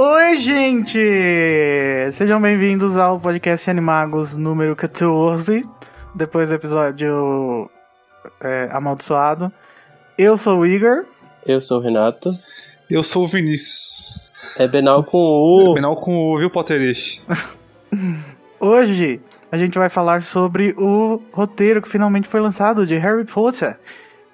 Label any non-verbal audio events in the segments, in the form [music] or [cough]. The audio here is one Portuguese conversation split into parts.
Oi, Sejam bem-vindos ao podcast Animagos número 14, depois do episódio é, amaldiçoado. Eu sou o Igor. Eu sou o Renato. Eu sou o Vinícius. É Benal com o. Benal com o, viu, Potterish? [laughs] Hoje a gente vai falar sobre o roteiro que finalmente foi lançado de Harry Potter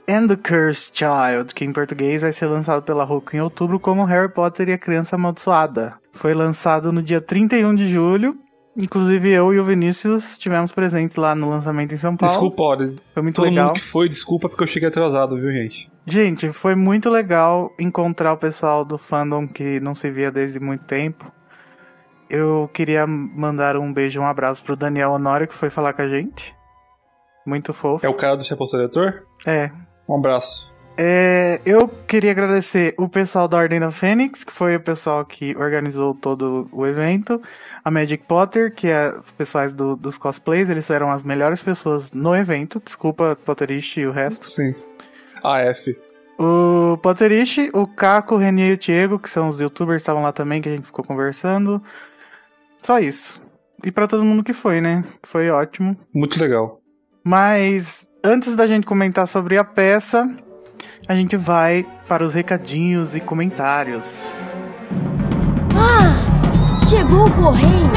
and the Cursed Child, que em português vai ser lançado pela Roku em outubro como Harry Potter e a Criança Amaldiçoada. Foi lançado no dia 31 de julho. Inclusive eu e o Vinícius estivemos presentes lá no lançamento em São Paulo. Desculpa, olha. Foi muito Todo legal. mundo que foi, desculpa porque eu cheguei atrasado, viu, gente? Gente, foi muito legal encontrar o pessoal do fandom que não se via desde muito tempo. Eu queria mandar um beijo um abraço pro Daniel Honório, que foi falar com a gente. Muito fofo. É o cara do Chapéu Seletor? É. Um abraço. É, eu queria agradecer o pessoal da Ordem da Fênix, que foi o pessoal que organizou todo o evento. A Magic Potter, que é os pessoais do- dos cosplays, eles eram as melhores pessoas no evento. Desculpa, Potterish e o resto. Sim. AF. O Potterish, o Caco, o Renier e o Diego, que são os youtubers, estavam lá também, que a gente ficou conversando. Só isso. E pra todo mundo que foi, né? Foi ótimo. Muito legal. Mas antes da gente comentar sobre a peça, a gente vai para os recadinhos e comentários. Chegou o correio!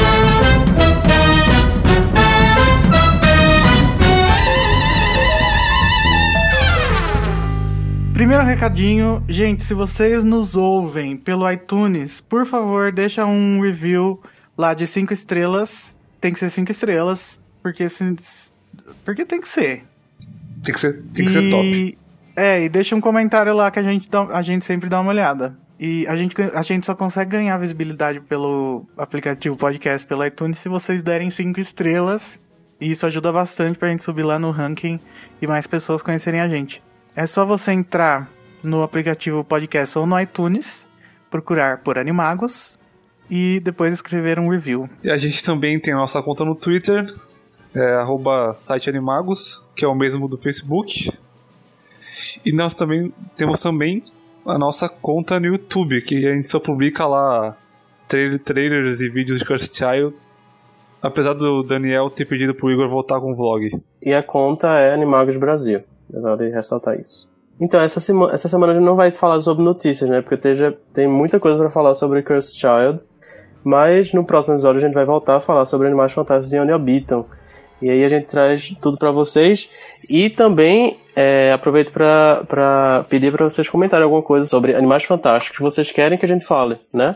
Primeiro recadinho, gente, se vocês nos ouvem pelo iTunes, por favor, deixa um review lá de 5 estrelas. Tem que ser 5 estrelas, porque se, porque tem que ser. Tem que ser, tem que ser top. É, e deixa um comentário lá que a gente, dá- a gente sempre dá uma olhada. E a gente, a gente só consegue ganhar visibilidade pelo aplicativo podcast pelo iTunes se vocês derem cinco estrelas. E isso ajuda bastante pra gente subir lá no ranking e mais pessoas conhecerem a gente. É só você entrar no aplicativo podcast ou no iTunes, procurar por Animagos e depois escrever um review. E a gente também tem a nossa conta no Twitter, é, arroba site Animagos, que é o mesmo do Facebook. E nós também temos também a nossa conta no YouTube, que a gente só publica lá tra- trailers e vídeos de Cursed Child. Apesar do Daniel ter pedido pro Igor voltar com o vlog. E a conta é Animagos Brasil. Vale ressaltar isso. Então, essa, sema- essa semana a gente não vai falar sobre notícias, né? Porque teja- tem muita coisa pra falar sobre Cursed Child. Mas no próximo episódio a gente vai voltar a falar sobre Animais Fantásticos e onde habitam. E aí a gente traz tudo pra vocês. E também é, aproveito pra, pra pedir pra vocês comentarem alguma coisa sobre Animais Fantásticos que vocês querem que a gente fale, né?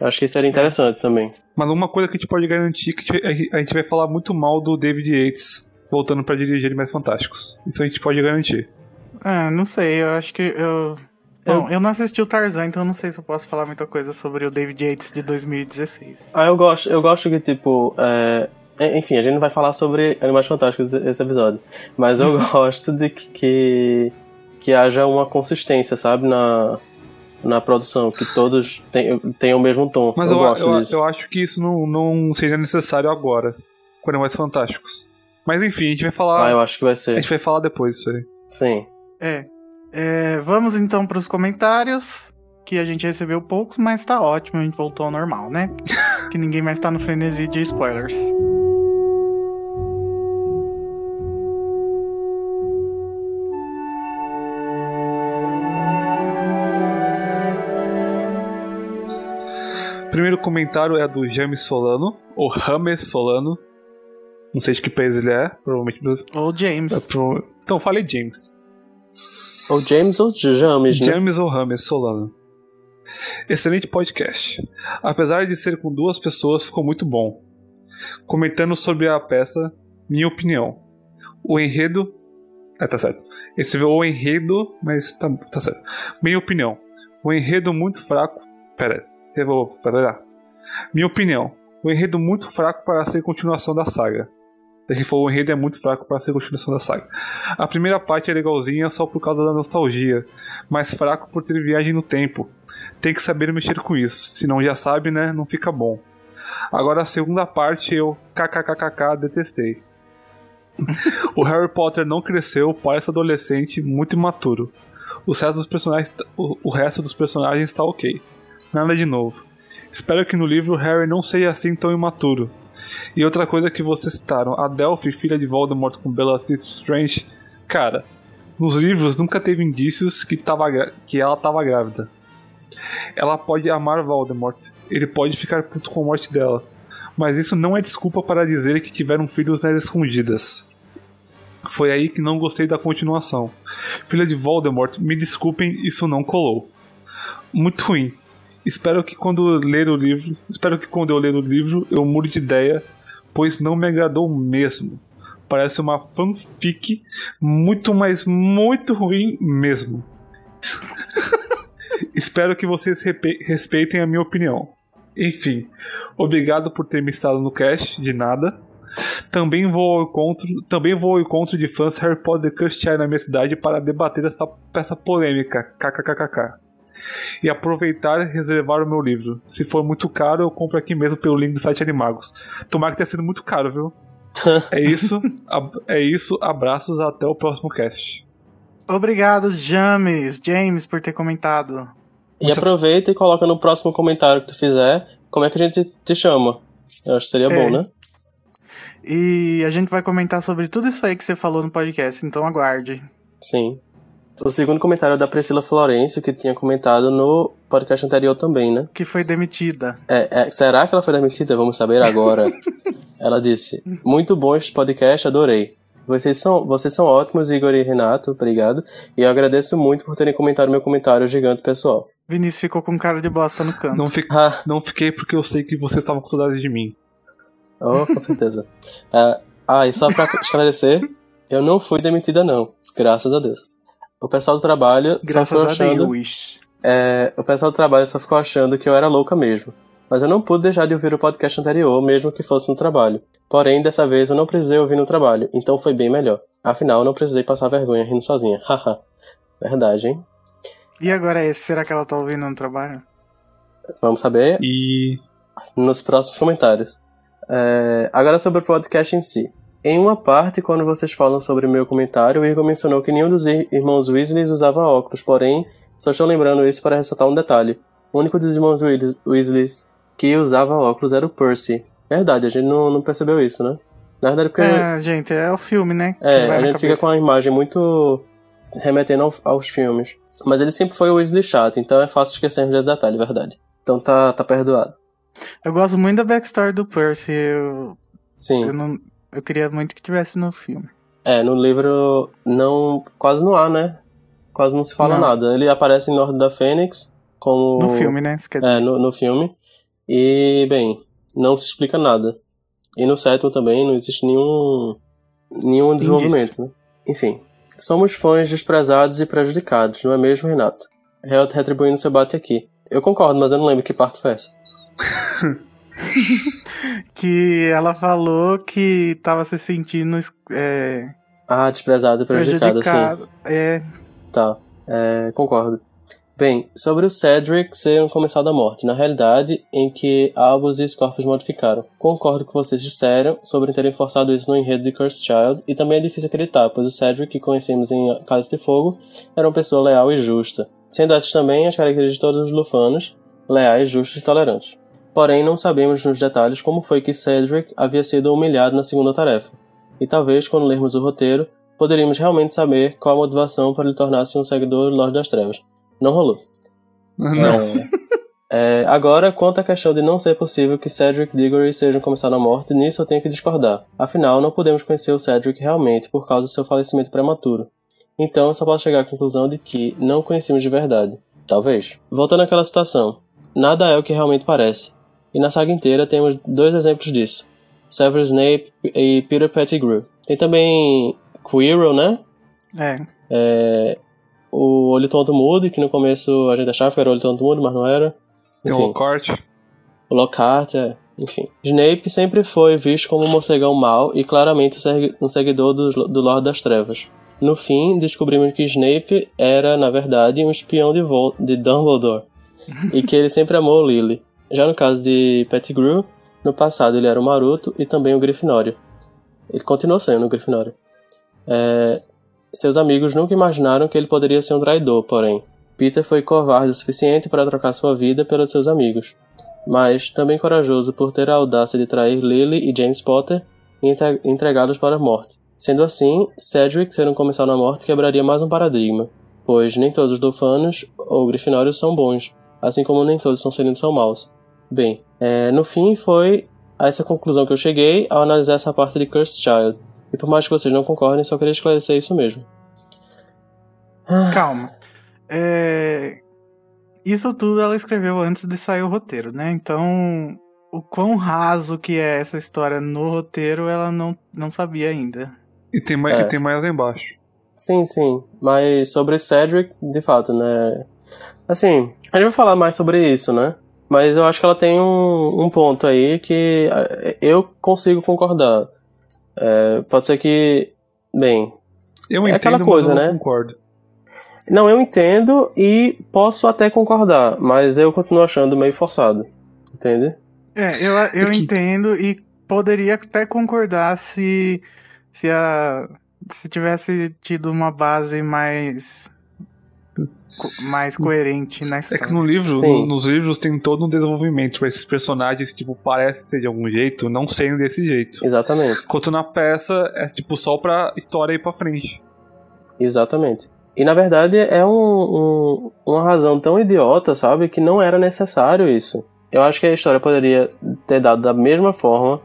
Eu acho que isso seria interessante também. Mas uma coisa que a gente pode garantir é que a gente- vai falar muito mal do David Yates voltando pra dirigir Animais Fantásticos. Isso a gente pode garantir. Ah, não sei, eu acho que eu. Bom, eu não assisti o Tarzan, então eu não sei se eu posso falar muita coisa sobre o David Yates de 2016. Ah, eu gosto, eu gosto que, tipo, é, é, enfim, a gente não vai falar sobre Animais Fantásticos esse- episódio, mas eu [laughs] gosto de que, que, que haja uma consistência, sabe, na, na produção, que todos tenham, o mesmo tom. Mas eu, eu, gosto eu, disso. eu acho que isso não, não seria necessário agora, com Animais Fantásticos. Mas enfim, a gente vai falar. Ah, eu acho que vai A ser. gente vai falar depois disso aí. Sim. É. É, vamos então para os comentários, que a gente recebeu poucos, mas tá ótimo, a gente voltou ao normal, né? [laughs] que ninguém mais tá no frenesi de spoilers. Primeiro comentário é do James Solano, ou Rames Solano. Não sei de que país ele é, provavelmente. Ou James. é pro- Então, falei James. Ou James ou James, né? James ou Rames Solano. Excelente podcast. Apesar de ser com duas pessoas, ficou muito bom. Comentando sobre a peça, minha opinião. O enredo. É, tá certo. Esse viu o enredo, mas tá, tá certo. Minha opinião. O enredo muito fraco. Pera lá. Minha opinião. O enredo muito fraco para ser continuação da saga. já que o enredo é muito fraco para ser continuação da saga. A primeira parte é legalzinha só por causa da nostalgia, mas fraco por ter viagem no tempo. Tem que saber mexer com isso, se não já sabe, né, não fica bom. Agora a segunda parte eu kkkk detestei. [laughs] o Harry Potter não cresceu, parece adolescente, muito imaturo. O resto dos personagens, o resto dos personagens está ok. Nada de novo. Espero que no livro Harry não seja assim tão imaturo. E outra coisa que vocês citaram, a Delphi, filha de Voldemort com Bellatrix Strange, cara, nos livros nunca teve indícios que, tava, que ela estava grávida. Ela pode amar Voldemort, ele pode ficar puto com a morte dela, mas isso não é desculpa para dizer que tiveram filhos nas escondidas. Foi aí que não gostei da continuação. Filha de Voldemort, me desculpem, isso não colou. Muito ruim. Espero que quando ler o livro, espero que quando eu ler o livro eu mude de ideia, pois não me agradou mesmo. Parece uma fanfic muito, mais muito ruim mesmo. [laughs] espero que vocês respeitem a minha opinião. Enfim, obrigado por ter me estado no cast, de nada. Também vou ao encontro, também vou ao encontro de fãs Harry Potter Child na minha cidade para debater essa peça polêmica. KKKKK e aproveitar e reservar o meu livro. Se for muito caro, eu compro aqui mesmo pelo link do site Animagos. Tomara que tenha sido muito caro, viu? [laughs] é isso, é isso. Abraços, até o próximo cast. Obrigado, James, James, por ter comentado. E aproveita e coloca no próximo comentário que tu fizer como é que a gente te chama. Eu acho que seria é. bom, né? E a gente vai comentar sobre tudo isso aí que você falou no podcast, então aguarde. Sim. O segundo comentário é da Priscila Florencio, que tinha comentado no podcast anterior também, né? Que foi demitida. É, é será que ela foi demitida? Vamos saber agora. [laughs] ela disse: Muito bom este podcast, adorei. Vocês são, vocês são ótimos, Igor e Renato, obrigado. E eu agradeço muito por terem comentado meu comentário gigante pessoal. Vinícius ficou com cara de bosta no canto. Não, ah. não fiquei porque eu sei que vocês estavam com saudades de mim. Oh, com certeza. uh, [laughs] ah, e só pra esclarecer, eu não fui demitida não, graças a Deus. O pessoal do trabalho Graças só ficou achando. Deus. É, o pessoal do trabalho só ficou achando que eu era louca mesmo. Mas eu não pude deixar de ouvir o podcast anterior, mesmo que fosse no trabalho. Porém, dessa vez eu não precisei ouvir no trabalho, então foi bem melhor. Afinal, eu não precisei passar vergonha rindo sozinha. [laughs] Haha. Verdade, hein? E agora esse, será que ela tá ouvindo no trabalho? Vamos saber. E. Nos próximos comentários. É, agora sobre o podcast em si. Em uma parte, quando vocês falam sobre o meu comentário, o Igor mencionou que nenhum dos irmãos Weasley usava óculos, porém, só estou lembrando isso para ressaltar um detalhe. O único dos irmãos Weasley que usava óculos era o Percy. Verdade, a gente não, não percebeu isso, né? Na verdade, porque. É, gente, é o filme, né? É, a gente fica com a imagem muito remetendo ao, aos filmes. Mas ele sempre foi o Weasley chato, então é fácil esquecermos desse detalhe, verdade. Então tá, tá perdoado. Eu gosto muito da backstory do Percy. Eu, Sim. Eu não, eu queria muito que tivesse no filme. É, no livro não. quase não há, né? Quase não se fala não. nada. Ele aparece em Ordem da Fênix como. No filme, né? quer dizer. É, no, no filme. E, bem, não se explica nada. E no sétimo também não existe nenhum. nenhum desenvolvimento, né? Enfim. Somos fãs desprezados e prejudicados, não é mesmo, Renato? Retribuindo seu bate aqui. Eu concordo, mas eu não lembro que parte foi essa. [laughs] [laughs] que ela falou que tava se sentindo. É, ah, desprezada e prejudicada, sim. É. Tá, é, concordo. Bem, sobre o Cedric ser um comensal da morte, na realidade, em que Albus e Scorpius modificaram. Concordo com o que vocês disseram sobre terem forçado isso no enredo de Cursed Child, e também é difícil acreditar, pois o Cedric, que conhecemos em Casa de Fogo, era uma pessoa leal e justa. Sendo essas também as características de todos os lufanos, leais, justos e tolerantes. Porém, não sabemos nos detalhes como foi que Cedric havia sido humilhado na segunda tarefa. E talvez, quando lermos o roteiro, poderíamos realmente saber qual a motivação para ele tornar-se um seguidor do Lorde das Trevas. Não rolou. [laughs] Não. É, é, agora, quanto à questão de não ser possível que Cedric Diggory seja um comensal à morte, nisso eu tenho que discordar. Afinal, não podemos conhecer o Cedric realmente por causa do seu falecimento prematuro. Então, eu só posso chegar à conclusão de que não conhecemos de verdade. Talvez. Voltando àquela situação. Nada é o que realmente parece. E na saga inteira temos dois exemplos disso: Severus Snape e Peter Pettigrew. Tem também Quirrell, né? É. é o Olho Tonto Mudo, que no começo a gente achava que era o Olho Tonto Mudo, mas não era. Tem o Lockhart. O Lockhart, é. Enfim. Snape sempre foi visto como um morcegão mau e claramente um seguidor do, do Lorde das Trevas. No fim, descobrimos que Snape era, na verdade, um espião de, Vol de Dumbledore e que ele sempre amou Lily. Já no caso de Pettigrew, no passado ele era um Maroto e também um Grifinório. Ele continuou sendo um Grifinório. É... Seus amigos nunca imaginaram que ele poderia ser um traidor, porém. Peter foi covarde o suficiente para trocar sua vida pelos seus amigos, mas também corajoso por ter a audácia de trair Lily e James Potter e entregá-los para a morte. Sendo assim, Cedric ser um comensal na morte quebraria mais um paradigma, pois nem todos os Dolfanos ou Grifinórios são bons, assim como nem todos os Sonserino são maus. Bem, é, no fim foi a essa conclusão que eu cheguei ao analisar essa parte de Cursed Child. E por mais que vocês não concordem, só queria esclarecer isso mesmo. Calma. É... Isso tudo ela escreveu antes de sair o roteiro, né? Então, o quão raso que é essa história no roteiro, ela não, não sabia ainda. E tem, mais, é. e tem mais embaixo. Sim, sim. Mas sobre Cedric, de fato, né? Assim, a gente vai falar mais sobre isso, né? Mas eu acho que ela tem um, um ponto aí que é, eu consigo concordar. É, pode ser que. Bem. Eu é entendo, aquela coisa, mas eu né? concordo. Não, eu entendo e posso até concordar, mas eu continuo achando meio forçado. Entende? É, eu, eu é entendo e poderia até concordar se, se, a, se tivesse tido uma base mais mais coerente na história. É que no livro, no, nos livros tem todo um desenvolvimento para esses personagens, tipo, parece ser de algum jeito, não sendo desse jeito. Exatamente. Enquanto na peça é tipo só pra história ir pra frente. Exatamente. E na verdade é um, um, uma razão tão idiota, sabe, que não era necessário isso. Eu acho que a história poderia ter dado da mesma forma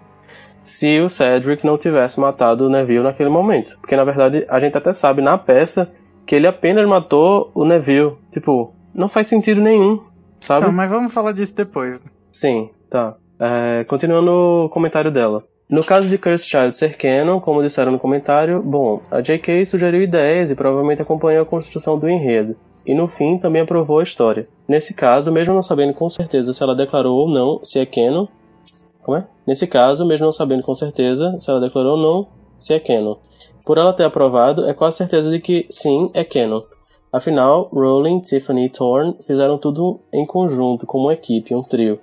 se o Cedric não tivesse matado o Neville naquele momento. Porque na verdade a gente até sabe na peça que ele apenas matou o Neville. Tipo, não faz sentido nenhum, sabe? Tá, mas vamos falar disso depois. Sim, tá. É, continuando o comentário dela. No caso de Cursed Child ser canon, como disseram no comentário, bom, a J.K. sugeriu ideias e provavelmente acompanhou a construção do enredo, e no fim também aprovou a história. Nesse caso, mesmo não sabendo com certeza se ela declarou ou não se é canon, como é? Nesse caso, mesmo não sabendo com certeza se ela declarou ou não se é canon, por ela ter aprovado, é quase certeza de que sim, é canon. Afinal, Rowling, Tiffany e Thorne fizeram tudo em conjunto, como uma equipe, um trio.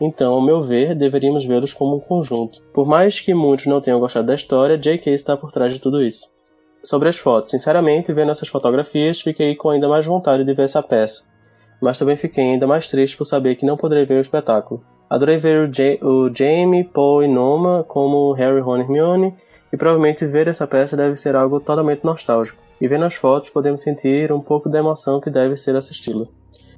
Então, ao meu ver, deveríamos vê-los como um conjunto. Por mais que muitos não tenham gostado da história, J.K. está por trás de tudo isso. Sobre as fotos, sinceramente, vendo essas fotografias, fiquei com ainda mais vontade de ver essa peça. Mas também fiquei ainda mais triste por saber que não poderei ver o espetáculo. Adorei ver o, J o Jamie, Paul e Noma como Harry, Ron e Hermione e provavelmente ver essa peça deve ser algo totalmente nostálgico. E vendo as fotos podemos sentir um pouco da emoção que deve ser assisti-la.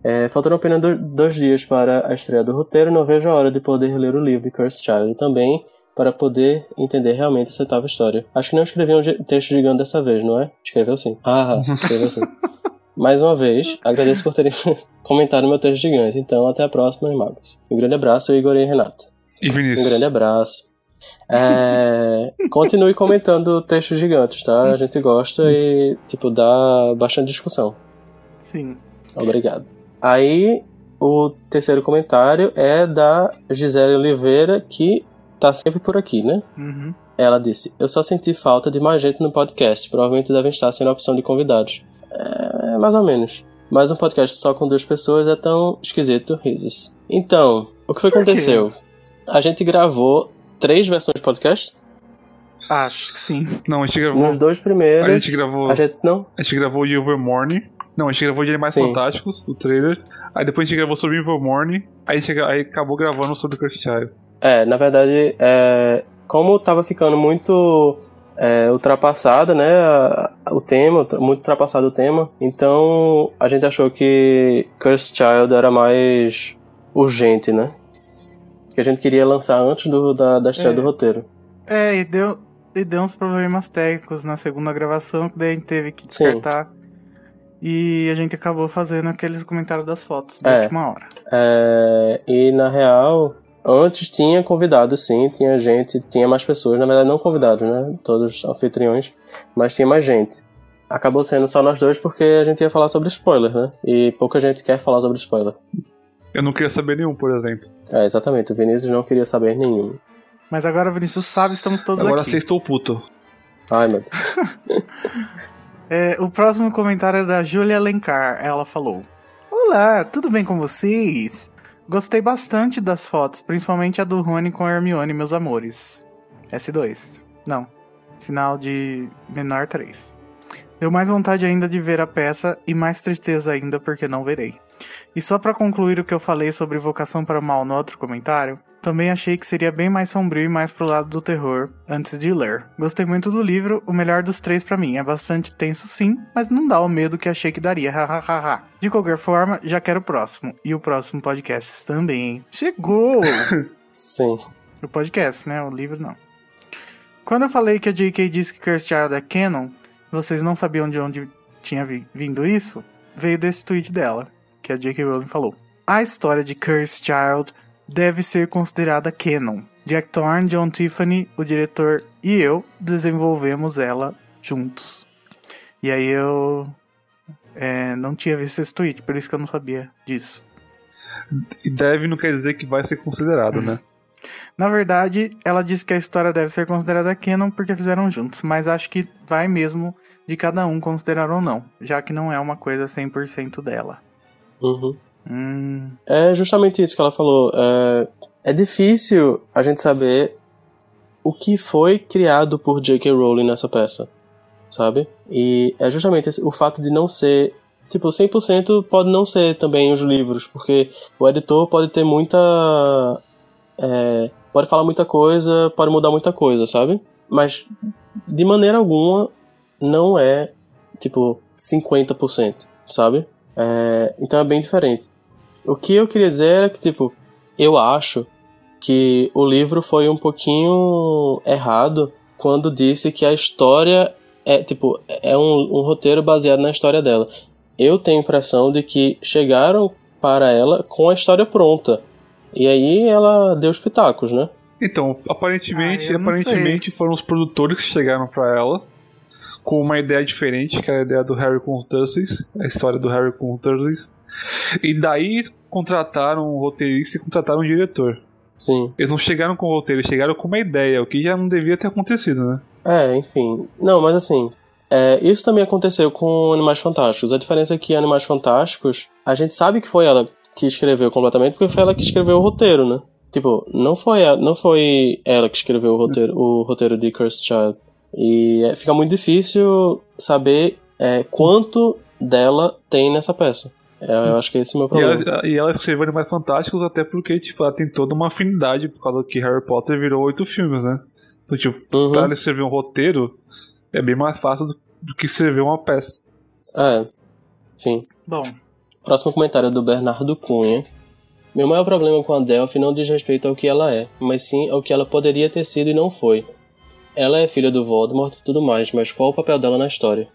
É, faltando apenas dois dias para a estreia do roteiro, não vejo a hora de poder ler o livro de Cursed Child também para poder entender realmente essa tal história. Acho que não escrevi um texto gigante dessa vez, não é? Escreveu sim. Ah, escreveu sim. [laughs] Mais uma vez, agradeço por terem [laughs] comentado meu texto gigante. Então, até a próxima, Magos. Um grande abraço, Igor e Renato. E Vinícius. Um grande abraço. É, [laughs] continue comentando textos gigantes, tá? A gente gosta e, tipo, dá bastante discussão. Sim. Obrigado. Aí, o terceiro comentário é da Gisele Oliveira, que tá sempre por aqui, né? Uhum. Ela disse: Eu só senti falta de mais gente no podcast. Provavelmente devem estar sendo a opção de convidados. É, mais ou menos. Mas um podcast só com duas pessoas é tão esquisito, risos. Então, o que foi que aconteceu? A gente gravou três versões de podcast? Acho que sim. Não, a gente gravou. Nos dois primeiros. A gente gravou. A gente não. A gente gravou Evil Morning. Não, a gente gravou de Animais sim. Fantásticos, do trailer. Aí depois a gente gravou sobre Evil Morning. Aí gente aí acabou gravando sobre Cursed Child. É, na verdade, é, como tava ficando muito é, ultrapassado, né, o tema, muito ultrapassado o tema, então a gente achou que Cursed Child era mais urgente, né? que a gente queria lançar antes do, da, da estreia é. do roteiro. É, e deu, e deu uns problemas técnicos na segunda gravação, que daí a gente teve que descartar. Sim. E a gente acabou fazendo aqueles comentários das fotos da é, última hora. É, e na real, antes tinha convidado, sim, tinha gente, tinha mais pessoas, na verdade não convidados, né? Todos anfitriões, mas tinha mais gente. Acabou sendo só nós dois porque a gente ia falar sobre spoiler, né? E pouca gente quer falar sobre spoiler. Eu não queria saber nenhum, por exemplo. É, exatamente. O Vinícius não queria saber nenhum. Mas agora o Vinícius sabe, estamos todos Agora aqui. você estou puto. Ai, meu Deus. [laughs] É, o próximo comentário é da Julia Alencar. Ela falou: Olá, tudo bem com vocês? Gostei bastante das fotos, principalmente a do Rony com a Hermione, meus amores. S2. Não. Sinal de menor 3. Deu mais vontade ainda de ver a peça e mais tristeza ainda porque não verei. E só pra concluir o que eu falei sobre Vocação para o Mal no outro comentário, também achei que seria bem mais sombrio e mais pro lado do terror antes de ler. Gostei muito do livro, o melhor dos três pra mim. É bastante tenso sim, mas não dá o medo que achei que daria. Hahaha. de qualquer forma, já quero o próximo. E o próximo podcast também. Chegou! [laughs] Sim. o podcast, né? O livro não. Quando eu falei que a J.K. disse que Cursed Child é canon, vocês não sabiam de onde tinha vi- vindo isso? Veio desse tweet dela, que a J.K. Rowling falou. A história de Cursed Child deve ser considerada canon. Jack Thorne, John Tiffany, o diretor e eu desenvolvemos ela juntos. E aí eu é, não tinha visto esse tweet, por isso que eu não sabia disso. E deve não quer dizer que vai ser considerado, né? [laughs] Na verdade, ela disse que a história deve ser considerada canon porque fizeram juntos, mas acho que vai mesmo de cada um considerar ou não, já que não é uma coisa 100% dela. Uhum. Hum, É justamente isso que ela falou. É, é difícil a gente saber o que foi criado por J.K. Rowling nessa peça, sabe? E é justamente o fato de não ser. Tipo, 100% pode não ser também os livros, porque o editor pode ter muita. é, pode falar muita coisa, pode mudar muita coisa, sabe? Mas de maneira alguma não é, tipo, 50%, sabe? É, então é bem diferente. O que eu queria dizer era que, tipo, eu acho que o livro foi um pouquinho errado quando disse que a história é, tipo, é um, um roteiro baseado na história dela. Eu tenho a impressão de que chegaram para ela com a história pronta. E aí ela deu os pitacos, né? Então, aparentemente, Ah, aparentemente foram os produtores que chegaram pra ela com uma ideia diferente, que era a ideia do Harry com os Dursleys, a história do Harry com os Dursleys. E daí contrataram um roteirista e contrataram um diretor. Sim. Eles não chegaram com o roteiro, eles chegaram com uma ideia, o que já não devia ter acontecido, né? É, enfim. Não, mas assim, é, isso também aconteceu com Animais Fantásticos. A diferença é que Animais Fantásticos, a gente sabe que foi ela que escreveu completamente, porque foi ela que escreveu o roteiro, né? Tipo, não foi ela, não foi ela que escreveu o roteiro, o roteiro de Cursed Child. E é, fica muito difícil saber é, quanto dela tem nessa peça. É, eu acho que esse é o meu E problema. ela, e ela escreveu Animais Fantásticos até porque, tipo, ela tem toda uma afinidade por causa que Harry Potter virou oito filmes, né? Então, tipo, Uhum. pra ela escrever um roteiro é bem mais fácil do, do que escrever uma peça. É. Enfim. bom, Próximo comentário é do Bernardo Cunha. Meu maior problema com a Delphi não diz respeito ao que ela é, mas sim ao que ela poderia ter sido e não foi. Ela é filha do Voldemort e tudo mais, mas qual o papel dela na história?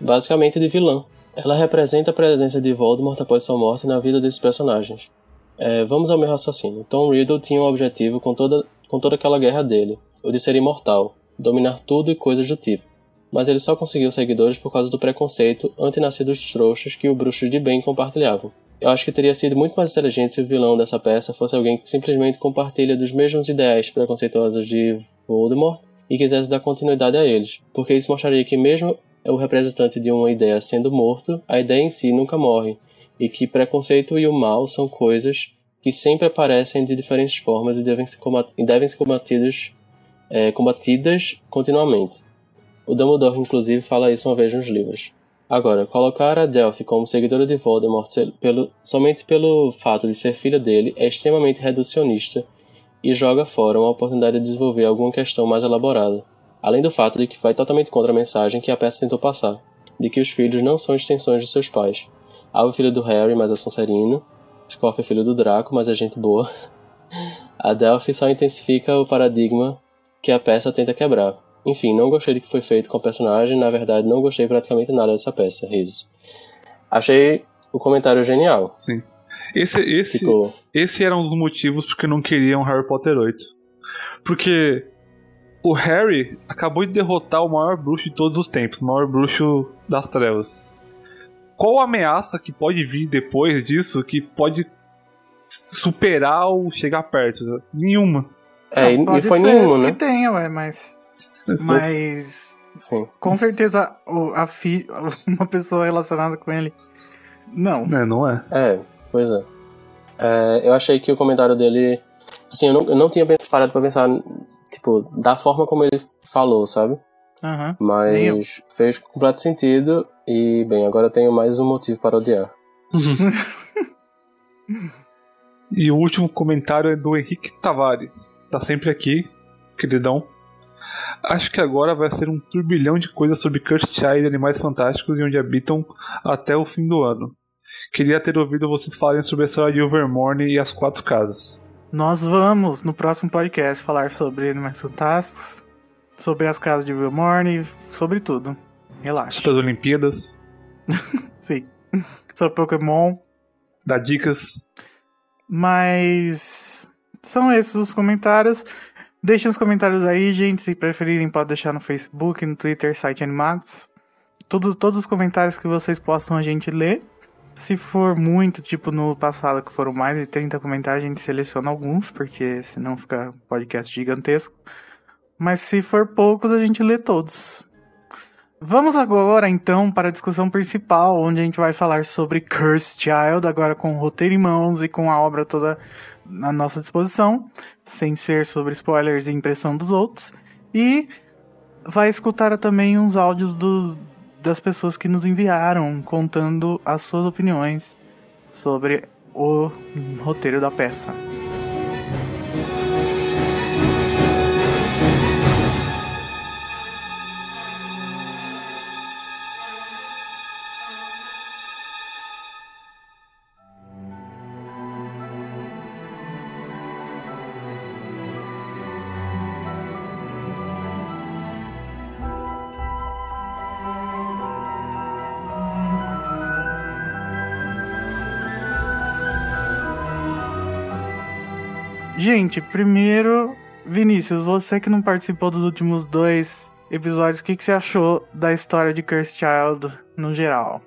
Basicamente de vilã. Ela representa a presença de Voldemort após sua morte na vida desses personagens. É, vamos ao meu raciocínio. Tom Riddle tinha um objetivo com toda, com toda aquela guerra dele, o de ser imortal, dominar tudo e coisas do tipo. Mas ele só conseguiu seguidores por causa do preconceito antinascidos trouxas que os bruxos de bem compartilhavam. Eu acho que teria sido muito mais inteligente se o vilão dessa peça fosse alguém que simplesmente compartilha dos mesmos ideais preconceituosos de Voldemort e quisesse dar continuidade a eles, porque isso mostraria que mesmo o representante de uma ideia sendo morto, a ideia em si nunca morre, e que preconceito e o mal são coisas que sempre aparecem de diferentes formas e devem ser, devem ser combatidas, é, combatidas continuamente. O Dumbledore, inclusive, fala isso uma vez nos livros. Agora, colocar a Delphi como seguidora de Voldemort pelo, somente pelo fato de ser filha dele é extremamente reducionista e joga fora uma oportunidade de desenvolver alguma questão mais elaborada. Além do fato de que vai totalmente contra a mensagem que a peça tentou passar, de que os filhos não são extensões de seus pais. Alva é filho do Harry, mas é Sonserino. Scorpio é filho do Draco, mas é gente boa. [laughs] A Delphi só intensifica o paradigma que a peça tenta quebrar. Enfim, não gostei do que foi feito com a personagem, na verdade não gostei praticamente nada dessa peça, risos. Achei o comentário genial. Sim. Esse, esse, Ficou. esse era um dos motivos porque não queriam Harry Potter 8. Porque o Harry acabou de derrotar o maior bruxo de todos os tempos, o maior bruxo das trevas. Qual a ameaça que pode vir depois disso que pode superar ou chegar perto. né? Nenhuma. É, Não, e- pode foi ser nenhum, que né? tenha, ué, mas. [laughs] Mas. Sim. Com certeza, o- a fi, [laughs] uma pessoa relacionada com ele. Não. É, não é. É, pois é. É, Eu achei que o comentário dele. Assim, eu não, eu não tinha parado pra pensar, tipo, da forma como ele falou, sabe? Eu. Mas fez completo sentido e, bem, agora eu tenho mais um motivo para odiar. [laughs] E o último comentário é do Henrique Tavares. Tá sempre aqui, queridão. Acho que agora vai ser um turbilhão de coisas sobre Cursed Child e Animais Fantásticos e onde habitam até o fim do ano. Queria ter ouvido vocês falarem sobre a história de Overmorning e as quatro casas. Nós vamos, no próximo podcast, falar sobre Animais Fantásticos, sobre as casas de Vilmorne, sobre tudo. Relaxa. Sobre as Olimpíadas, [laughs] Sim. Sobre Pokémon. dar dicas. Mas são esses os comentários. Deixem os comentários aí, gente. Se preferirem, pode deixar no Facebook, no Twitter, site Animax. Todos, todos os comentários que vocês possam a gente ler. Se for muito, tipo no passado, que foram mais de 30 comentários, a gente seleciona alguns, porque senão fica podcast gigantesco. Mas se for poucos, a gente lê todos. Vamos agora, então, para a discussão principal, onde a gente vai falar sobre Cursed Child, agora com o roteiro em mãos e com a obra toda à nossa disposição, sem ser sobre spoilers e impressão dos outros. E vai escutar também uns áudios dos, das pessoas que nos enviaram, contando as suas opiniões sobre o roteiro da peça. Gente, primeiro, Vinícius, você que não participou dos últimos dois episódios, o que, que você achou da história de Cursed Child no geral?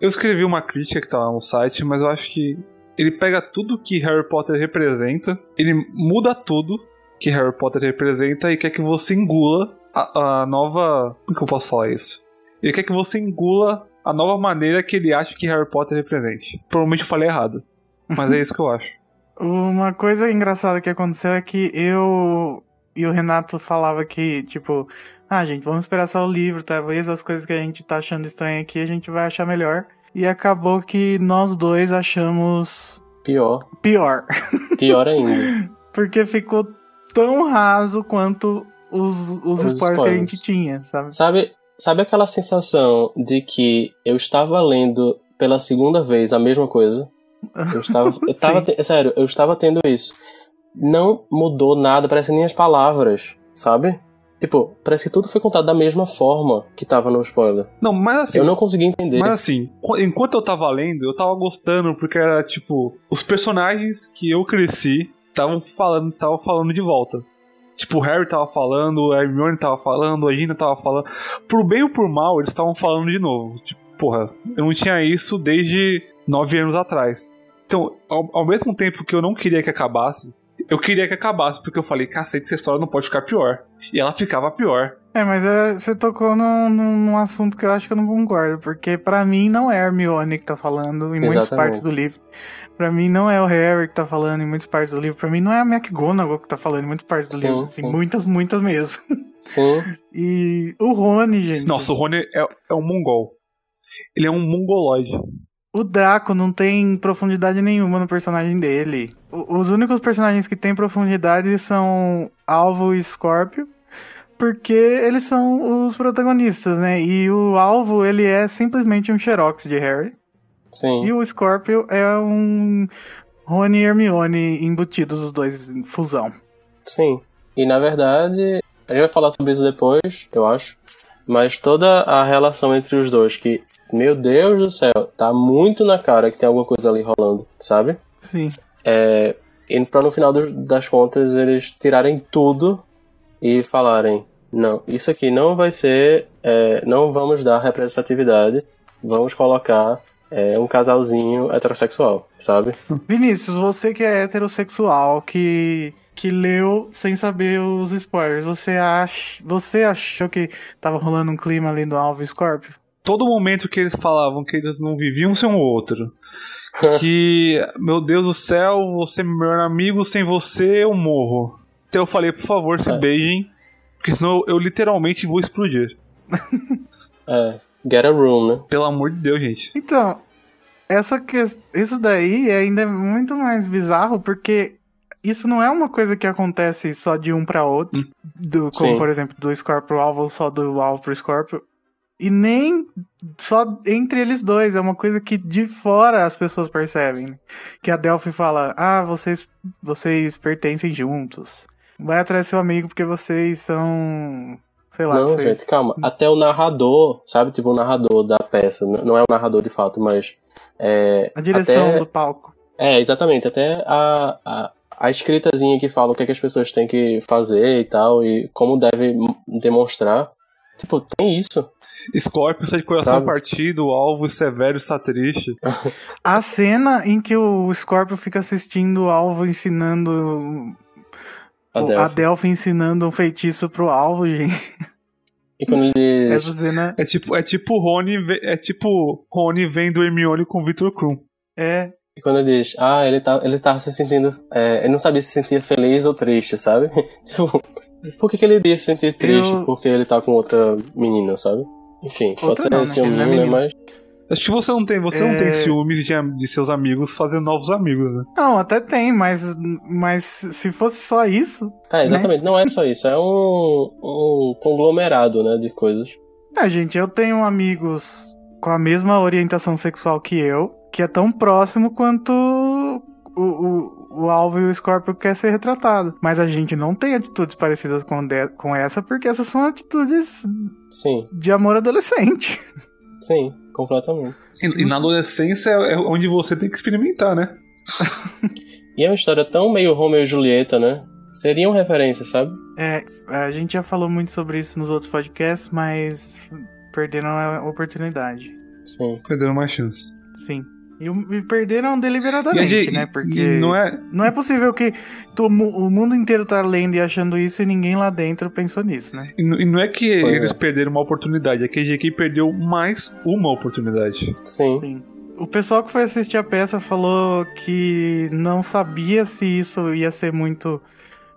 Eu escrevi uma crítica que tá lá no site, mas eu acho que ele pega tudo que Harry Potter representa, ele muda tudo que Harry Potter representa e quer que você engula a, a nova. Como que eu posso falar isso? Ele quer que você engula a nova maneira que ele acha que Harry Potter represente. Provavelmente eu falei errado, mas é isso que eu [laughs] acho. Uma coisa engraçada que aconteceu é que eu e o Renato falava que, tipo, ah, gente, vamos esperar só o livro, talvez as coisas que a gente tá achando estranha aqui a gente vai achar melhor. E acabou que nós dois achamos Pior. pior. Pior ainda. [laughs] Porque ficou tão raso quanto os, os, Os spoilers, que a spoilers. gente tinha, sabe? sabe, sabe aquela sensação de que eu estava lendo pela segunda vez a mesma coisa? Eu estava. [laughs] Eu tava Sim. te- sério, eu estava tendo isso. Não mudou nada, parece nem as palavras, sabe? Tipo, parece que tudo foi contado da mesma forma que tava no spoiler. Não, mas assim. Eu não consegui entender. Mas assim, qu- enquanto eu tava lendo, eu tava gostando, porque era tipo, os personagens que eu cresci estavam falando, estavam falando de volta. Tipo, o Harry tava falando, a Hermione tava falando, a Gina tava falando. Por bem ou por mal, eles estavam falando de novo. Tipo, porra, eu não tinha isso desde nove anos atrás. Então, ao, ao mesmo tempo que eu não queria que acabasse, eu queria que acabasse, porque eu falei, cacete, essa história não pode ficar pior. E ela ficava pior. É, mas é, você tocou num, num, num assunto que eu acho que eu não concordo, porque pra mim não é a Hermione que tá falando em muitas Exatamente. partes do livro. Pra mim não é o Harry que tá falando em muitas partes do livro. Pra mim não é a McGonagall que tá falando em muitas partes do Sim, livro. Assim, sim. muitas, muitas mesmo. Sim. [laughs] E o Rony, gente. Nossa, o Rony é, é um mongol. Ele é um mongoloide. O Draco não tem profundidade nenhuma no personagem dele. O- os únicos personagens que têm profundidade são Alvo e Scorpio, porque eles são os protagonistas, né? E o Alvo, ele é simplesmente um xerox de Harry. Sim. E o Scorpio é um Rony e Hermione embutidos, os dois em fusão. Sim. E na verdade, a gente vai falar sobre isso depois, eu acho. Mas toda a relação entre os dois, que, meu Deus do céu, tá muito na cara que tem alguma coisa ali rolando, sabe? Sim. É, e pra no final dos- das contas eles tirarem tudo e falarem: não, isso aqui não vai ser, é, não vamos dar representatividade, vamos colocar é um casalzinho heterossexual, sabe? Vinícius, você que é heterossexual, que, que leu sem saber os spoilers, você, ach, você achou que tava rolando um clima ali do Alvo e Scorpio? Todo momento que eles falavam que eles não viviam sem o outro. [laughs] que, meu Deus do céu, você é meu melhor amigo, sem você eu morro. Então eu falei, por favor, se É. beijem, porque senão eu literalmente vou explodir. [laughs] É, get a room, né? Pelo amor de Deus, gente. Então, essa que, isso daí ainda é muito mais bizarro, porque isso não é uma coisa que acontece só de um pra outro, do, como Sim. por exemplo do Scorpio pro alvo só do alvo pro Scorpio, e nem só entre eles dois, é uma coisa que de fora as pessoas percebem. Que a Delphi fala: "Ah, vocês vocês pertencem juntos. Vai atrás do seu amigo porque vocês são, sei lá, não, vocês gente, calma. Até o narrador, sabe? Tipo, o narrador da peça. Não é o narrador de fato, mas. É, a direção até- do palco. É, exatamente. Até a, a, a escritazinha que fala o que, é que as pessoas têm que fazer e tal, e como deve demonstrar. Tipo, tem isso. Scorpio sai de coração Sabe? partido, alvo severo está triste. [laughs] A cena em que o Scorpio fica assistindo o alvo ensinando. A o- Delphi. a Delphi ensinando um feitiço pro alvo, gente. E quando ele. [laughs] Essa cena É tipo, é tipo Rony, é tipo Rony vendo Hermione com Victor Krum. é. E quando ele diz, ah, ele, tá, ele tava se sentindo. é, ele não sabia se sentia feliz ou triste, sabe? [laughs] tipo, por que, que ele iria se sentir triste? Eu- Porque ele tá com outra menina, sabe? Enfim, pode Outra ser não, né? Ele não é né? menina. Mas. Acho que você não tem, você não É. tem ciúmes de, de seus amigos fazendo novos amigos, né? Não, até tem, mas, mas se fosse só isso. É, exatamente. Não é só isso, é um, um conglomerado, né, de coisas. Ah, gente, eu tenho amigos com a mesma orientação sexual que eu, que é tão próximo quanto o, o, o alvo e o Scorpio quer ser retratado. Mas a gente não tem atitudes parecidas com, de- com essa, porque essas são atitudes Sim, de amor adolescente. sim, completamente. E, e na adolescência é onde você tem que experimentar, né? [laughs] E é uma história tão meio Romeo e Julieta, né? Seriam referências, sabe? É, a gente já falou muito sobre isso nos outros podcasts, mas perderam a oportunidade. Sim. Perdendo mais chance. Sim. E, o- e perderam E, deliberadamente, de- né? e- Porque e não é, não é possível que to- o mundo inteiro tá lendo e achando isso e ninguém lá dentro pensou nisso, né? e não- e não é que Pois eles é. perderam uma oportunidade, é que a GQ perdeu mais uma oportunidade. Sim. Sim. O pessoal que foi assistir a peça falou que não sabia se isso ia ser muito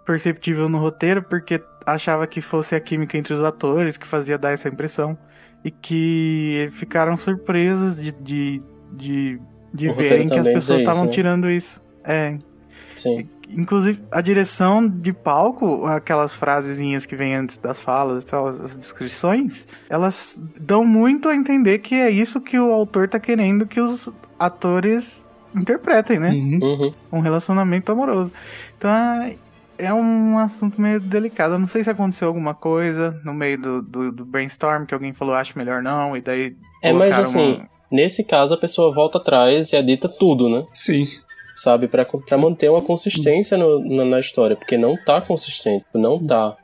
perceptível no roteiro, porque achava que fosse a química entre os atores que fazia dar essa impressão. E que ficaram surpresos de, de, de, de verem que as pessoas estavam né? tirando isso. É, Sim. Inclusive, a direção de palco, aquelas frasezinhas que vêm antes das falas tal, as descrições, elas dão muito a entender que é isso que o autor tá querendo que os atores interpretem, né? Uhum. Uhum. Um relacionamento amoroso. Então é- é um assunto meio delicado. Eu não sei se aconteceu alguma coisa no meio do, do, do brainstorm que alguém falou, acho melhor não, e daí. É, mas colocaram assim, uma- nesse caso a pessoa volta atrás e edita tudo, né? Sim. Sabe? Pra, pra manter uma consistência no- na, na história, porque não tá consistente, não tá.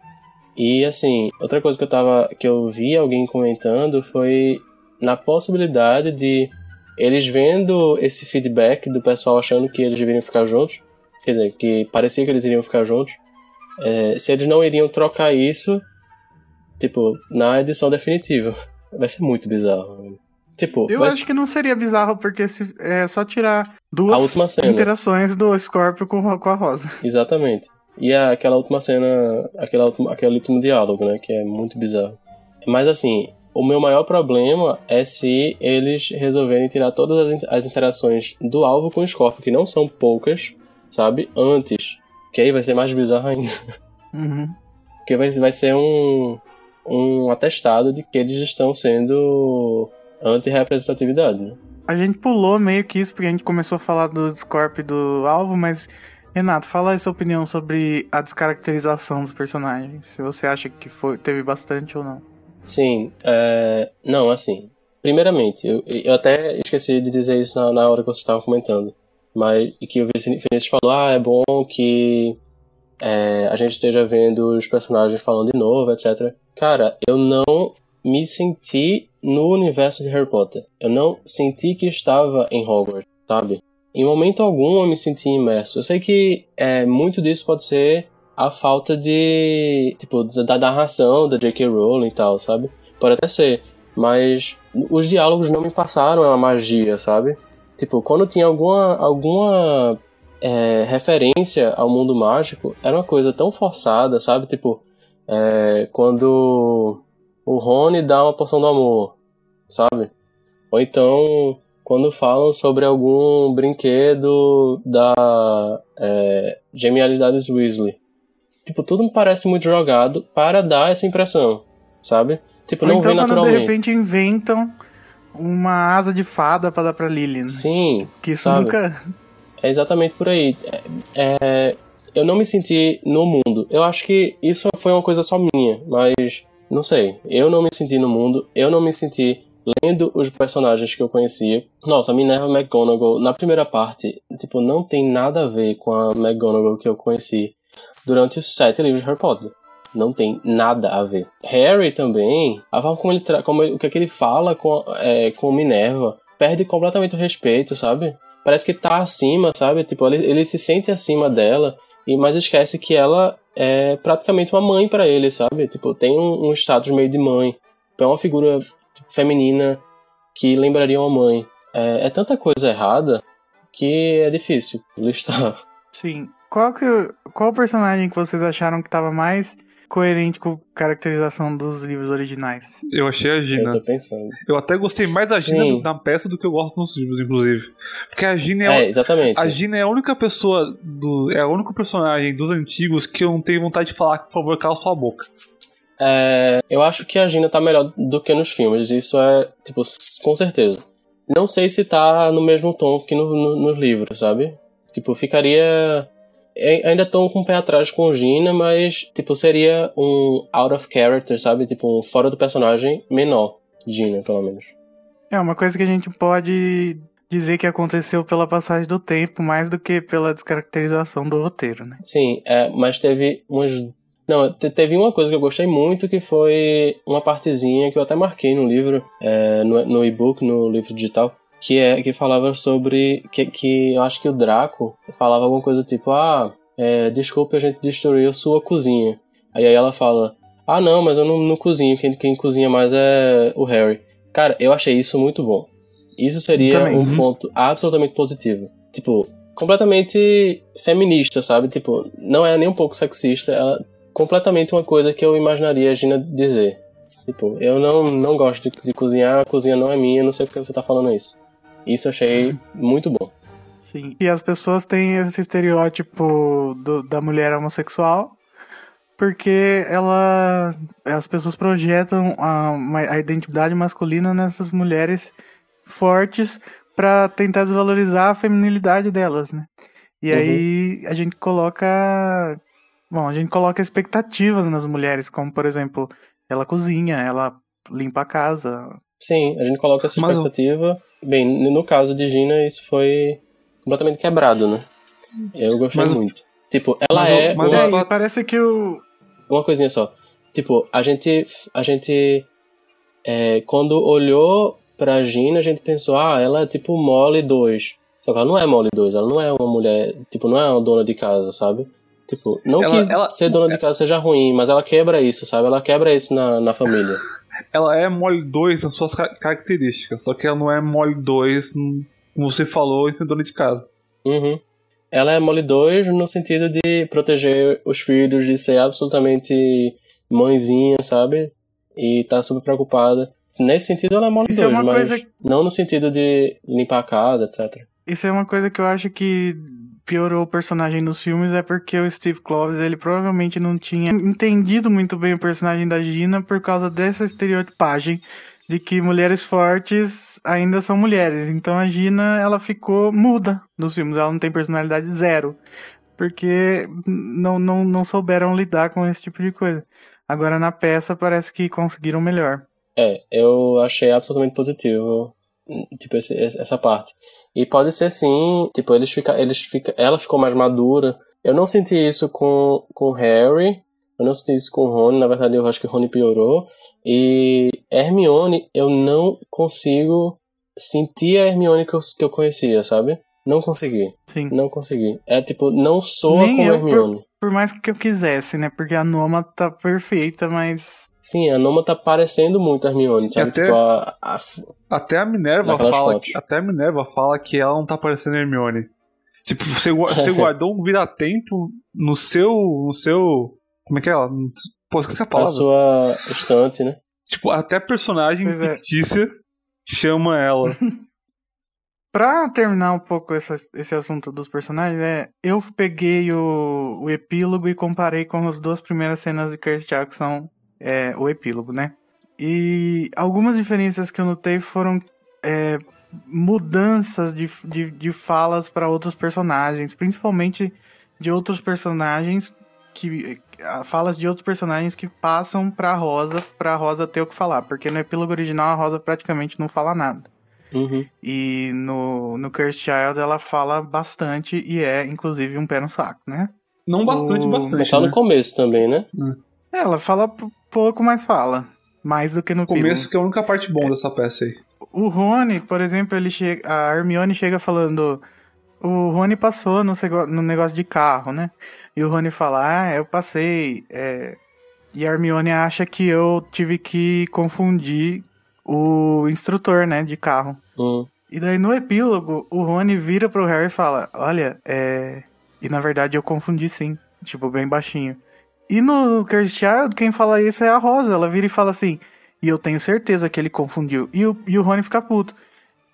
E assim, outra coisa que eu tava. que eu vi alguém comentando foi na possibilidade de eles vendo esse feedback do pessoal achando que eles deveriam ficar juntos, quer dizer, que parecia que eles iriam ficar juntos, é, se eles não iriam trocar isso, tipo, na edição definitiva. Vai ser muito bizarro. Tipo, Eu vai acho que não seria bizarro, porque se, é só tirar duas interações do Scorpio com, com a Rosa. Exatamente. E a- aquela última cena, aquela aquele último diálogo, né? Que é muito bizarro. Mas assim, o meu maior problema é se eles resolverem tirar todas as, as interações do alvo com o Scorpio, que não são poucas, sabe? Antes. Que aí vai ser mais bizarro ainda. Uhum. Porque vai, vai ser um, um atestado de que eles estão sendo anti-representatividade, né? A gente pulou meio que isso, porque a gente começou a falar do Scorpio e do alvo, mas. Renato, fala aí sua opinião sobre a descaracterização dos personagens. Se você acha que foi, teve bastante ou não. Sim, é... não, assim, primeiramente, eu, eu até esqueci de dizer isso na, na hora que você estava comentando, mas que o Vinícius falou, ah, é bom que é, a gente esteja vendo os personagens falando de novo, etc. Cara, eu não me senti no universo de Harry Potter. Eu não senti que estava em Hogwarts, sabe? Em momento algum eu me senti imerso. Eu sei que é, muito disso pode ser a falta de. Tipo, da narração da J.K. Rowling e tal, sabe? Pode até ser. Mas os diálogos não me passaram a magia, sabe? Tipo, quando tinha alguma, alguma é, referência ao mundo mágico, era uma coisa tão forçada, sabe? Tipo, é, quando o Rony dá uma porção do amor, sabe? Ou então, quando falam sobre algum brinquedo da é, genialidades Weasley. Tipo, tudo me parece muito jogado para dar essa impressão, sabe? Tipo, Ou não então vem quando de naturalmente. repente inventam uma asa de fada pra dar pra Lily, né? Sim, Que isso sabe? nunca. É exatamente por aí. É, é, eu não me senti no mundo. Eu acho que isso foi uma coisa só minha, mas não sei. Eu não me senti no mundo, eu não me senti lendo os personagens que eu conhecia. Nossa, Minerva McGonagall, na primeira parte, tipo, não tem nada a ver com a McGonagall que eu conheci durante os sete livros de Harry Potter. Não tem nada a ver. Harry também, a forma como ele como ele- o que, é que ele fala com, é, com Minerva, perde completamente o respeito, sabe? Parece que tá acima, sabe? Tipo, ele, ele se sente acima dela, e mas esquece que ela é praticamente uma mãe pra ele, sabe? Tipo, tem um, um status meio de mãe. É uma figura tipo, feminina que lembraria uma mãe. É, é tanta coisa errada que é difícil listar. Sim. Qual, que, qual personagem que vocês acharam que tava mais coerente com a caracterização dos livros originais? Eu achei a Eu Gina. tô pensando. Eu até gostei mais da Gina Sim. na peça do que eu gosto nos livros, inclusive. Porque a Gina é, É, exatamente. a Gina é a única pessoa do. É a única personagem dos antigos que eu não tenho vontade de falar, por favor, cala sua boca. É, eu acho que a Gina tá melhor do que nos filmes, isso é, tipo, com certeza. Não sei se tá no mesmo tom que no, no, nos livros, sabe? Tipo, ficaria. Ai- Ainda tô com o pé atrás com Gina, mas, tipo, seria um out of character, sabe? Tipo, um fora do personagem menor. Gina, pelo menos. É uma coisa que a gente pode dizer que aconteceu pela passagem do tempo, mais do que pela descaracterização do roteiro, né? Sim, é, mas teve umas. Não, te- teve uma coisa que eu gostei muito que foi uma partezinha que eu até marquei no livro, é, no, no e-book, no livro digital, que é que falava sobre. Que, que eu acho que o Draco falava alguma coisa tipo: Ah, é, desculpe, a gente destruiu sua cozinha. Aí, aí ela fala: Ah, não, mas eu não, não cozinho, quem, quem cozinha mais é o Harry. Cara, eu achei isso muito bom. Isso seria Também. um Uhum. ponto absolutamente positivo. Tipo, completamente feminista, sabe? Tipo, não é nem um pouco sexista, ela completamente uma coisa que eu imaginaria a Gina dizer. Tipo, eu não, não gosto de, de cozinhar, a cozinha não é minha, não sei porque você tá falando isso. Isso eu achei muito bom. Sim. E as pessoas têm esse estereótipo do- da mulher homossexual porque ela as pessoas projetam a, a identidade masculina nessas mulheres fortes pra tentar desvalorizar a feminilidade delas, né? E Uhum. aí a gente coloca bom, a gente coloca expectativas nas mulheres, como por exemplo, ela cozinha, ela limpa a casa. Sim, a gente coloca essa Mas expectativa. Bem, no caso de Gina, isso foi completamente quebrado, né? Eu gostei Mas muito. Tipo, ela mas é. mas uma- parece que o uma coisinha só. Tipo, a gente. A gente. é, quando olhou pra Gina, a gente pensou, ah, ela é tipo Molly 2. Só que ela não é Molly 2, ela não é uma mulher. Tipo, não é uma dona de casa, sabe? Tipo, não Ela- que ela- ser dona de casa seja ruim, mas ela quebra isso, sabe? Ela quebra isso na, na família. Ela é Mole 2 nas suas ca- características, só que ela não é Mole 2, hum, como você falou, em ser dona de casa. Uhum. Ela é Molly 2 no sentido de proteger os filhos, de ser absolutamente mãezinha, sabe? E tá super preocupada. Nesse sentido, ela é Isso é 2, uma mas coisa- não no sentido de limpar a casa, etc. Isso é uma coisa que eu acho que piorou o personagem nos filmes é porque o Steve Kloves, ele provavelmente não tinha entendido muito bem o personagem da Gina por causa dessa estereotipagem de que mulheres fortes ainda são mulheres. Então a Gina, ela ficou muda nos filmes, ela não tem personalidade zero, porque não, não, não souberam lidar com esse tipo de coisa. Agora na peça parece que conseguiram melhor. É, eu achei absolutamente positivo, tipo, esse- essa parte. E pode ser sim, tipo, eles fica, eles fica, ela ficou mais madura. Eu não senti isso com com Harry, eu não senti isso com o Rony, na verdade eu acho que o Rony piorou, E Hermione, eu não consigo sentir a Hermione que eu, que eu conhecia, sabe? Não consegui. Sim. Não consegui. É tipo, não soa Nem como eu, Hermione. Por mais que eu quisesse, né? Porque a Noma tá perfeita, mas. Sim, a Noma tá parecendo muito Hermione, sabe? até- Tipo, a, a- Até a Minerva fala fotos. que, até a Minerva fala que ela não tá parecendo Hermione. Tipo, você, você [laughs] guardou um vira-tempo no seu no seu como é que é? ela? Pô, esqueci a a palavra. sua estante, né? Tipo, até personagem Pois é. fictícia chama ela. [laughs] Pra terminar um pouco essa- esse assunto dos personagens, é, eu peguei o, o epílogo e comparei com as duas primeiras cenas de que são é, o epílogo, né? E algumas diferenças que eu notei foram é, mudanças de, de, de falas para outros personagens, principalmente de outros personagens que falas de outros personagens que passam pra Rosa, pra Rosa ter o que falar, porque no epílogo original a Rosa praticamente não fala nada. Uhum. E no, no Cursed Child ela fala bastante e é, inclusive, um pé no saco, né? Não bastante, O- bastante. Mas tá né? no começo também, né? Ela fala pouco, mas fala. Mais do que no começo epílogo. que é a única parte boa dessa peça aí. O Rony, por exemplo, ele chega, a Hermione chega falando. O Rony passou no, no negócio de carro, né? E o Rony fala: Ah, eu passei. é." E a Hermione acha que eu tive que confundir o instrutor, né, de carro. Hum. E daí no epílogo, o Rony vira pro Harry e fala: Olha, é. E na verdade eu confundi sim. Tipo, bem baixinho. E no Cursed Child, quem fala isso é a Rosa. Ela vira e fala assim: E eu tenho certeza que ele confundiu. E o, e o Rony fica puto.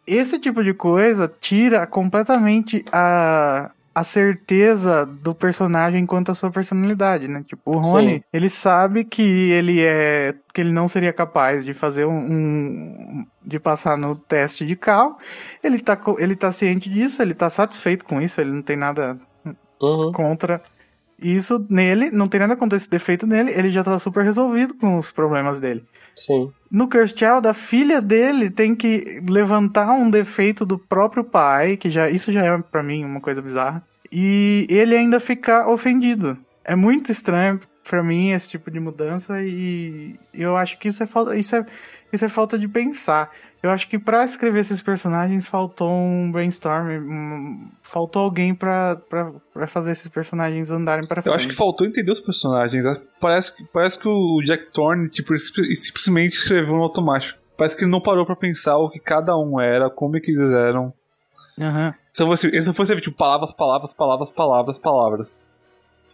Esse tipo de coisa tira completamente a, a certeza do personagem quanto à sua personalidade, né? Tipo, o Rony, Sim. ele sabe que ele é. que ele não seria capaz de fazer um. um- de passar no teste de carro. Ele tá, ele tá ciente disso, ele tá satisfeito com isso, ele não tem nada Uhum. contra isso nele, não tem nada contra esse defeito nele, ele já tá super resolvido com os problemas dele. Sim. No Cursed Child, a filha dele tem que levantar um defeito do próprio pai, que já isso já é pra mim uma coisa bizarra, e ele ainda ficar ofendido. É muito estranho pra mim esse tipo de mudança e eu acho que isso é falta, isso é, isso é falta de pensar. Eu acho que pra escrever esses personagens faltou um brainstorm, faltou alguém pra fazer esses personagens andarem pra frente. Eu acho que faltou entender os personagens. Parece, que- parece que o Jack Thorne tipo, simplesmente escreveu no automático. Parece que ele não parou pra pensar o que cada um era, como é que eles eram. Aham. Se fosse, ele só tipo palavras, palavras, palavras, palavras, palavras.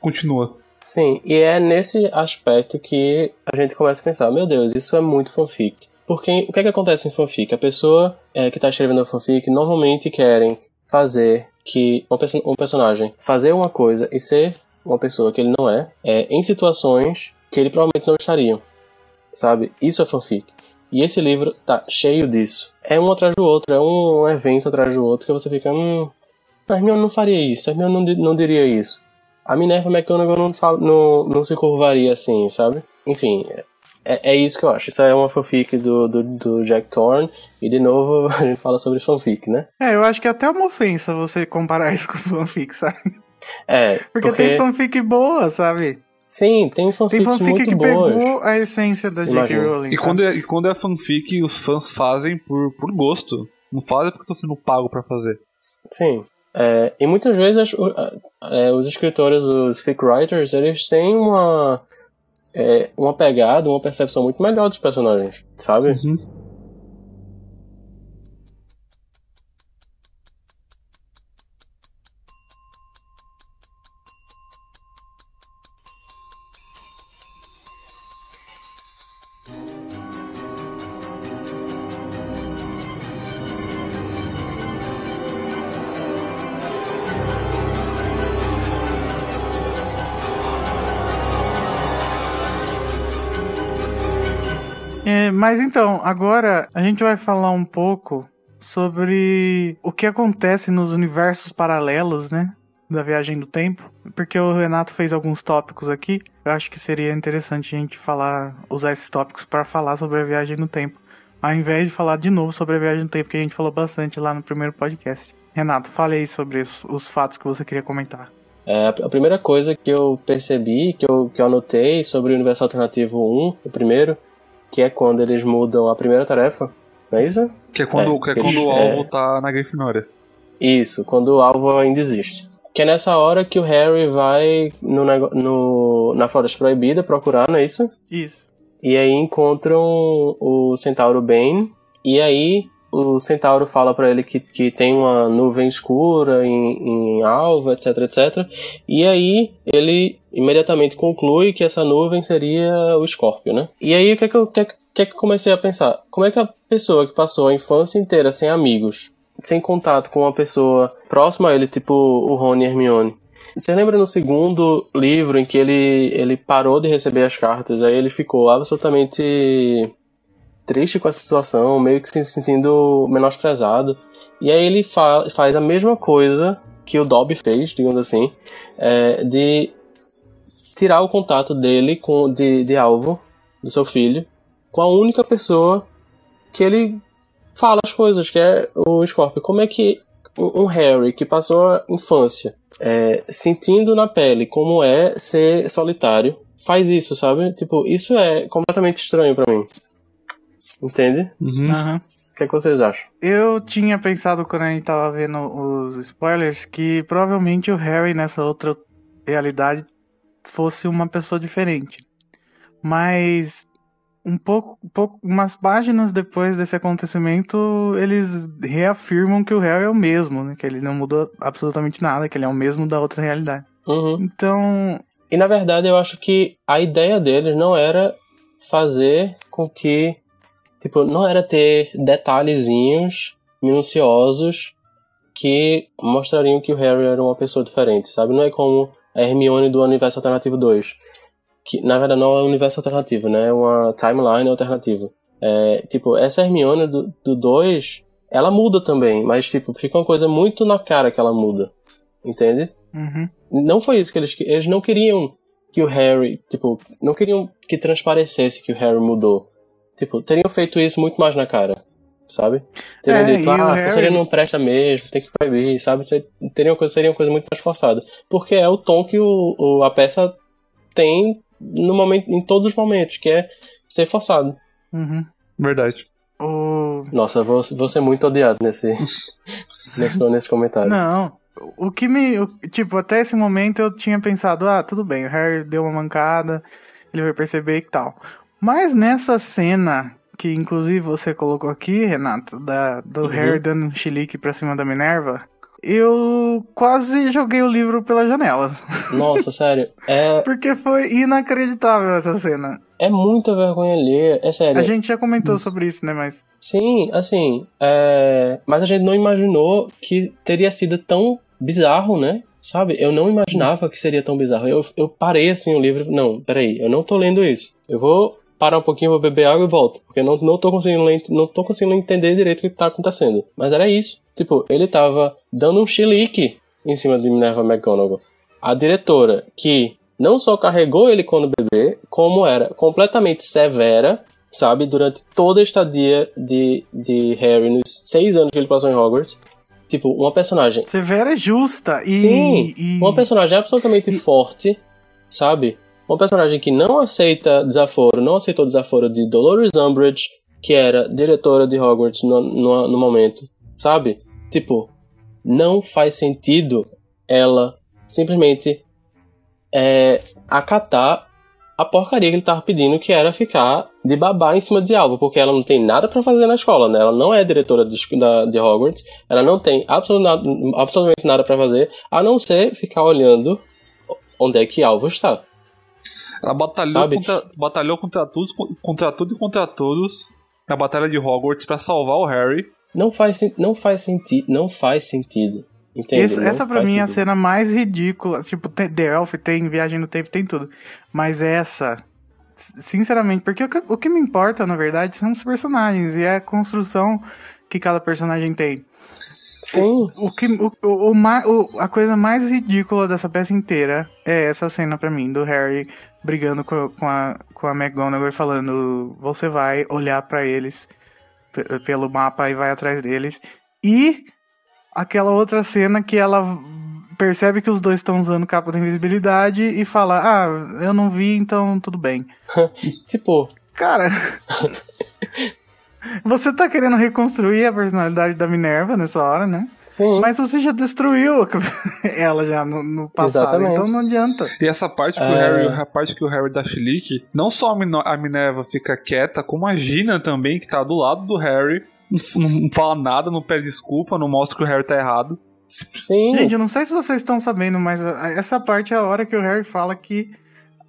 Continua. Sim, e é nesse aspecto que a gente começa a pensar, meu Deus, isso é muito fanfic. Porque o que é que acontece em fanfic? A pessoa é, que está escrevendo a fanfic normalmente querem fazer que um personagem fazer uma coisa e ser uma pessoa que ele não é, é em situações que ele provavelmente não estaria. Sabe? Isso é fanfic. E esse livro tá cheio disso. É um atrás do outro, é um evento atrás do outro que você fica, hum, Hermione não faria isso, Hermione não, não diria isso. A Minerva McGonagall não, fala- não, não se curvaria assim, sabe? Enfim, é, é isso que eu acho. Isso é uma fanfic do, do, do Jack Thorne. E de novo [laughs] a gente fala sobre fanfic, né? É, eu acho que é até uma ofensa você comparar isso com fanfic, [laughs] sabe? É, Porque, tem fanfic boa, sabe? Sim, tem Tem fanfics fanfic muito que boas. pegou a essência da J.K. Imagino. Rowling. E sabe? quando, é, e quando é fanfic, os fãs fazem por, por gosto. Não fazem porque estão sendo pago pra fazer. Sim. É, e muitas vezes as- é, os escritores, os fic writers, eles têm uma, é, uma pegada, uma percepção muito melhor dos personagens, sabe? Uhum. Agora a gente vai falar um pouco sobre o que acontece nos universos paralelos, né? Da viagem do tempo. Porque o Renato fez alguns tópicos aqui. Eu acho que seria interessante a gente falar, usar esses tópicos para falar sobre a viagem no tempo. Ao invés de falar de novo sobre a viagem no tempo, que a gente falou bastante lá no primeiro podcast. Renato, fale aí sobre os, os fatos que você queria comentar. É, a primeira coisa que eu percebi, que eu, que eu anotei sobre o Universo Alternativo 1, o primeiro, que é quando eles mudam a primeira tarefa, não é isso? Que é quando, É, que é quando eles- o é. alvo tá na Grifinória. Isso, quando o alvo ainda existe. Que é nessa hora que o Harry vai no, no, na Floresta Proibida procurar, não é isso? Isso. E aí encontram o Centauro Bane. E aí o Centauro fala pra ele que, que tem uma nuvem escura em, em alvo, etc, etc. E aí ele imediatamente conclui que essa nuvem seria o Scorpio, né? E aí o que é que eu, que é que- é que comecei a pensar? Como é que a pessoa que passou a infância inteira sem amigos, sem contato com uma pessoa próxima a ele, tipo o Rony e Hermione, você lembra no segundo livro em que ele, ele parou de receber as cartas, aí ele ficou absolutamente triste com a situação, meio que se sentindo menosprezado. E aí ele fa faz a mesma coisa que o Dobby fez, digamos assim, é, de tirar o contato dele com de, de alvo, do seu filho, com a única pessoa que ele fala as coisas, que é o Scorpio. Como é que um Harry que passou a infância é, sentindo na pele como é ser solitário, faz isso, sabe? Tipo, isso é completamente estranho pra mim. Entende? Uhum. Aham. O que, é que vocês acham? Eu tinha pensado quando a gente tava vendo os spoilers que provavelmente o Harry nessa outra realidade fosse uma pessoa diferente. Mas um pouco, um pouco umas páginas depois desse acontecimento, eles reafirmam que o Harry é o mesmo, né? Que ele não mudou absolutamente nada, que ele é o mesmo da outra realidade. Uhum. Então, E na verdade eu acho que a ideia deles não era fazer com que. Tipo, não era ter detalhezinhos minuciosos que mostrariam que o Harry era uma pessoa diferente, sabe? Não é como a Hermione do Universo Alternativo 2. Que na verdade não é um universo alternativo, né? É uma timeline alternativa. É, tipo, essa Hermione do, do 2, ela muda também, mas tipo, fica uma coisa muito na cara que ela muda. Entende? uhum, não foi isso que eles eles não queriam que o Harry, tipo, não queriam que transparecesse que o Harry mudou. Tipo, teriam feito isso muito mais na cara, sabe? Teriam É, dito, ah, se Harry- ele não presta mesmo, tem que proibir, sabe? Se- Teriam coisa, seria uma coisa muito mais forçada. Porque é o tom que o, o- a peça tem no momento, em todos os momentos, que é ser forçado. uhum. Verdade. O... Nossa, vou, vou ser muito odiado nesse, [laughs] nesse, nesse comentário. Não. O que me. o- Tipo, até esse momento eu tinha pensado, ah, tudo bem, o Harry deu uma mancada, ele vai perceber e tal. Mas nessa cena, que inclusive você colocou aqui, Renato, da, do Uhum. Harry dando um chilique pra cima da Minerva, eu quase joguei o livro pelas janelas. [laughs] Nossa, sério, é, Porque foi inacreditável essa cena. é muita vergonha alheia, é sério. A gente já comentou sobre isso, né? Mas. Sim, assim, é... mas a gente não imaginou que teria sido tão bizarro, né? Sabe? Eu não imaginava que seria tão bizarro. Eu, eu parei assim o livro. Não, peraí, eu não tô lendo isso. Eu vou parar um pouquinho, vou beber água e volto. Porque eu não, não, tô conseguindo, não tô conseguindo entender direito o que tá acontecendo. Mas era isso. Tipo, ele tava dando um chilique em cima de Minerva McGonagall. A diretora, que não só carregou ele quando bebê, como era completamente severa, sabe? Durante toda a estadia de, de Harry, nos seis anos que ele passou em Hogwarts. Tipo, uma personagem Severa é justa e. Sim, e- uma personagem absolutamente forte, sabe? Uma personagem que não aceita desaforo, não aceitou desaforo de Dolores Umbridge, que era diretora de Hogwarts no, no, no momento, sabe? Tipo, não faz sentido ela simplesmente é, acatar a porcaria que ele tava pedindo, que era ficar de babá em cima de alvo, porque ela não tem nada pra fazer na escola, né? Ela não é diretora de, da, de Hogwarts, ela não tem absolutamente, nada pra fazer, a não ser ficar olhando onde é que alvo está. Ela batalhou Sabe? contra, batalhou contra tudo, contra tudo e contra todos na batalha de Hogwarts pra salvar o Harry. Não faz, não faz sentido, não faz sentido. Entende? Esse- Não essa pra mim é a sentido. cena mais ridícula. Tipo, tem The Elf tem Viagem no Tempo, tem tudo. Mas essa, sinceramente, porque o que, o que me importa, na verdade, são os personagens e é a construção que cada personagem tem. Sim, O que, o, o, o o- a coisa mais ridícula dessa peça inteira é essa cena pra mim, do Harry brigando com, com, a, com a McGonagall e falando: você vai olhar pra eles pe- pelo mapa e vai atrás deles. E aquela outra cena que ela percebe que os dois estão usando capa de invisibilidade e fala: ah, eu não vi, então tudo bem. [laughs] tipo, Cara. [laughs] você tá querendo reconstruir a personalidade da Minerva nessa hora, né? Sim. Mas você já destruiu [laughs] ela já no, no passado, Exatamente. então não adianta. E essa parte que o É. Harry, a parte que o Harry dá chilique, não só a, Minerva fica quieta, como a Gina também, que tá do lado do Harry, não, fala nada, não pede desculpa, não mostra que o Harry tá errado. Sim. Gente, eu não sei se vocês estão sabendo, mas essa parte é a hora que o Harry fala que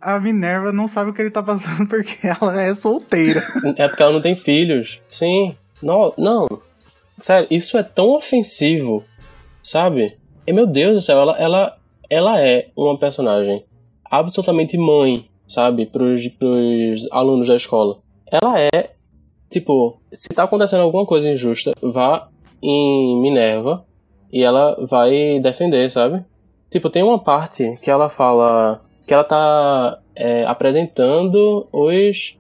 a Minerva não sabe o que ele tá passando [laughs] porque ela é solteira. [laughs] É porque ela não tem filhos. Sim. Não, não. Sério, isso é tão ofensivo, sabe? E meu Deus do céu, ela, ela, ela é uma personagem absolutamente mãe, sabe? Pros, pros alunos da escola. Ela é, tipo, se tá acontecendo alguma coisa injusta, vá em Minerva e ela vai defender, sabe? Tipo, tem uma parte que ela fala que ela tá é, apresentando os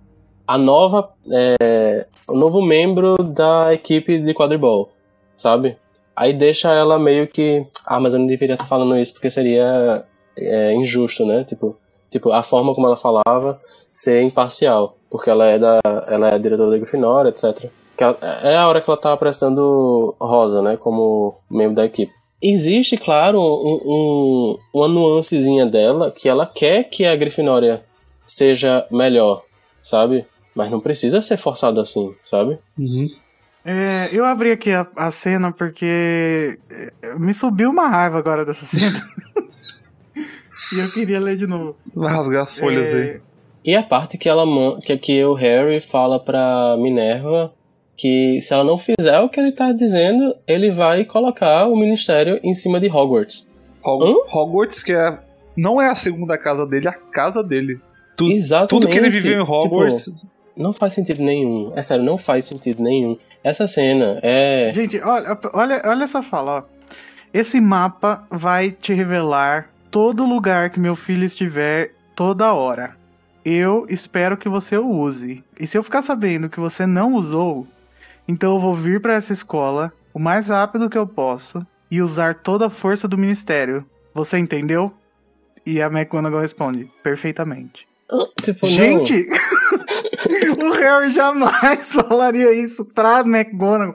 a nova é, o novo membro da equipe de quadribol, sabe? Aí deixa ela meio que ah, mas eu não deveria estar falando isso porque seria é, injusto, né? Tipo, tipo a forma como ela falava ser imparcial, porque ela é da ela é diretora da Grifinória, etc. Ela- é a hora que ela tá apresentando Rosa, né, como membro da equipe. Existe, claro, um, um- uma nuancezinha dela que ela quer que a Grifinória seja melhor, sabe? Mas não precisa ser forçado assim, sabe? É, eu abri aqui a, a cena porque é, me subiu uma raiva agora dessa cena. [laughs] e eu queria ler de novo. Vai rasgar as folhas É, aí. E a parte que ela que, que o Harry fala pra Minerva que se ela não fizer o que ele tá dizendo, ele vai colocar o ministério em cima de Hogwarts. Hog- Hã? Hogwarts, que é, não é a segunda casa dele, é a casa dele. Tu- Exatamente. Tudo que ele viveu em Tipo, Hogwarts. não faz sentido nenhum. É sério, não faz sentido nenhum. Essa cena é. Gente, olha, olha, olha essa fala, ó. Esse mapa vai te revelar todo lugar que meu filho estiver toda hora. Eu espero que você o use. E se eu ficar sabendo que você não usou, então eu vou vir pra essa escola o mais rápido que eu posso e usar toda a força do ministério. Você entendeu? E a McGonagall responde: perfeitamente. Tipo, não. Gente, [laughs] [laughs] o Harry jamais [laughs] falaria isso pra McGonagall.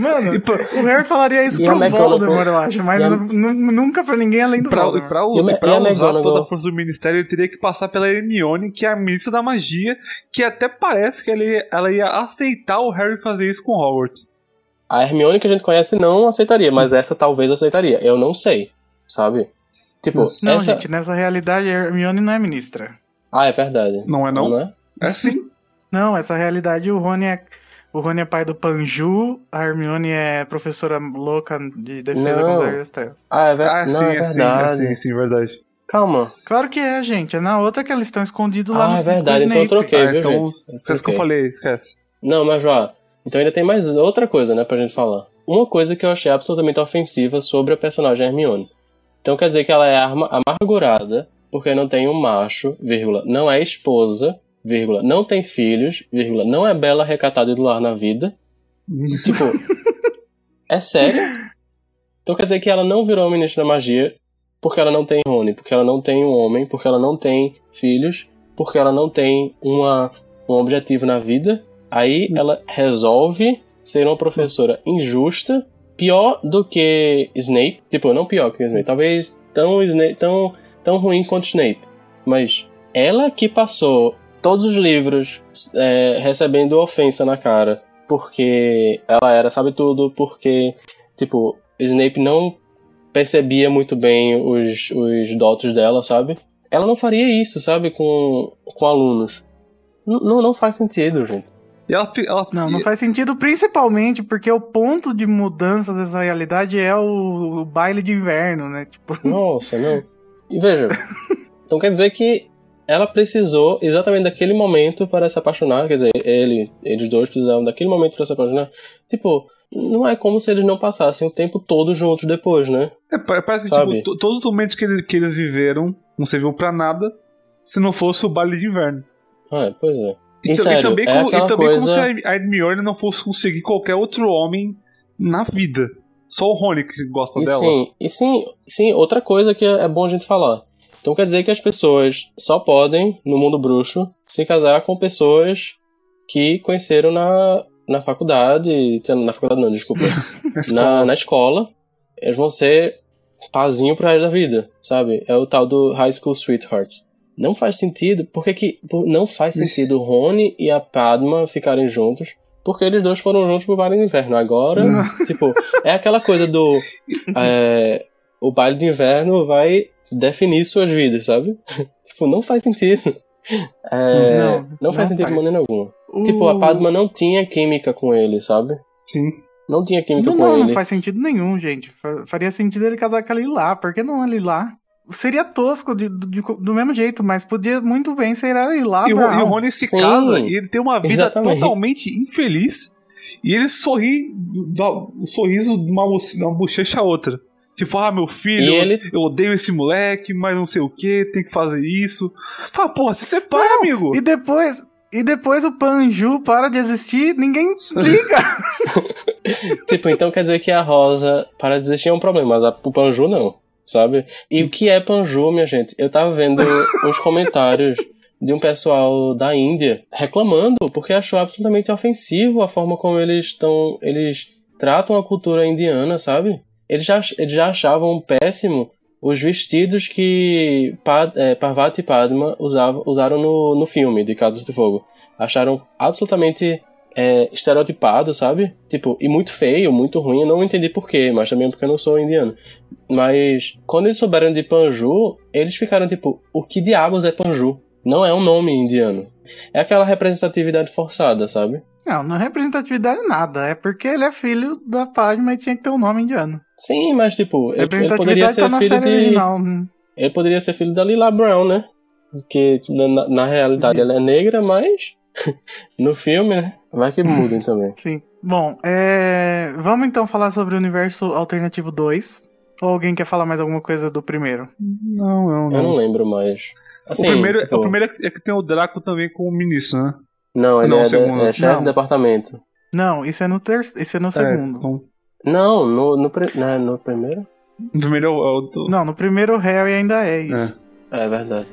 Mano, E pra, o Harry falaria isso a pro Voldemort, eu acho, mas a- nu- nu- nunca pra ninguém além do pra, Voldemort. pra, E pra e a usar McGonagall? toda a força do ministério, ele teria que passar pela Hermione, que é a ministra da magia, que até parece que ela ia, ela ia aceitar o Harry fazer isso com Hogwarts. A Hermione que a gente conhece não aceitaria, mas essa talvez aceitaria. Eu não sei, sabe? Tipo, Não, essa. gente, nessa realidade a Hermione não é ministra. Ah, é verdade. Não é não? Não é? É sim. Não, essa realidade o Rony é. O Rony é pai do Panju, a Hermione é professora louca de defesa Não. contra as trevas. Ah, é, ver... Ah, não, sim, é é sim, verdade. é sim, é sim, verdade. Calma. Claro que é, gente. É na outra que eles estão escondidos lá Ah, no é verdade, então eu troquei. Ah, viu, então, gente? esquece que eu falei, esquece. Não, mas já. Então ainda tem mais outra coisa, né, pra gente falar. Uma coisa que eu achei absolutamente ofensiva sobre a personagem Hermione. Então quer dizer que ela é arma- amargurada porque não tem um macho, vírgula, não é esposa, vírgula, não tem filhos, vírgula, não é bela, recatada e do lar na vida. [laughs] Tipo, é sério? Então quer dizer que ela não virou ministra da magia porque ela não tem Rony, porque ela não tem um homem, porque ela não tem filhos, porque ela não tem uma, um objetivo na vida. Aí ela resolve ser uma professora injusta, pior do que Snape. Tipo, não pior que Snape, talvez tão, Snape, tão, tão ruim quanto Snape. Mas ela que passou todos os livros é, recebendo ofensa na cara porque ela era sabe tudo, porque, tipo, Snape não percebia muito bem os, os dotes dela, sabe? Ela não faria isso, sabe, com, com alunos. N- Não, não faz sentido, gente. E ela, ela Não, não faz sentido, principalmente porque o ponto de mudança dessa realidade é o, o baile de inverno, né? Tipo, Nossa, não. E veja, [laughs] então quer dizer que ela precisou exatamente daquele momento para se apaixonar, quer dizer, ele, eles dois precisavam daquele momento para se apaixonar. Tipo, não é como se eles não passassem o tempo todo juntos depois, né? É, pa- parece que Sabe? tipo, to- todos os momentos que, ele- que eles viveram não serviu pra nada se não fosse o baile de inverno. Ah, pois é. E, E ta- e sério, também, é como, e também como coisa- se a Hermione não fosse conseguir qualquer outro homem na vida. Só o Rony que gosta E dela. sim, e sim, sim, outra coisa que é bom a gente falar. Então quer dizer que as pessoas só podem, no mundo bruxo, se casar com pessoas que conheceram na, na faculdade. Na faculdade não, desculpa. [laughs] na, na escola. Eles vão ser pazinho pro resto da vida, sabe? É o tal do High School Sweetheart. Não faz sentido, porque que não faz sentido o Rony e a Padma ficarem juntos, porque eles dois foram juntos pro baile de inverno. Agora, tipo, é aquela coisa do [laughs] é, o baile de inverno vai definir suas vidas, sabe? [laughs] tipo, não faz sentido. [laughs] É, não, não, não, faz sentido faz. de maneira alguma. Uh... Tipo, a Padma não tinha química com ele, sabe? Sim. Não tinha química não, com não, ele. Não faz sentido nenhum, gente. Faria sentido ele casar com a Lilá. Por que não a Lilá? Seria tosco de, de, do mesmo jeito, mas podia muito bem ser a Lilá. E, o, e o Rony se Sim, casa e ele tem uma vida exatamente. totalmente infeliz. E ele sorri, o sorriso de uma, uma bochecha a outra. Tipo, ah, meu filho, ele... eu odeio esse moleque, mas não sei o que, tem que fazer isso. Fala, porra, se separa, não, amigo. E depois, e depois o Panju para de existir, ninguém liga. [laughs] tipo, então quer dizer que a Rosa para de existir é um problema, mas o Panju não, sabe? E o que é Panju, minha gente? Eu tava vendo [laughs] uns comentários de um pessoal da Índia reclamando porque achou absolutamente ofensivo a forma como eles estão. Eles tratam a cultura indiana, sabe? Eles já, eles já achavam péssimo os vestidos que Pad, é, Parvati e Padma usavam, usaram no, no filme de Caldas de Fogo. Acharam absolutamente é, estereotipado, sabe? Tipo, e muito feio, muito ruim. Eu não entendi porquê, mas também porque eu não sou indiano. Mas quando eles souberam de Panju, eles ficaram tipo, o que diabos é Panju? Não é um nome indiano. É aquela representatividade forçada, sabe? Não, não é representatividade nada. É porque ele é filho da Padma e tinha que ter um nome indiano. Sim, mas tipo, ele, ele poderia ser tá filho de... Original. Ele poderia ser filho da Lila Brown, né? Porque na, na realidade ela é negra, mas [laughs] no filme, né? Vai que mudem também. Sim. Bom, é... vamos então falar sobre o universo alternativo 2. Ou alguém quer falar mais alguma coisa do primeiro? Não, não, não. Eu não lembro mais. Assim, o, primeiro, tipo... o primeiro é que tem o Draco também como ministro, né? Não, ele não, é, de, é chefe do departamento. Não, isso é no, ter... isso é no é, segundo. Então... Não, no, no, no, no primeiro? No primeiro é o. Não, no primeiro o Harry ainda é isso. É, é verdade.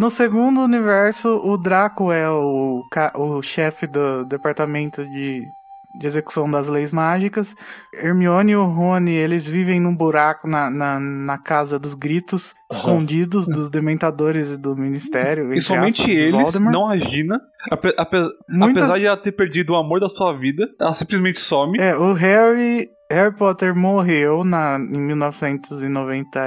No segundo universo, o Draco é o, o chefe do departamento de de execução das leis mágicas. Hermione e o Rony, eles vivem num buraco na, na, na casa dos gritos, uhum. escondidos dos dementadores do ministério. E somente eles, não a Gina. Ape, ape, Muitas... Apesar de ela ter perdido o amor da sua vida, ela simplesmente some. É, o Harry, Harry Potter morreu na,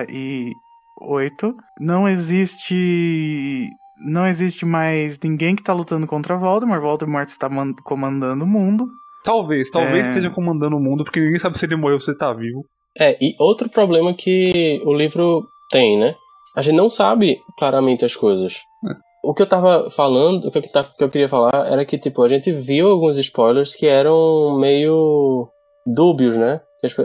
em 1998. Não existe não existe mais ninguém que tá lutando contra Voldemort. Voldemort está comandando o mundo. Talvez, talvez é... esteja comandando o mundo, porque ninguém sabe se ele morreu ou se ele tá vivo. É, e outro problema que o livro tem, né? A gente não sabe claramente as coisas. É. O que eu tava falando, o que eu, tava, que eu queria falar era que, tipo, a gente viu alguns spoilers que eram meio dúbios, né?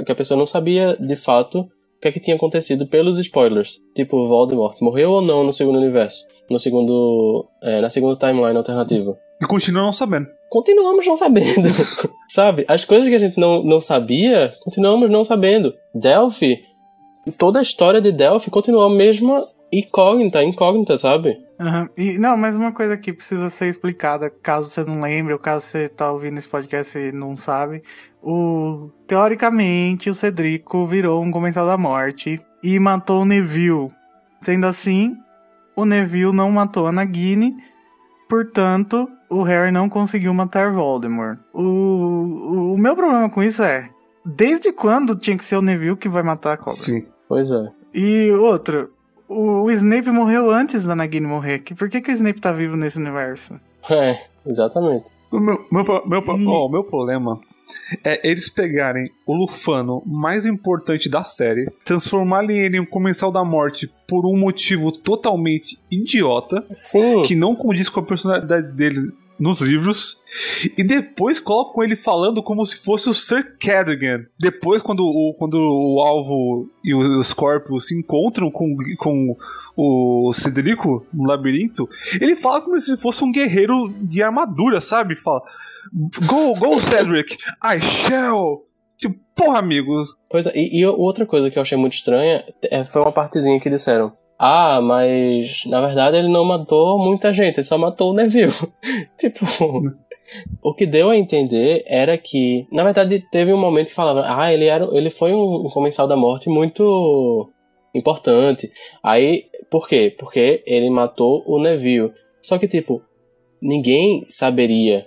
Que a pessoa não sabia, de fato, o que é que tinha acontecido pelos spoilers. Tipo, Voldemort morreu ou não no segundo universo? No segundo... É, na segunda timeline alternativa. E continua não sabendo continuamos não sabendo, [laughs] sabe? As coisas que a gente não, não sabia, continuamos não sabendo. Delphi, toda a história de Delphi continua a mesma incógnita, incógnita, sabe? Uhum. E, não, mas uma coisa que precisa ser explicada, caso você não lembre, ou caso você tá ouvindo esse podcast e não sabe, o teoricamente o Cedrico virou um comensal da morte e matou o Neville. Sendo assim, o Neville não matou a Nagini, portanto, o Harry não conseguiu matar Voldemort. O, o, o, meu problema com isso é, desde quando tinha que ser o Neville que vai matar a cobra? Sim. Pois é. E outro, o, o Snape morreu antes da Nagini morrer. Por que, que o Snape tá vivo nesse universo? É, exatamente. O meu, meu, meu, e... oh, meu problema é eles pegarem o Lufano mais importante da série, transformarem ele em um comensal da morte por um motivo totalmente idiota, Sim. que não condiz com a personalidade dele nos livros e depois colocam ele falando como se fosse o Sir Cadogan. Depois, quando o, quando o alvo e o Scorpio se encontram com, com o Cedrico no labirinto, ele fala como se fosse um guerreiro de armadura, sabe? Fala: Go, go, Cedric! I shall! Tipo, porra, amigos. Pois é, e, e outra coisa que eu achei muito estranha é, foi uma partezinha que disseram. Ah, mas na verdade ele não matou muita gente, ele só matou o Neville. [laughs] tipo, o que deu a entender era que, na verdade, teve um momento que falava, ah, ele era, ele foi um, comensal da morte muito importante. Aí, por quê? Porque ele matou o Neville. Só que tipo, ninguém saberia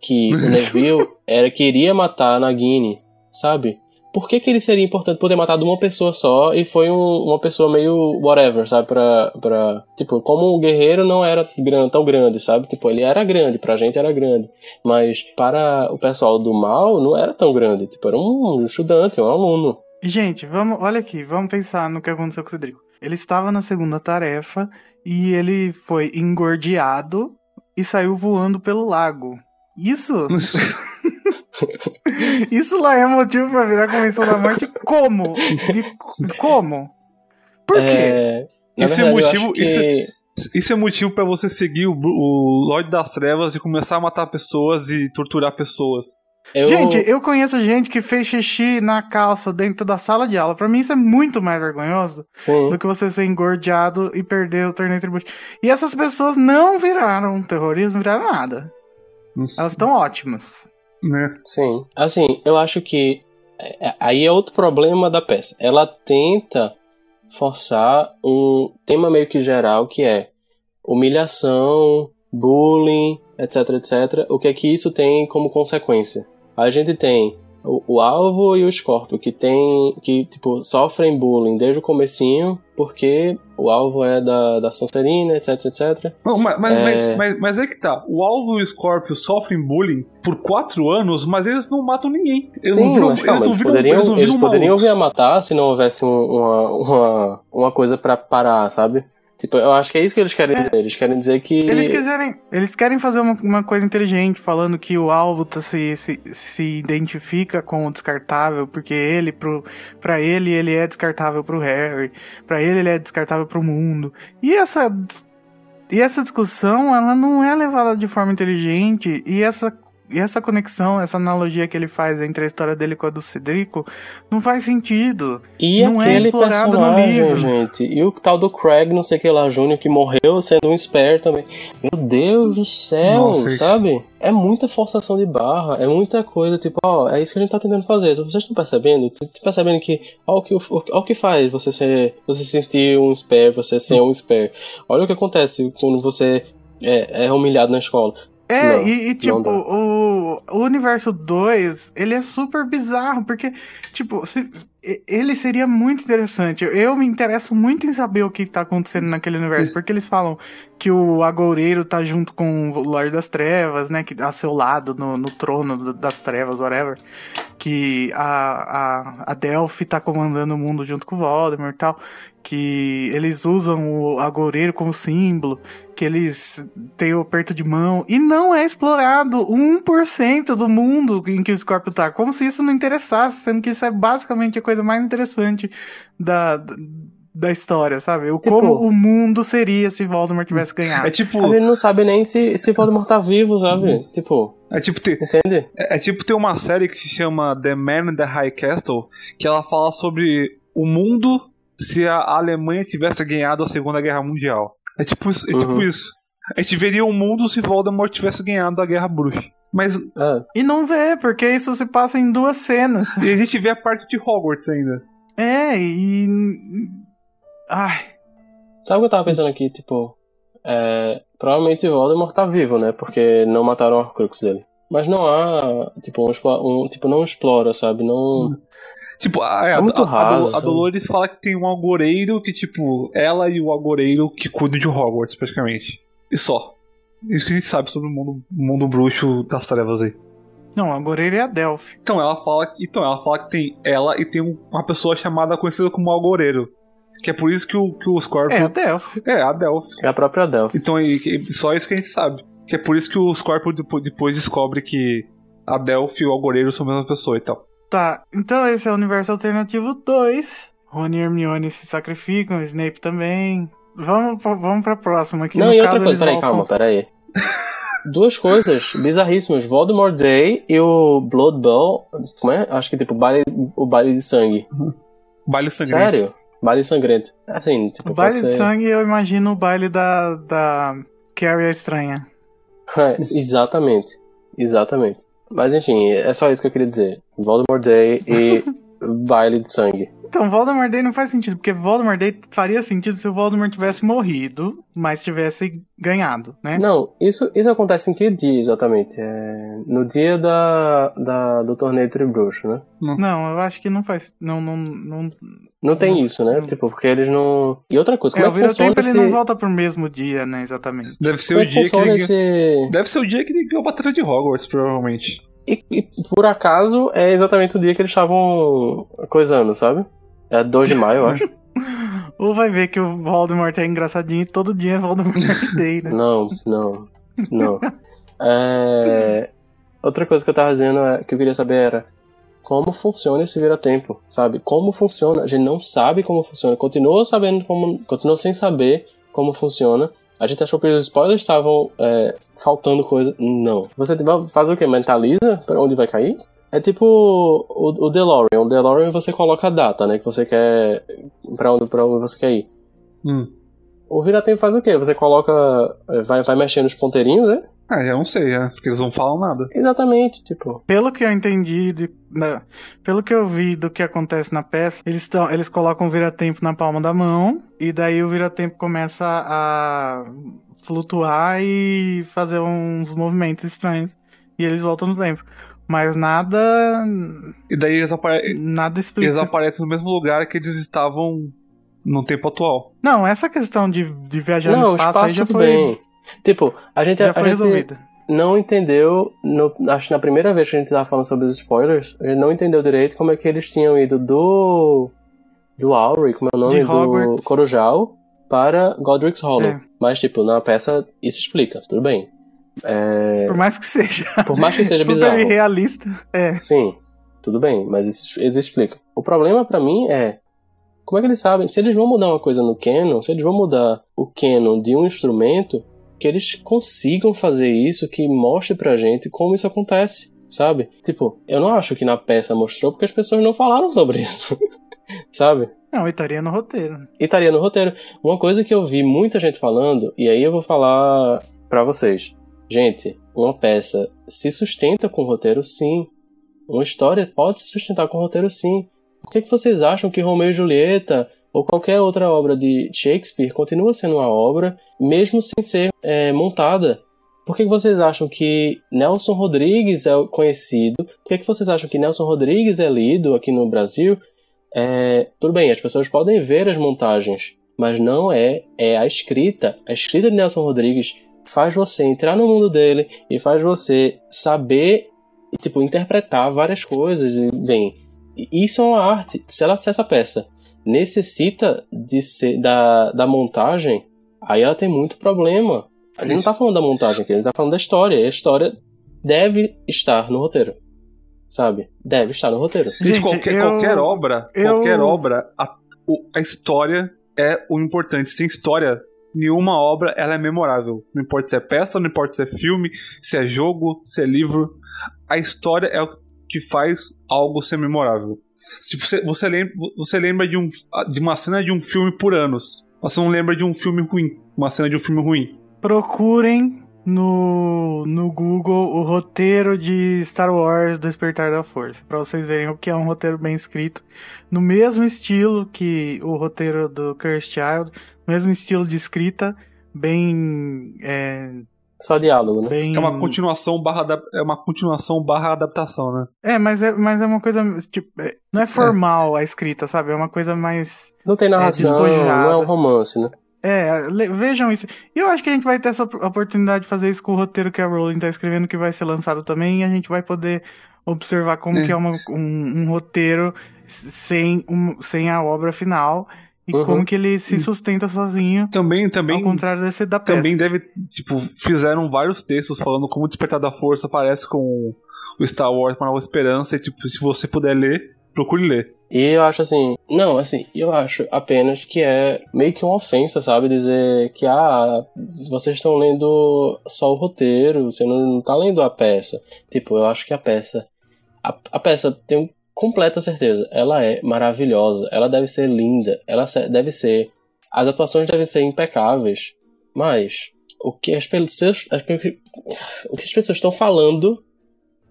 que o [laughs] Neville era queria matar a Nagini sabe? Por que, que ele seria importante por ter matado uma pessoa só e foi um, uma pessoa meio whatever, sabe? Pra, pra. Tipo, como um guerreiro não era grande, tão grande, sabe? Tipo, ele era grande, pra gente era grande. Mas para o pessoal do mal não era tão grande. Tipo, era um estudante, um aluno. Gente, vamos, olha aqui, vamos pensar no que aconteceu com o Cedrico. Ele estava na segunda tarefa e ele foi engordeado e saiu voando pelo lago. Isso [laughs] Isso lá é motivo pra virar convenção da morte? Como? De, como? Por quê? É, isso, verdade, é motivo, que... isso, é, isso é motivo para você seguir o, o Lorde das Trevas e começar a matar pessoas e torturar pessoas. Eu... Gente, eu conheço gente que fez xixi na calça dentro da sala de aula. Para mim isso é muito mais vergonhoso Sim. do que você ser engordeado e perder o torneio tributo. E essas pessoas não viraram terrorismo, não viraram nada. Elas estão ótimas né? Sim. Assim, eu acho que é, é, aí é outro problema da peça. Ela tenta forçar um tema meio que geral que é humilhação, bullying, etc, etc. O que é que isso tem como consequência? A gente tem o, o alvo e o Scorpio, que tem. que, tipo, sofrem bullying desde o comecinho, porque o alvo é da, da Sonserina, etc, etc. Não, mas, mas, é... mas, mas, mas, é que tá. O alvo e o Scorpio sofrem bullying por quatro anos, mas eles não matam ninguém. Eles Sim, não viram, mas, calma, eles, não viram, poderiam, eles, viram eles poderiam vir a matar se não houvesse uma, uma, uma coisa para parar, sabe? Tipo, eu acho que é isso que eles querem é. dizer. Eles querem dizer que. Eles quiserem. Eles querem fazer uma, uma coisa inteligente, falando que o alvo tá se, se, se identifica com o descartável, porque ele, pro, pra ele, ele é descartável pro Harry. Pra ele, ele é descartável pro mundo. E essa. E essa discussão, ela não é levada de forma inteligente. E essa e essa conexão, essa analogia que ele faz entre a história dele com a do Cedrico, não faz sentido. E não é explorado no livro. gente. E o tal do Craig, não sei o que lá, Júnior, que morreu sendo um Spare também. Meu Deus do céu, Nossa, sabe? É muita forçação de barra, é muita coisa, tipo, ó, é isso que a gente tá tentando fazer. Vocês estão percebendo? Estão percebendo que, ó, o que, ó, o que faz você ser, você sentir um Spare, você ser um Spare. Olha o que acontece quando você é, é humilhado na escola. É, não, e, e, tipo, o, o universo 2, ele é super bizarro, porque, tipo, se, ele seria muito interessante. Eu me interesso muito em saber o que tá acontecendo naquele universo, porque eles falam que o Agoureiro tá junto com o Lorde das Trevas, né, que a seu lado, no, no trono das trevas, whatever, que a, a, a Delphi tá comandando o mundo junto com o Voldemort e tal que eles usam o agoureiro como símbolo, que eles têm o aperto de mão, e não é explorado 1% do mundo em que o Scorpio tá, como se isso não interessasse, sendo que isso é basicamente a coisa mais interessante da, da história, sabe? O tipo, como o mundo seria se Voldemort tivesse ganhado. É tipo. Ele não sabe nem se, se Voldemort tá vivo, sabe? Uhum. Tipo. É tipo ter. Entende? É, é, tipo ter uma série que se chama The Man in the High Castle, que ela fala sobre o mundo se a Alemanha tivesse ganhado a Segunda Guerra Mundial. É tipo, é tipo uhum. isso. A gente veria o um mundo se Voldemort tivesse ganhado a Guerra Bruxa. Mas. É. E não vê, porque isso se passa em duas cenas. E a gente vê a parte de Hogwarts ainda. É, e. Ai. Sabe o que eu tava pensando aqui? Tipo. É, provavelmente Voldemort tá vivo, né? Porque não mataram o Horcrux dele. Mas não há. Tipo, um, um, tipo não explora, sabe? Não. Hum. Tipo, a, é muito a, raso, a, a, Dolores fala que tem um agoreiro que, tipo, ela e o agoreiro que cuidam de Hogwarts, praticamente. E só. Isso que a gente sabe sobre o mundo, mundo bruxo das trevas aí. Não, a agoreiro é a Delphi. Então ela fala que, então ela fala que tem ela e tem uma pessoa chamada conhecida como agoreiro. Que é por isso que o, que o Scorpio. É a Delphi. É, a Delphi. É a própria Delphi. Então, e, e, só isso que a gente sabe. Que é por isso que o Scorpio depo- depois descobre que a Delphi e o Algoreiro são a mesma pessoa e tal. Tá, então esse é o universo alternativo 2. Rony e Hermione se sacrificam, Snape também. Vamos, pra- vamos pra próxima aqui. Não, no e caso, outra coisa, peraí, voltam... calma, peraí. [laughs] Duas coisas bizarríssimas. Voldemort Day e o Blood Bowl. Como é? Acho que tipo, baile, o baile de sangue. Baile sangrento. Sério? Baile sangrento. Assim, tipo, O baile de sangue, eu imagino o baile da, da Carrie a Estranha. [laughs] É, exatamente. Exatamente. Mas enfim, é só isso que eu queria dizer. Voldemort Day e [laughs] baile de sangue. Então, Voldemort Day não faz sentido, porque Voldemort Day faria sentido se o Voldemort tivesse morrido, mas tivesse ganhado, né? Não, isso, isso acontece em que dia exatamente? É no dia da, da, do torneio Tribruxo, né? Não, eu acho que não faz. Não, não, não. Não tem Nossa, isso, né? não. Tipo, porque eles não. E outra coisa, É, como o é, que funciona ele esse... não volta pro mesmo dia, né? Exatamente. Deve ser Como o é dia que ele ganhou. esse... Deve ser o dia que ele ganhou a batalha de Hogwarts, provavelmente. E, e por acaso é exatamente o dia que eles estavam coisando, sabe? É 2 de maio, eu acho. [laughs] Ou vai ver que o Voldemort é engraçadinho e todo dia é Voldemort [laughs] Day, né? Não, não, não. É, Outra coisa que eu tava dizendo é, que eu queria saber era como funciona esse vira-tempo, sabe? Como funciona? A gente não sabe como funciona. Continua sabendo como, continua sem saber como funciona. A gente achou que os spoilers estavam é, faltando coisa. Não. Você vai fazer o quê? Mentaliza para onde vai cair? É tipo o, o DeLorean. O DeLorean você coloca a data, né? Que você quer. Pra onde, pra onde você quer ir. Hum. O vira-tempo faz o quê? Você coloca. é, Vai, vai mexendo os ponteirinhos, né? Ah, eu não sei, é, porque eles não falam nada. Exatamente, tipo. Pelo que eu entendi, de- da- pelo que eu vi do que acontece na peça, eles, tão, eles colocam o vira-tempo na palma da mão, e daí o vira-tempo começa a flutuar e fazer uns movimentos estranhos. E eles voltam no tempo. Mas nada. E daí eles, apare- Nada explica. eles aparecem no mesmo lugar que eles estavam no tempo atual. Não, essa questão de, de viajar não, no espaço, espaço aí já foi, bem. Tipo, a gente, já a foi gente resolvida. não entendeu. no- acho que na primeira vez que a gente tava falando sobre os spoilers, a gente não entendeu direito como é que eles tinham ido do. Do Auri, como é o nome? De do. Corujal para Godric's Hollow. É. Mas, tipo, na peça isso explica, tudo bem. É, Por mais que seja por mais que seja [laughs] super bizarro. irrealista. É. Sim, tudo bem, mas isso, eles explicam. O problema pra mim é como é que eles sabem? Se eles vão mudar uma coisa no canon, se eles vão mudar o canon de um instrumento, que eles consigam fazer isso, que mostre pra gente como isso acontece, sabe? Tipo, eu não acho que na peça mostrou porque as pessoas não falaram sobre isso, [laughs] sabe? Não, e estaria no roteiro. E estaria no roteiro. Uma coisa que eu vi muita gente falando, e aí eu vou falar pra vocês. Gente, uma peça se sustenta com roteiro sim. Uma história pode se sustentar com roteiro sim. Por que, que vocês acham que Romeu e Julieta ou qualquer outra obra de Shakespeare continua sendo uma obra, mesmo sem ser é, montada? Por que, que vocês acham que Nelson Rodrigues é conhecido? Por que, que vocês acham que Nelson Rodrigues é lido aqui no Brasil? É, tudo bem, as pessoas podem ver as montagens, mas não é, é a escrita. A escrita de Nelson Rodrigues faz você entrar no mundo dele e faz você saber tipo interpretar várias coisas. E, bem, isso é uma arte. Se ela se essa peça necessita de ser da, da montagem, aí ela tem muito problema. A gente não tá falando da montagem aqui, a gente tá falando da história. E a história deve estar no roteiro. Sabe? Deve estar no roteiro. Gente, Gente, qualquer, eu- qualquer obra, eu- qualquer obra, a, a história é o importante. Sem história, nenhuma obra ela é memorável. Não importa se é peça, não importa se é filme, se é jogo, se é livro. A história é o que faz algo ser memorável. Tipo, você, você lembra, você lembra de, um, de uma cena de um filme por anos. Mas Você não lembra de um filme ruim. Uma cena de um filme ruim. Procurem no, no Google o roteiro de Star Wars Despertar da Força, pra vocês verem o que é um roteiro bem escrito, no mesmo estilo que o roteiro do Cursed Child, mesmo estilo de escrita, bem é, Só diálogo, né? bem É uma continuação barra, é uma continuação barra adaptação, né? É, mas é, mas é uma coisa tipo, é, não é formal a escrita, sabe? É uma coisa mais Não tem narração, não é despojada. um romance, né? É, le- vejam isso. E eu acho que a gente vai ter essa op- oportunidade de fazer isso com o roteiro que a Rowling tá escrevendo, que vai ser lançado também, e a gente vai poder observar como É. que é uma- um, um roteiro sem, um- sem a obra final. E Uhum. como que ele se sustenta sozinho, Também, também, ao contrário desse da peça. também deve, tipo, fizeram vários textos falando como o Despertar da Força parece com o Star Wars Uma Nova Esperança e, tipo, se você puder ler, procure ler. E eu acho assim, não, assim, eu acho apenas que é meio que uma ofensa, sabe? Dizer que, ah, vocês estão lendo só o roteiro, você não, não tá lendo a peça. Tipo, eu acho que a peça, a, a peça tenho completa certeza, ela é maravilhosa, ela deve ser linda, ela deve ser, as atuações devem ser impecáveis, mas o que as pessoas, o que as pessoas estão falando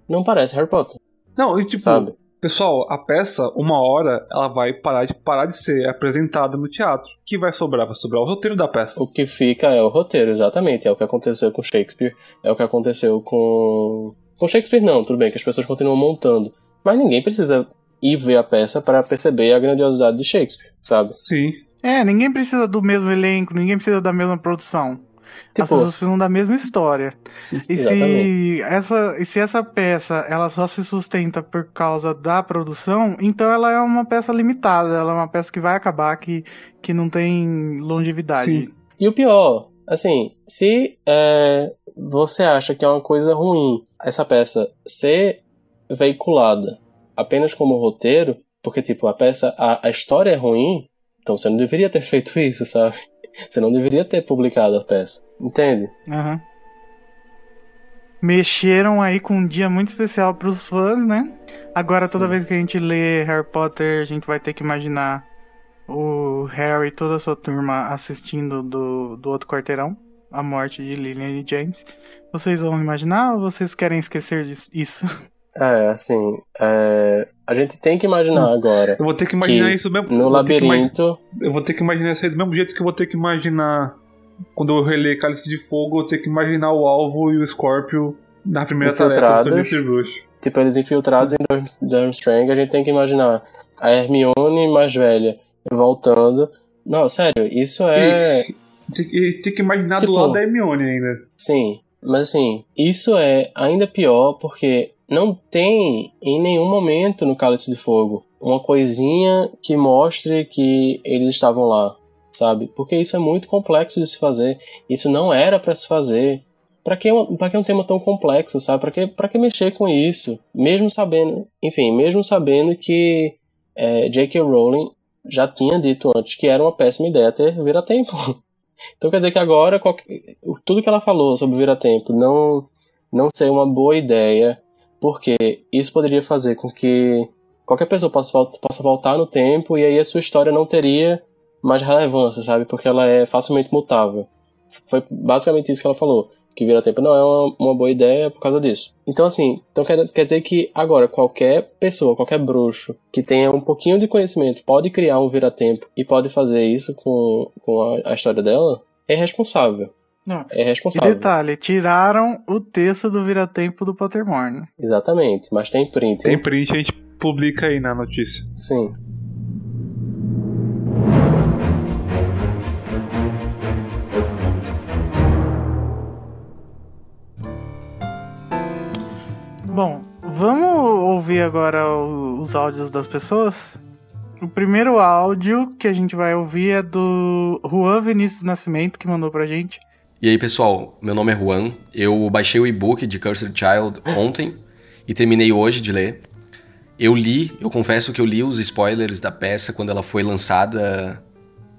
não parece Harry Potter, Não, e tipo, sabe? pessoal, a peça, uma hora, ela vai parar de, parar de ser apresentada no teatro. O que vai sobrar? Vai sobrar o roteiro da peça. O que fica é o roteiro, exatamente. É o que aconteceu com Shakespeare, é o que aconteceu com. Com Shakespeare, não, tudo bem, que as pessoas continuam montando. Mas ninguém precisa ir ver a peça para perceber a grandiosidade de Shakespeare, sabe? Sim. É, ninguém precisa do mesmo elenco, ninguém precisa da mesma produção. As Tipo, pessoas precisam da mesma história. E se essa, e se essa peça ela só se sustenta por causa da produção, então ela é uma peça limitada, ela é uma peça que vai acabar, que, que não tem longevidade. Sim. E o pior, assim, se é, você acha que é uma coisa ruim essa peça ser veiculada apenas como roteiro, porque, tipo, a peça, a, a história é ruim, então você não deveria ter feito [laughs] isso, sabe? Você não deveria ter publicado a peça, entende? Aham. Mexeram aí com um dia muito especial pros fãs, né? Agora, toda Sim. vez que a gente lê Harry Potter, a gente vai ter que imaginar o Harry e toda a sua turma assistindo do, do outro quarteirão, a morte de Lillian e James. Vocês vão imaginar ou vocês querem esquecer disso? [laughs] É, assim, é, a gente tem que imaginar agora Eu vou ter que imaginar Que isso mesmo. no eu ter que labirinto. Eu vou ter que imaginar isso aí do mesmo jeito que eu vou ter que imaginar. Quando eu reler Cálice de Fogo, eu vou ter que imaginar o alvo e o Scorpio na primeira tarefa do Bruxo. Tipo, eles infiltrados em Durm- Durmstrang, a gente tem que imaginar a Hermione mais velha voltando. Não, sério, isso é. Tem, que- tem que imaginar Tipo- do lado da Hermione ainda. Sim, mas assim, isso é ainda pior porque não tem em nenhum momento no Cálice de Fogo uma coisinha que mostre que eles estavam lá, sabe? Porque isso é muito complexo de se fazer. Isso não era pra se fazer. Pra que, pra que um tema tão complexo, sabe? Pra que, pra que mexer com isso? Mesmo sabendo, enfim, mesmo sabendo que é, J.K. Rowling já tinha dito antes que era uma péssima ideia ter vira-tempo. [laughs] Então quer dizer que agora qualquer- tudo que ela falou sobre vira-tempo não, não ser uma boa ideia, porque isso poderia fazer com que qualquer pessoa possa, possa voltar no tempo e aí a sua história não teria mais relevância, sabe? Porque ela é facilmente mutável. Foi basicamente isso que ela falou. Que vira-tempo não é uma, uma boa ideia por causa disso. Então, assim, então quer, quer dizer que agora qualquer pessoa, qualquer bruxo que tenha um pouquinho de conhecimento pode criar um vira-tempo e pode fazer isso com, com a, a história dela? É responsável. Não. É E responsável. detalhe, tiraram o texto do vira-tempo do Pottermore. né? Exatamente. Mas tem print. Tem print, a gente publica aí na notícia. Sim. Bom, vamos ouvir agora os áudios das pessoas? O primeiro áudio que a gente vai ouvir é do Juan Vinícius Nascimento, que mandou pra gente. E aí, pessoal, meu nome é Juan. Eu baixei o e-book de Cursed Child ontem e terminei hoje de ler. Eu li, eu confesso que eu li os spoilers da peça quando ela foi lançada,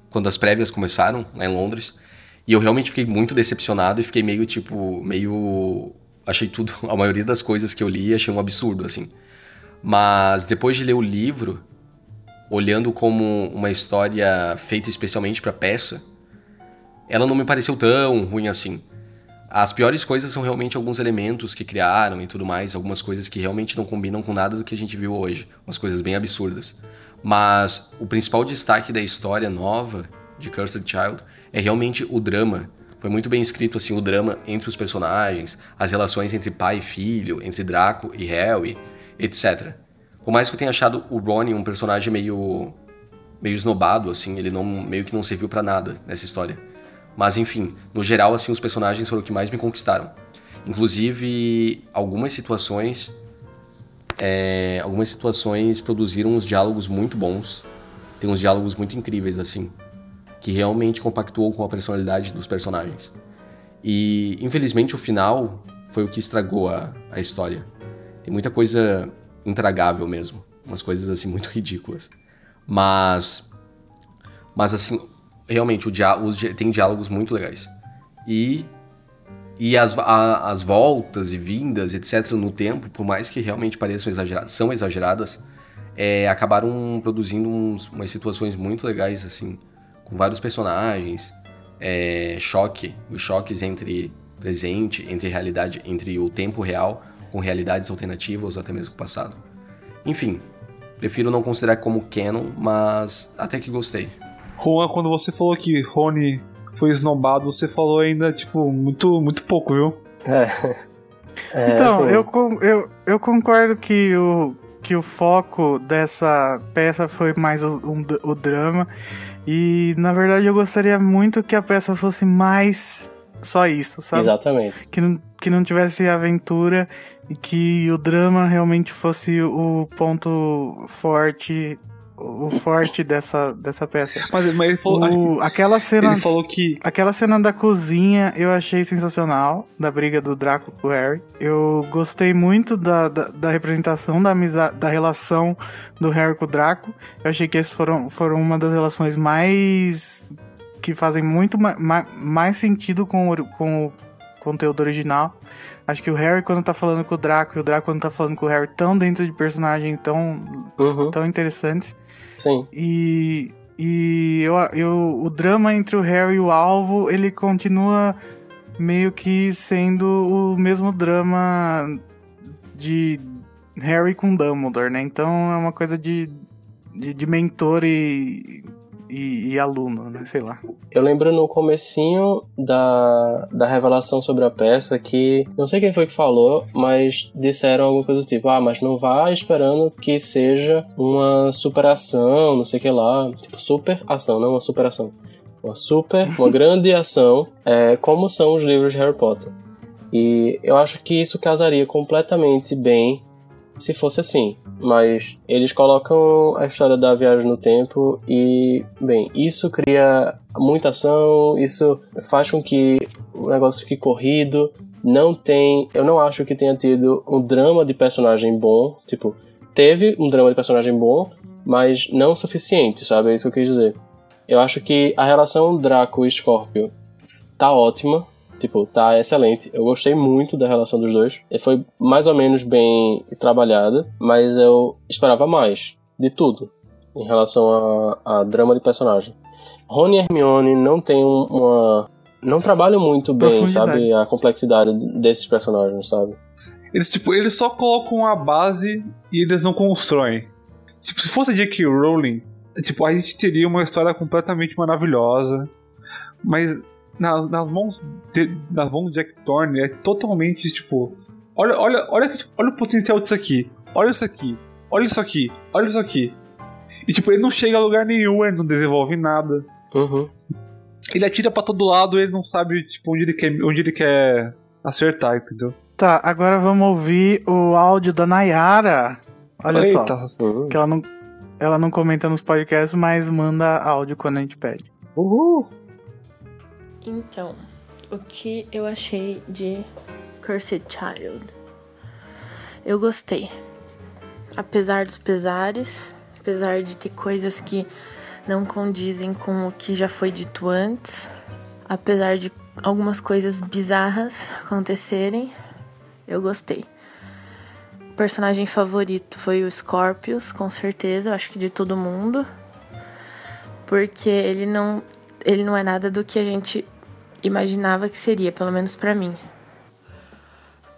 quando as prévias começaram lá em Londres. E eu realmente fiquei muito decepcionado e fiquei meio tipo, meio achei tudo, [laughs] a maioria das coisas que eu li achei um absurdo assim. Mas depois de ler o livro, olhando como uma história feita especialmente para peça, ela não me pareceu tão ruim assim. As piores coisas são realmente alguns elementos que criaram e tudo mais, algumas coisas que realmente não combinam com nada do que a gente viu hoje, umas coisas bem absurdas. Mas o principal destaque da história nova de Cursed Child é realmente o drama. Foi muito bem escrito assim o drama entre os personagens, as relações entre pai e filho, entre Draco e Harry, etc. Por mais que eu tenha achado o Ronnie um personagem meio meio esnobado assim, ele não meio que não serviu pra nada nessa história. Mas enfim, no geral, assim, os personagens foram o que mais me conquistaram. Inclusive, algumas situações. é, algumas situações produziram uns diálogos muito bons. tem uns diálogos muito incríveis, assim, que realmente compactuou com a personalidade dos personagens. E, infelizmente, o final foi o que estragou a, a história. Tem muita coisa intragável mesmo. Umas coisas, assim, [laughs] muito ridículas. Mas. Mas, assim, realmente, o os, tem diálogos muito legais. E. E as, a, as voltas e vindas, etc., no tempo, por mais que realmente pareçam exageradas, são exageradas, é, acabaram produzindo uns, umas situações muito legais, assim, com vários personagens, é, choque, os choques entre presente, entre realidade, entre o tempo real com realidades alternativas ou até mesmo o passado. Enfim, prefiro não considerar como canon, mas até que gostei. Juan, quando você falou que Rony foi esnobado, você falou ainda, tipo, muito, muito pouco, viu? É. [laughs] É, então, assim, eu, eu, eu concordo que o, que o foco dessa peça foi mais o, um o drama. E na verdade eu gostaria muito que a peça fosse mais só isso, sabe? Exatamente. Que não, que não tivesse aventura e que o drama realmente fosse o ponto forte, o forte dessa, dessa peça. Mas, mas ele falou. O- aquela cena. Ele falou que. Aquela cena da cozinha eu achei sensacional, da briga do Draco com o Harry. Eu gostei muito da, da, da representação da amizade, da relação do Harry com o Draco. Eu achei que essas foram, foram uma das relações mais. que fazem muito ma, ma- mais sentido com o, com o conteúdo original. Acho que o Harry, quando tá falando com o Draco, e o Draco, quando tá falando com o Harry, tão dentro de personagem tão, Uhum, tão interessantes. Sim. E, e eu, eu, o drama entre o Harry e o alvo, ele continua meio que sendo o mesmo drama de Harry com Dumbledore, né? Então é uma coisa de, de, de mentor e, e, e aluno, né? Sei lá. Eu lembro no comecinho da, da revelação sobre a peça que, não sei quem foi que falou, mas disseram alguma coisa do tipo, ah, mas não vá esperando que seja uma superação, não sei o que lá. Tipo, super ação, não uma superação. Uma super, uma [laughs] grande ação, é, como são os livros de Harry Potter. E eu acho que isso casaria completamente bem se fosse assim. Mas eles colocam a história da viagem no tempo e, bem, isso cria muita ação, isso faz com que o negócio fique corrido. Não tem. Eu não acho que tenha tido um drama de personagem bom. Tipo, teve um drama de personagem bom, mas não o suficiente, sabe? É isso que eu quis dizer. Eu acho que a relação Draco e Scorpio tá ótima. Tipo, tá excelente. Eu gostei muito da relação dos dois. E Foi mais ou menos bem trabalhada, mas eu esperava mais de tudo em relação a, a drama de personagem. Rony e Hermione não tem um- uma. Não trabalham muito bem, sabe? A complexidade desses personagens, sabe? Eles, tipo, eles só colocam a base e eles não constroem. Tipo, se fosse J.K. Rowling, tipo, a gente teria uma história completamente maravilhosa. Mas na- nas mãos de, nas mãos de Jack Thorne é totalmente, tipo... Olha, olha, olha, olha o potencial disso aqui. Olha isso aqui. Olha isso aqui. Olha isso aqui. E, tipo, ele não chega a lugar nenhum, ele não desenvolve nada. Uhum. Ele atira pra todo lado, ele não sabe, tipo, onde ele quer, onde ele quer acertar, entendeu? Tá, agora vamos ouvir o áudio da Nayara. Olha só. Eita, Uhum. Que ela não, ela não comenta nos podcasts, mas manda áudio quando a gente pede. Uhul. Então, o que eu achei de Cursed Child? Eu gostei. Apesar dos pesares, apesar de ter coisas que não condizem com o que já foi dito antes, apesar de algumas coisas bizarras acontecerem, eu gostei. O personagem favorito foi o Scorpius, com certeza, eu acho que de todo mundo. Porque ele não ele não é nada do que a gente imaginava que seria, pelo menos pra mim.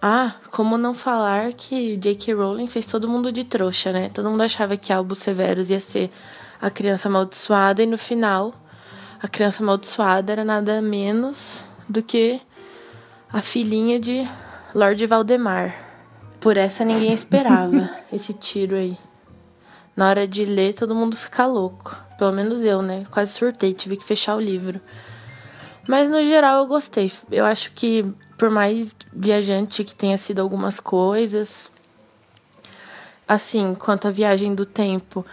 Ah, como não falar que J.K. Rowling fez todo mundo de trouxa, né? Todo mundo achava que Albus Severus ia ser a criança amaldiçoada e no final a criança amaldiçoada era nada menos do que a filhinha de Lord Valdemar. Por essa ninguém [laughs] esperava esse tiro aí. Na hora de ler, todo mundo fica louco. Pelo menos eu, né? Quase surtei, tive que fechar o livro. Mas no geral eu gostei. Eu acho que, por mais viajante que tenha sido algumas coisas, assim, quanto à viagem do tempo,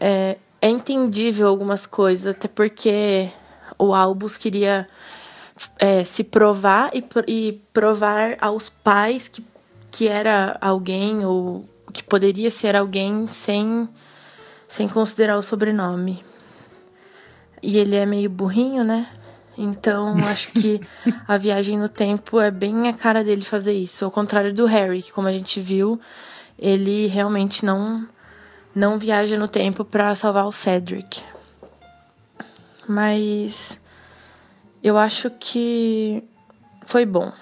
é, é entendível algumas coisas, até porque o Albus queria é, se provar e, e provar aos pais que, que era alguém ou que poderia ser alguém sem, sem considerar o sobrenome. E ele é meio burrinho, né? Então, acho que [laughs] a viagem no tempo é bem a cara dele fazer isso. Ao contrário do Harry, que como a gente viu, ele realmente não não viaja no tempo para salvar o Cedric. Mas eu acho que foi bom.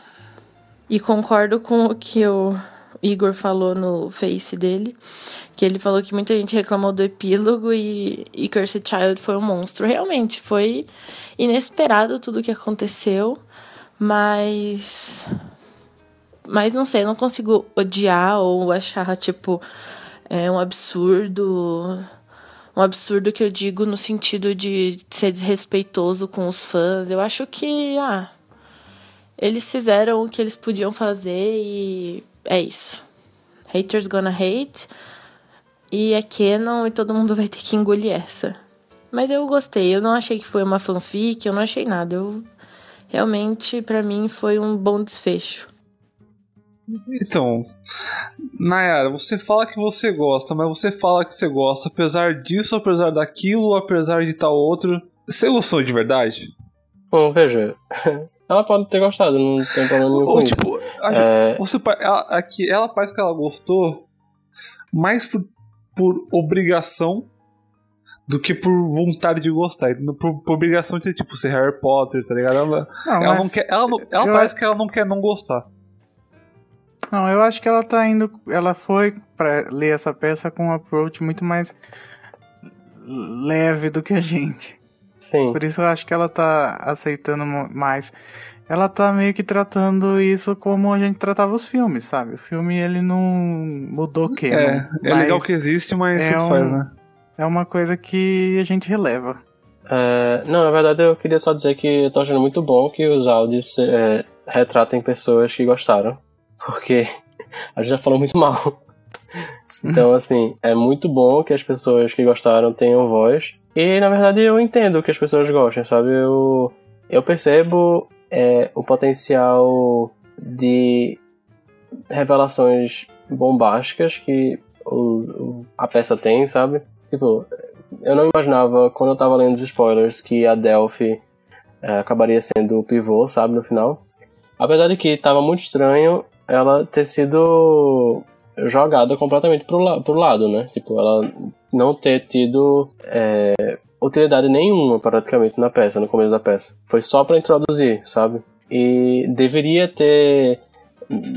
E concordo com o que o Igor falou no Face dele, que ele falou que muita gente reclamou do epílogo e, e Cursed Child foi um monstro. Realmente, foi inesperado tudo que aconteceu, mas. Mas não sei, eu não consigo odiar ou achar, tipo, é um absurdo. Um absurdo que eu digo no sentido de ser desrespeitoso com os fãs. Eu acho que, ah, eles fizeram o que eles podiam fazer e é isso. Haters gonna hate. E é canon e todo mundo vai ter que engolir essa. Mas eu gostei, eu não achei que foi uma fanfic, eu não achei nada. Eu realmente, para mim, foi um bom desfecho. Então, Nayara, você fala que você gosta, mas você fala que você gosta, apesar disso, apesar daquilo, apesar de tal outro. Você gostou de verdade? Bom, veja, [laughs] ela pode ter gostado, não tem problema nenhum Ou, tipo, a, é... você, ela, aqui, ela parece que ela gostou mais por, por obrigação do que por vontade de gostar. Por, por, obrigação de ser, tipo, ser Harry Potter, tá ligado? Ela, não, ela não quer. Ela, não, ela parece que ela não quer não gostar. Não, eu acho que ela tá indo. Ela foi para ler essa peça com um approach muito mais leve do que a gente. Sim. Por isso eu acho que ela tá aceitando mais. Ela tá meio que tratando isso como a gente tratava os filmes, sabe? O filme ele não mudou o que. É, é legal que existe, mas é um, faz, né? É uma coisa que a gente releva. É, não, na verdade eu queria só dizer que eu tô achando muito bom que os áudios é, retratem pessoas que gostaram [laughs] porque a gente já falou muito mal. Então, assim, é muito bom que as pessoas que gostaram tenham voz. E, na verdade, eu entendo que as pessoas gostem, sabe? Eu, eu percebo é, o potencial de revelações bombásticas que o, a peça tem, sabe? Tipo, eu não imaginava, quando eu tava lendo os spoilers, que a Delphi é, acabaria sendo o pivô, sabe, no final. Apesar de que tava muito estranho, ela ter sido jogada completamente pro, la pro lado, né? Tipo, ela não ter tido é, utilidade nenhuma praticamente na peça, no começo da peça. Foi só para introduzir, sabe? E deveria ter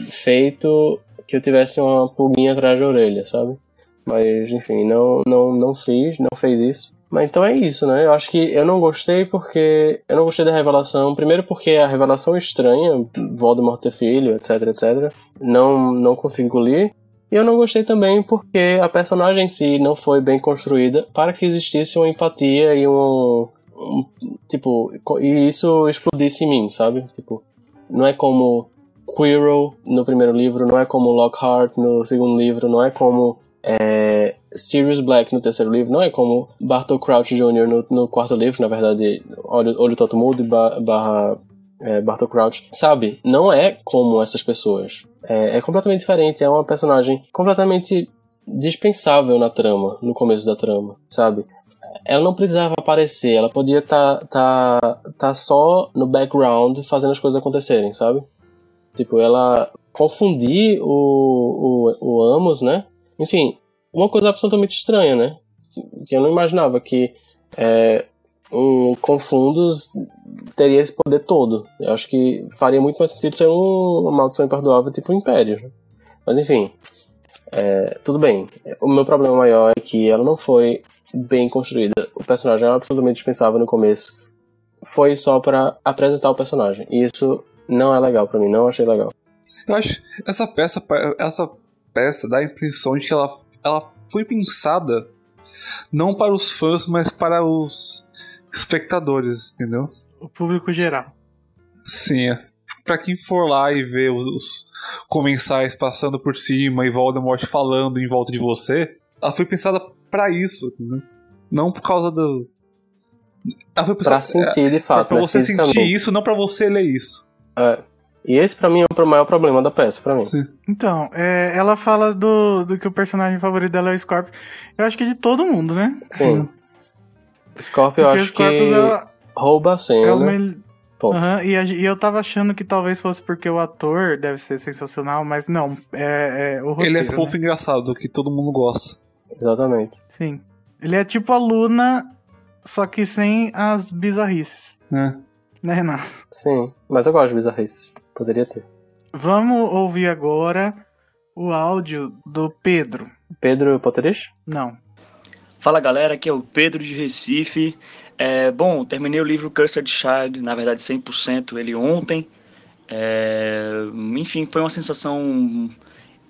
feito que eu tivesse uma pulguinha atrás da orelha, sabe? Mas, enfim, não, não, não fiz, não fez isso. Mas então é isso, né? Eu acho que eu não gostei porque. Eu não gostei da revelação. Primeiro porque a revelação estranha, Voldemort ter filho, etc, etc. Não, não consigo engolir. E eu não gostei também porque a personagem em si não foi bem construída para que existisse uma empatia e um. um tipo, e isso explodisse em mim, sabe? Tipo, não é como Quirrell no primeiro livro, não é como Lockhart no segundo livro, não é como é, Sirius Black no terceiro livro não é como Bartol Crouch Jr. no, no quarto livro, na verdade, Olho, Olho Toto Mudo barra é, Bartol Crouch, sabe? Não é como essas pessoas. É, é, completamente diferente, é uma personagem completamente dispensável na trama, no começo da trama, sabe? Ela não precisava aparecer, ela podia estar tá, tá, tá só no background fazendo as coisas acontecerem, sabe? Tipo, ela confundir o, o, o Amos, né? Enfim, uma coisa absolutamente estranha, né? Que eu não imaginava que é, um Confundos teria esse poder todo. Eu acho que faria muito mais sentido ser um, uma maldição imperdoável tipo o Império. Mas enfim, é, tudo bem. O meu problema maior é que ela não foi bem construída. O personagem era absolutamente dispensável no começo. Foi só para apresentar o personagem. E isso não é legal para mim, não achei legal. Eu acho essa peça, essa peça dá a impressão de que ela, ela foi pensada não para os fãs, mas para os espectadores, entendeu? O público geral. Sim, é. Pra quem for lá e ver os, os comensais passando por cima e Voldemort falando em volta de você, ela foi pensada para isso, entendeu? Não por causa do. Ela foi Pra sentir, de fato. pra né, você sentir isso, não pra você ler isso. É. E esse pra mim é o maior problema da peça, pra mim. Sim. Então, é, ela fala do, do que o personagem favorito dela é o Scorpion. Eu acho que é de todo mundo, né? Sim. Scorpio eu acho que Scorpion é, rouba a é cena. Ponto. Aham, e, a- e eu tava achando que talvez fosse porque o ator deve ser sensacional, mas não, é, é o roteiro. Ele é fofo e né? engraçado, que todo mundo gosta. Exatamente. Sim. Ele é tipo a Luna, só que sem as bizarrices. Né? Né, Renato? Sim. Mas eu gosto de bizarrices. Poderia ter. Vamos ouvir agora o áudio do Pedro. Pedro Potterish? Não. Fala galera, aqui é o Pedro de Recife. É, bom, terminei o livro Cursed Child, na verdade 100% ele ontem. É, enfim, foi uma sensação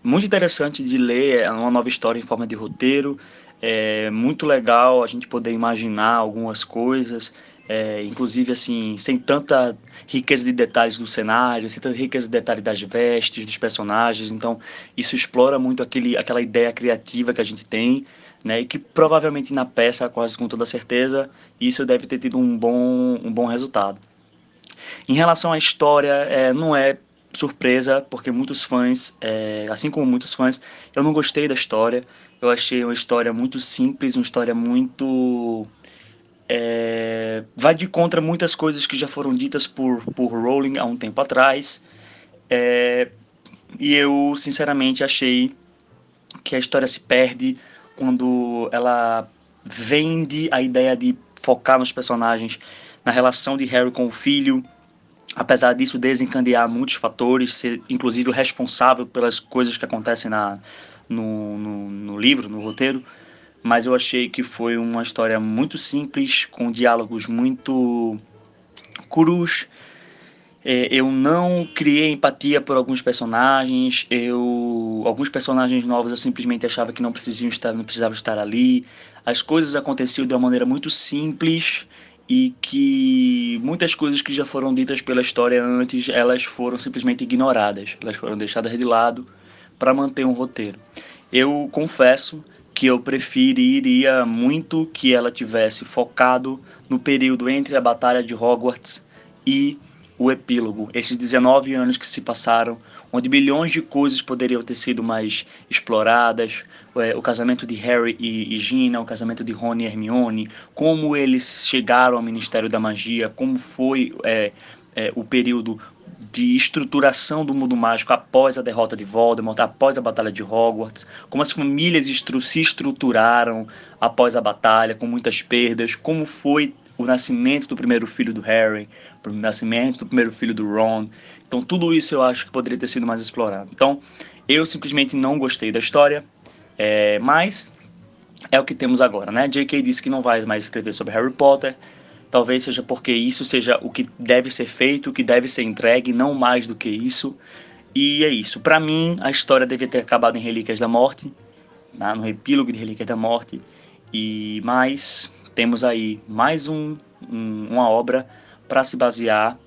muito interessante de ler é uma nova história em forma de roteiro. É muito legal a gente poder imaginar algumas coisas, é, inclusive assim, sem tanta riqueza de detalhes do cenário, sem tanta riqueza de detalhes das vestes, dos personagens. Então, isso explora muito aquele, aquela ideia criativa que a gente tem né, e que provavelmente na peça, quase com toda certeza, isso deve ter tido um bom, um bom resultado. Em relação à história, é, não é surpresa, porque muitos fãs, é, assim como muitos fãs, eu não gostei da história. Eu achei uma história muito simples, uma história muito. é, vai de contra muitas coisas que já foram ditas por, por Rowling há um tempo atrás. É, e eu, sinceramente, achei que a história se perde quando ela vende a ideia de focar nos personagens, na relação de Harry com o filho, apesar disso desencadear muitos fatores, ser inclusive o responsável pelas coisas que acontecem na, no, no, no livro, no roteiro, mas eu achei que foi uma história muito simples, com diálogos muito crus. É, eu não criei empatia por alguns personagens. Eu alguns personagens novos eu simplesmente achava que não precisavam estar, não precisavam estar ali. As coisas aconteciam de uma maneira muito simples e que muitas coisas que já foram ditas pela história antes, elas foram simplesmente ignoradas. Elas foram deixadas de lado para manter um roteiro. Eu confesso que eu preferiria muito que ela tivesse focado no período entre a Batalha de Hogwarts e o epílogo, esses 19 anos que se passaram, onde milhões de coisas poderiam ter sido mais exploradas, é, o casamento de Harry e, Gina, o casamento de Rony e Hermione, como eles chegaram ao Ministério da Magia, como foi é, é, o período de estruturação do mundo mágico após a derrota de Voldemort, após a batalha de Hogwarts, como as famílias estru se estruturaram após a batalha, com muitas perdas, como foi o nascimento do primeiro filho do Harry, o nascimento do primeiro filho do Ron. Então tudo isso eu acho que poderia ter sido mais explorado. Então eu simplesmente não gostei da história, é, mas é o que temos agora, né? J.K. disse que não vai mais escrever sobre Harry Potter. Talvez seja porque isso seja o que deve ser feito, o que deve ser entregue, não mais do que isso. E é isso. Para mim, a história devia ter acabado em Relíquias da Morte, né? no epílogo de Relíquias da Morte. E mais temos aí mais um, um, uma obra para se basear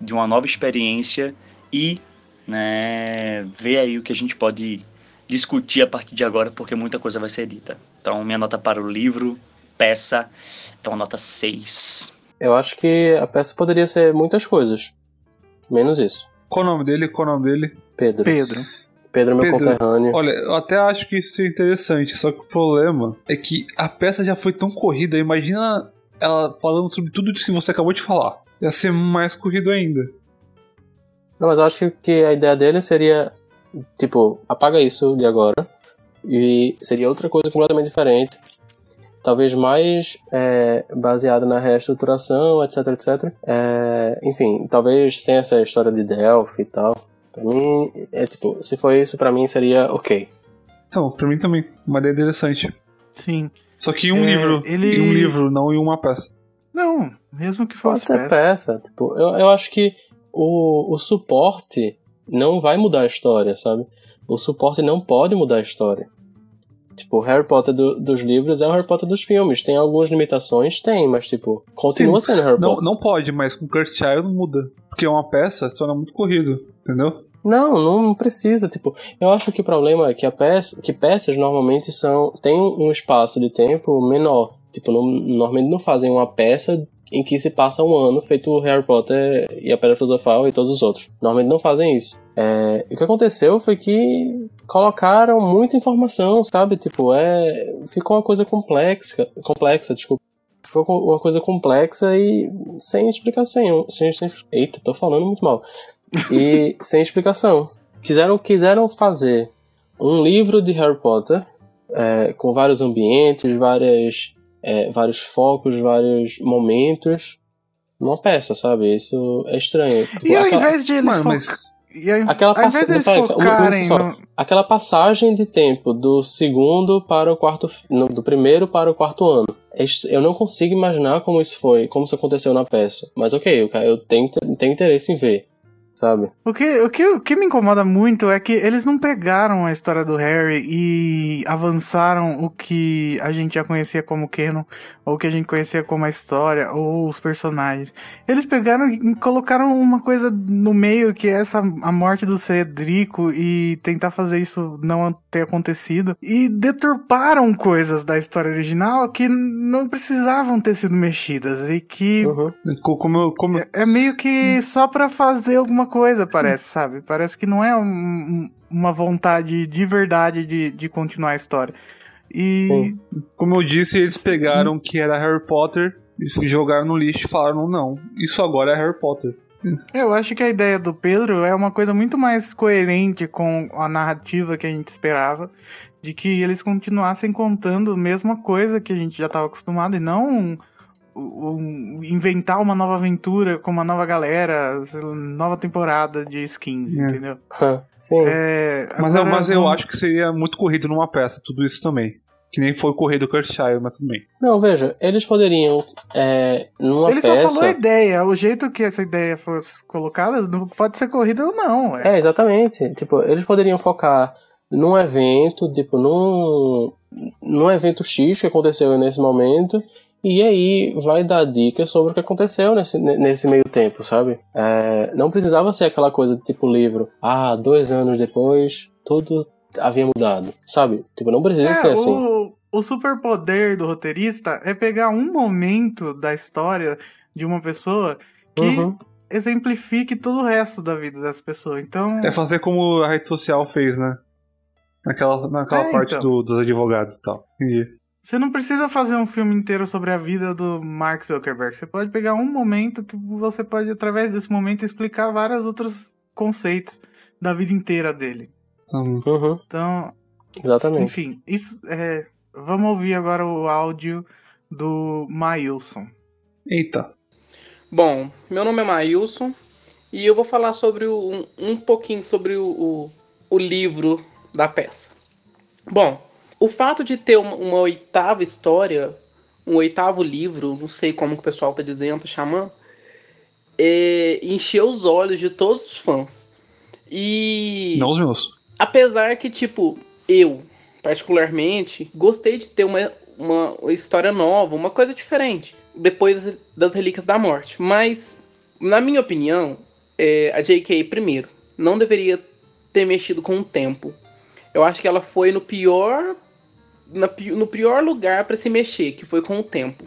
de uma nova experiência e né, ver aí o que a gente pode discutir a partir de agora, porque muita coisa vai ser dita. Então, minha nota para o livro, peça, é uma nota 6. Eu acho que a peça poderia ser muitas coisas. Menos isso. Qual o nome dele? Qual o nome dele? Pedro. Pedro. Pedro meu Pedro. conterrâneo. Olha, eu até acho que isso é interessante, só que o problema é que a peça já foi tão corrida, imagina ela falando sobre tudo isso que você acabou de falar. Ia ser mais corrido ainda. Não, mas eu acho que, que a ideia dele seria, tipo, apaga isso de agora. E seria outra coisa completamente diferente. Talvez mais é, baseada na reestruturação, etc, etc. É, enfim, talvez sem essa história de Delphi e tal. Pra mim, é tipo, se for isso, pra mim seria ok. Então, pra mim também, uma ideia interessante. Sim. Só que em um É, livro, ele- em um livro, não em uma peça. Não, mesmo que Pode fosse ser peça. peça. Tipo, eu, eu acho que o, o suporte não vai mudar a história, sabe? O suporte não pode mudar a história. Tipo, o Harry Potter do- dos livros é o Harry Potter dos filmes. Tem algumas limitações? Tem, mas tipo, continua Sim, sendo Harry Não, Potter. não pode, mas com Cursed Child muda. Porque é uma peça, se torna muito corrido, entendeu? Não, não precisa. Tipo, eu acho que o problema é que a peça, que peças normalmente são tem um espaço de tempo menor. Tipo, não, normalmente não fazem uma peça em que se passa um ano, feito o Harry Potter e a Pedra Filosofal e todos os outros. Normalmente não fazem isso. É, o que aconteceu foi que colocaram muita informação, sabe? Tipo, é, ficou uma coisa complexa, complexa, desculpa. Ficou uma coisa complexa e sem explicação. Sem, sem, eita, tô falando muito mal. E sem explicação. Quiseram, quiseram fazer um livro de Harry Potter é, com vários ambientes, várias é, vários focos, vários momentos numa peça, sabe? Isso é estranho. Tipo, e ao aquela... invés de eles Mano. Ao... Aquela, pass... focarem no... aquela passagem de tempo do segundo para o quarto no, do primeiro para o quarto ano é eu não consigo imaginar como isso foi como isso aconteceu na peça mas ok eu, eu tenho, tenho interesse em ver sabe? O que, o, que, o que me incomoda muito é que eles não pegaram a história do Harry e avançaram o que a gente já conhecia como canon, ou o que a gente conhecia como a história, ou os personagens. Eles pegaram e colocaram uma coisa no meio que é essa a morte do Cedrico e tentar fazer isso não ter acontecido. E deturparam coisas da história original que não precisavam ter sido mexidas e que uhum. como, como... É, é meio que só para fazer alguma coisa, [laughs] parece, sabe? Parece que não é um, uma vontade de verdade de, de continuar a história. E. Como eu disse, eles pegaram que era Harry Potter e se jogaram no lixo e falaram: não, isso agora é Harry Potter. Eu acho que a ideia do Pedro é uma coisa muito mais coerente com a narrativa que a gente esperava, de que eles continuassem contando a mesma coisa que a gente já estava acostumado e não inventar uma nova aventura com uma nova galera, nova temporada de skins, é. entendeu? Sim. É, mas, eu, mas eu acho que seria muito corrido numa peça, tudo isso também. Que nem foi corrido o Shire, mas tudo bem. Não, veja, eles poderiam. É, numa Ele peça... só falou a ideia. O jeito que essa ideia fosse colocada pode ser corrida ou não. É. é, exatamente. Tipo, eles poderiam focar num evento, tipo, num, num evento X que aconteceu nesse momento e aí vai dar dicas sobre o que aconteceu nesse, nesse meio tempo, sabe? É, não precisava ser aquela coisa tipo livro. Ah, dois anos depois, tudo havia mudado, sabe? Tipo, não precisa é, ser assim. O, o superpoder do roteirista é pegar um momento da história de uma pessoa que uhum. exemplifique todo o resto da vida dessa pessoa. Então. É fazer como a rede social fez, né? Naquela, naquela é, parte então. do, dos advogados e tal. Entendi. Você não precisa fazer um filme inteiro sobre a vida do Mark Zuckerberg. Você pode pegar um momento que você pode, através desse momento, explicar vários outros conceitos da vida inteira dele. Uhum. Então. Exatamente. Enfim, isso é. Vamos ouvir agora o áudio do Mailson. Eita. Bom, meu nome é Mailson e eu vou falar sobre o, um, um pouquinho sobre o, o, o livro da peça. Bom, o fato de ter uma, uma, oitava história, um oitavo livro, não sei como que o pessoal tá dizendo, tá chamando, é, encheu os olhos de todos os fãs. E. Não os meus. Apesar que, tipo, eu, particularmente, gostei de ter uma, uma história nova, uma coisa diferente, depois das Relíquias da Morte. Mas, na minha opinião, é, a J.K., primeiro, não deveria ter mexido com o tempo. Eu acho que ela foi no pior na, no pior lugar para se mexer, que foi com o tempo.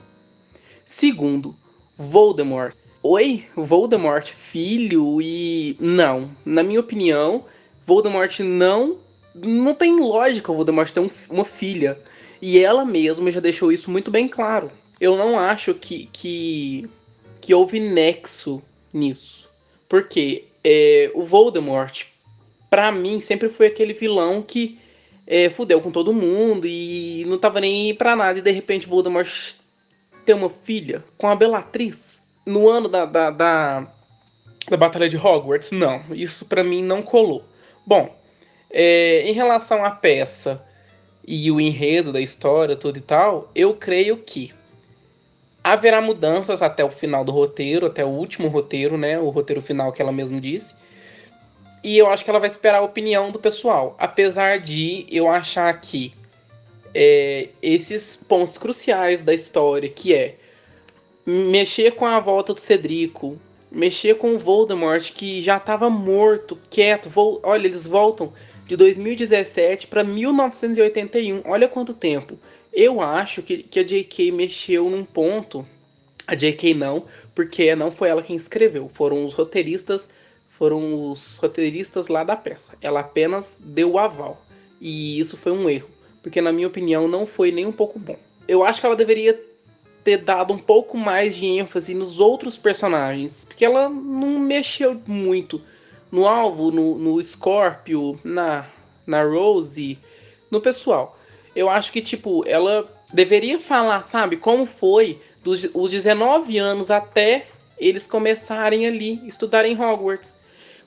Segundo, Voldemort. Oi, Voldemort, filho e não, na minha opinião, Voldemort não não tem lógica o Voldemort ter um, uma filha. E ela mesma já deixou isso muito bem claro. Eu não acho que que, que houve nexo nisso. Porque é, o Voldemort, para mim, sempre foi aquele vilão que é, fudeu com todo mundo e não tava nem pra nada. E de repente Voldemort tem uma filha com a Bellatrix no ano da, da, da, da Batalha de Hogwarts. Não, isso para mim não colou. Bom, é, em relação à peça e o enredo da história, tudo e tal, eu creio que haverá mudanças até o final do roteiro, até o último roteiro, né? O roteiro final que ela mesma disse. E eu acho que ela vai esperar a opinião do pessoal. Apesar de eu achar que é, esses pontos cruciais da história, que é mexer com a volta do Cedrico, mexer com o Voldemort, que já estava morto, quieto. Olha, eles voltam de 2017 para 1981. Olha quanto tempo. Eu acho que, que a J.K. mexeu num ponto. A J.K. não, porque não foi ela quem escreveu. Foram os roteiristas, foram os roteiristas lá da peça. Ela apenas deu o aval. E isso foi um erro, porque na minha opinião não foi nem um pouco bom. Eu acho que ela deveria ter dado um pouco mais de ênfase nos outros personagens, porque ela não mexeu muito no alvo, no, no Scorpio, na, na Rose, no pessoal. Eu acho que, tipo, ela deveria falar, sabe, como foi dos os 19 anos até eles começarem ali, estudarem Hogwarts.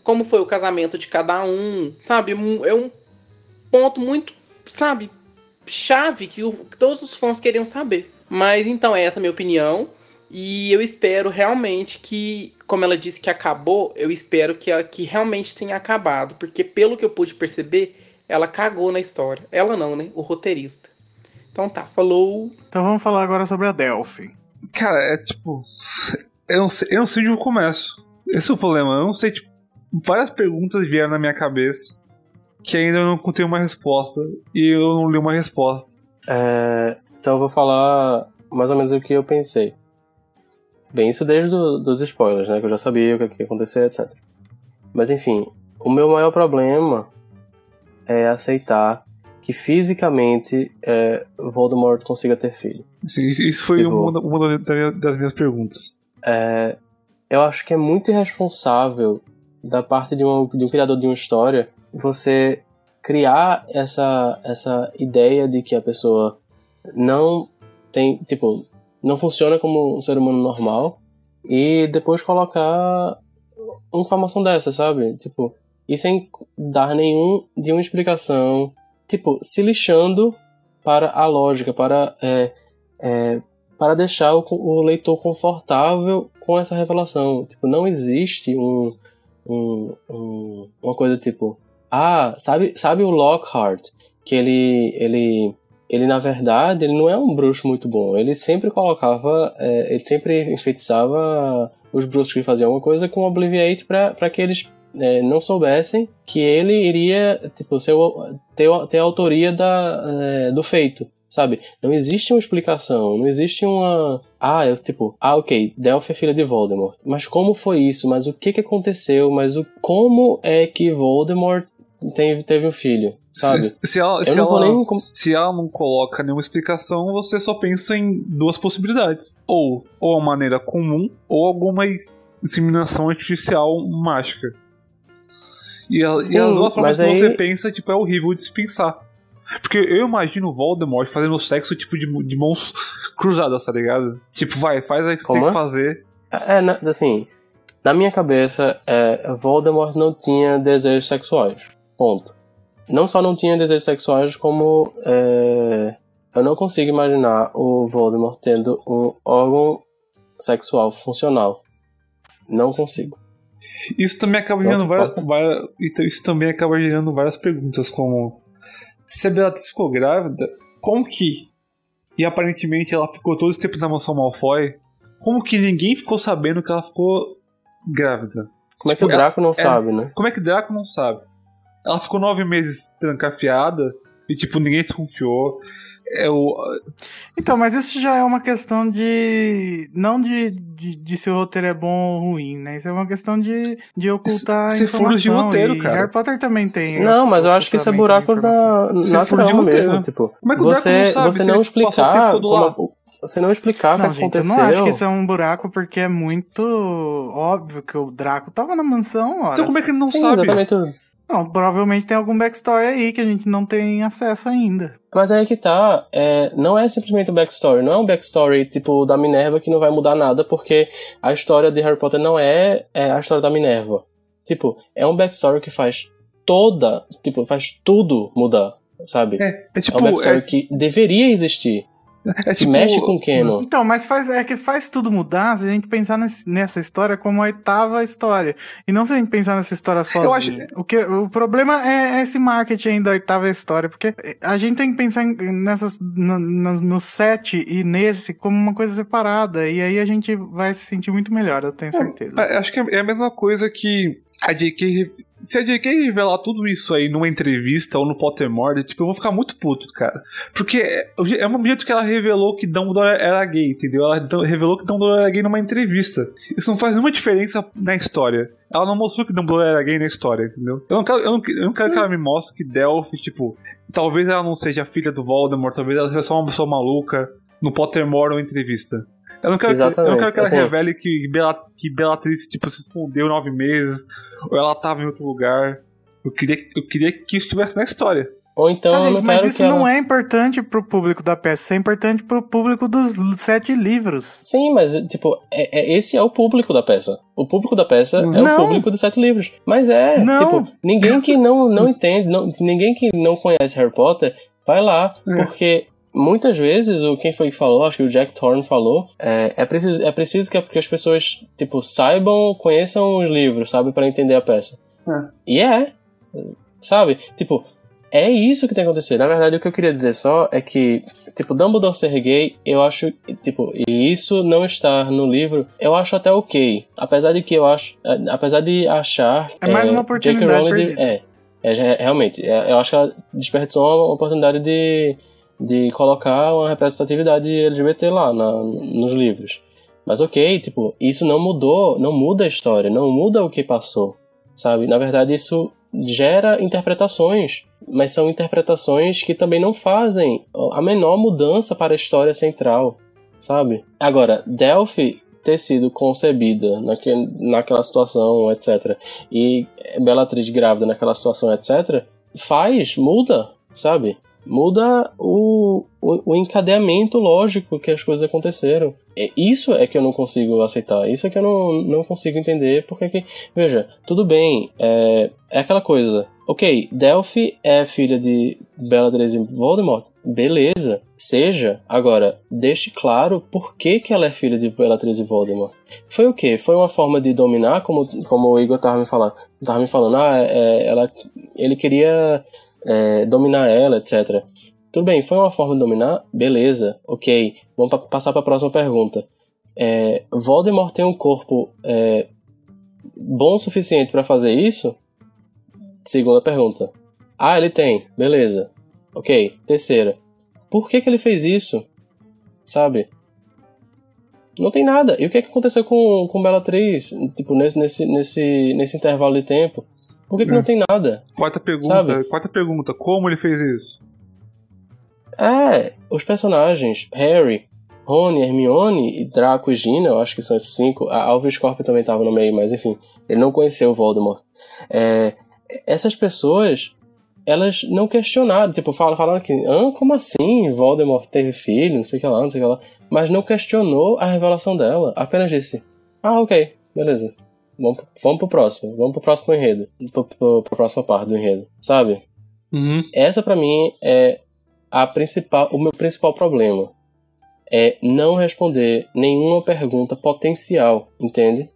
Como foi o casamento de cada um, sabe? É um ponto muito, sabe, chave que, o, que todos os fãs queriam saber. Mas então, é essa a minha opinião. E eu espero realmente que, como ela disse que acabou, eu espero que, que realmente tenha acabado. Porque pelo que eu pude perceber, ela cagou na história. Ela não, né? O roteirista. Então tá, falou. Então vamos falar agora sobre a Delphi. Cara, é tipo. Eu não sei, eu não sei de onde eu começo. Esse é o problema. Eu não sei, tipo. Várias perguntas vieram na minha cabeça que ainda eu não tenho uma resposta e eu não li uma resposta. É, então eu vou falar mais ou menos o que eu pensei. Bem, isso desde do, dos spoilers, né? Que eu já sabia o que ia acontecer, etc. Mas enfim, o meu maior problema é aceitar que fisicamente é, Voldemort consiga ter filho. Sim, isso foi tipo, uma, uma, das minhas perguntas. É, eu acho que é muito irresponsável da parte de, uma, de um criador de uma história você criar essa, essa ideia de que a pessoa não tem, tipo, não funciona como um ser humano normal e depois colocar uma informação dessa, sabe? Tipo, e sem dar nenhum de uma explicação, tipo, se lixando para a lógica, para é, é, para deixar o, o, leitor confortável com essa revelação. Tipo, não existe um, um, um, uma coisa tipo, ah, sabe, sabe o Lockhart que ele ele ele na verdade ele não é um bruxo muito bom. Ele sempre colocava, é, ele sempre enfeitiçava os bruxos que faziam alguma coisa com Obliviate para que eles é, não soubessem que ele iria tipo ser, ter, ter a autoria da, é, do feito sabe? Não existe uma explicação, não existe uma. Ah, eu, tipo, ah, ok, Delphi é filha de Voldemort. Mas como foi isso? Mas o que que aconteceu? Mas o como é que Voldemort teve, teve um filho? sabe? Se, se, ela, se, ela, nem... se ela não coloca nenhuma explicação, você só pensa em duas possibilidades. Ou, ou a maneira comum, ou alguma inseminação artificial mágica. E, a, Sim, e as duas formas que aí... você pensa, tipo, é horrível de se pensar. Porque eu imagino o Voldemort fazendo sexo tipo de, de mãos cruzadas, tá ligado? Tipo, vai, faz aí que você tem que fazer. É, na, assim, na minha cabeça, é, Voldemort não tinha desejos sexuais. Ponto não só não tinha desejos sexuais, como é, eu não consigo imaginar o Voldemort tendo um órgão sexual funcional. Não consigo. Isso também acaba gerando várias, várias, então isso também acaba gerando várias perguntas, como se a Bellatrix ficou grávida, como que? E aparentemente ela ficou todo esse tempo na mansão Malfoy. Como que ninguém ficou sabendo que ela ficou grávida? Como tipo, é que o tipo, Draco não é, sabe, né? Como é que o Draco não sabe? Ela ficou nove meses trancafiada e, tipo, ninguém desconfiou. O... Então, mas isso já é uma questão de. Não de, de, de, se o roteiro é bom ou ruim, né? Isso é uma questão de, de ocultar. Se furos de roteiro, e cara. Harry Potter também tem. Não, mas eu acho que isso é buraco da natural mesmo. Tipo, Como é que o você, não sabe? Você não explicar. Como, você não explicar o que gente, aconteceu. Eu não acho que isso é um buraco porque é muito óbvio que o Draco tava na mansão. Horas. Então como é que ele não Sim, sabe? Exatamente. Não, provavelmente tem algum backstory aí que a gente não tem acesso ainda. Mas aí que tá, é, não é simplesmente um backstory, não é um backstory tipo da Minerva que não vai mudar nada, porque a história de Harry Potter não é, é a história da Minerva. Tipo, é um backstory que faz toda, tipo, faz tudo mudar, sabe? É, é tipo. É um backstory é... que deveria existir. É tipo... mexe com o Keno. Então, mas faz, é que faz tudo mudar se a gente pensar nesse, nessa história como a oitava história. E não se a gente pensar nessa história sozinha. Acho... O, que, o problema é esse marketing ainda da oitava história, porque a gente tem que pensar nessas, no, no, no sete e nesse como uma coisa separada. E aí a gente vai se sentir muito melhor, eu tenho certeza. É, acho que é a mesma coisa que a J.K. se a J.K. revelar tudo isso aí numa entrevista ou no Pottermore, tipo, eu vou ficar muito puto, cara. Porque é, é o jeito que ela revelou que Dumbledore era gay, entendeu? Ela revelou que Dumbledore era gay numa entrevista. Isso não faz nenhuma diferença na história. Ela não mostrou que Dumbledore era gay na história, entendeu? Eu não quero, eu não, eu não quero que ela me mostre que Delphi, tipo, talvez ela não seja filha do Voldemort, talvez ela seja só uma pessoa maluca no Pottermore ou entrevista. Eu não quero, que, eu não quero que ela assim, revele que, Bela, que Bellatrix tipo, se escondeu nove meses, ou ela tava em outro lugar. Eu queria, eu queria que isso estivesse na história. Ou então tá, gente, mas isso não ela... é importante pro público da peça, isso é importante pro público dos sete livros. Sim, mas, tipo, é, é esse é o público da peça. O público da peça não. é o público dos sete livros. Mas é, não. tipo, ninguém que não, não [laughs] entende, não, ninguém que não conhece Harry Potter, vai lá, é. porque muitas vezes, o quem foi que falou, acho que o Jack Thorne falou, é, é preciso, é preciso que, que as pessoas, tipo, saibam, conheçam os livros, sabe, para entender a peça. É. E é, sabe? Tipo, é isso que tem que acontecer. Na verdade, o que eu queria dizer só é que, tipo, Dumbledore ser gay, eu acho, tipo, e isso não estar no livro, eu acho até ok. Apesar de que eu acho, apesar de achar... É mais uma oportunidade perdida. É, é, realmente, é, eu acho que ela desperdiçou uma oportunidade de de colocar uma representatividade LGBT lá na, nos livros. Mas ok, tipo, isso não mudou, não muda a história, não muda o que passou, sabe? Na verdade, isso gera interpretações, mas são interpretações que também não fazem a menor mudança para a história central, sabe? Agora, Delphi ter sido concebida naquele, naquela situação, etc., e Bellatrix grávida naquela situação, etc., faz, muda, sabe? Muda o, o, o, encadeamento lógico que as coisas aconteceram. É, isso é que eu não consigo aceitar, isso é que eu não, não consigo entender, porque que, veja, tudo bem, é, é aquela coisa, ok, Delphi é filha de Bellatrix e Voldemort, beleza, seja, agora, deixe claro por que, que ela é filha de Bellatrix e Voldemort. Foi o quê? Foi uma forma de dominar, como, como o Igor tava me falando, tava me falando, ah, é, ela, ele queria é, dominar ela, etc. Tudo bem, foi uma forma de dominar? Beleza, ok. Vamos pa passar para a próxima pergunta. É, Voldemort tem um corpo é, bom o suficiente para fazer isso? Segunda pergunta. Ah, ele tem, beleza. Ok. Terceira. Por que, que ele fez isso? Sabe? Não tem nada. E o que, que aconteceu com, com Bellatrix? Tipo, nesse, nesse, nesse, nesse intervalo de tempo? Por que, que é. não tem nada? Quarta pergunta, sabe? quarta pergunta, como ele fez isso? É, os personagens, Harry, Rony, Hermione, Draco e Gina, eu acho que são esses cinco. A Alvin Scorpio também estava no meio, mas enfim, ele não conheceu o Voldemort. É, essas pessoas, elas não questionaram, tipo, falaram, falaram que, ah, como assim? Voldemort teve filho, não sei o que lá, não sei o que lá. Mas não questionou a revelação dela, apenas disse, ah, ok, beleza. Vamos, vamos pro próximo. Vamos pro próximo enredo. Pro, pro, pro próxima parte do enredo. Sabe? Uhum. Essa para mim é a principal, o meu principal problema. É não responder nenhuma pergunta potencial, entende?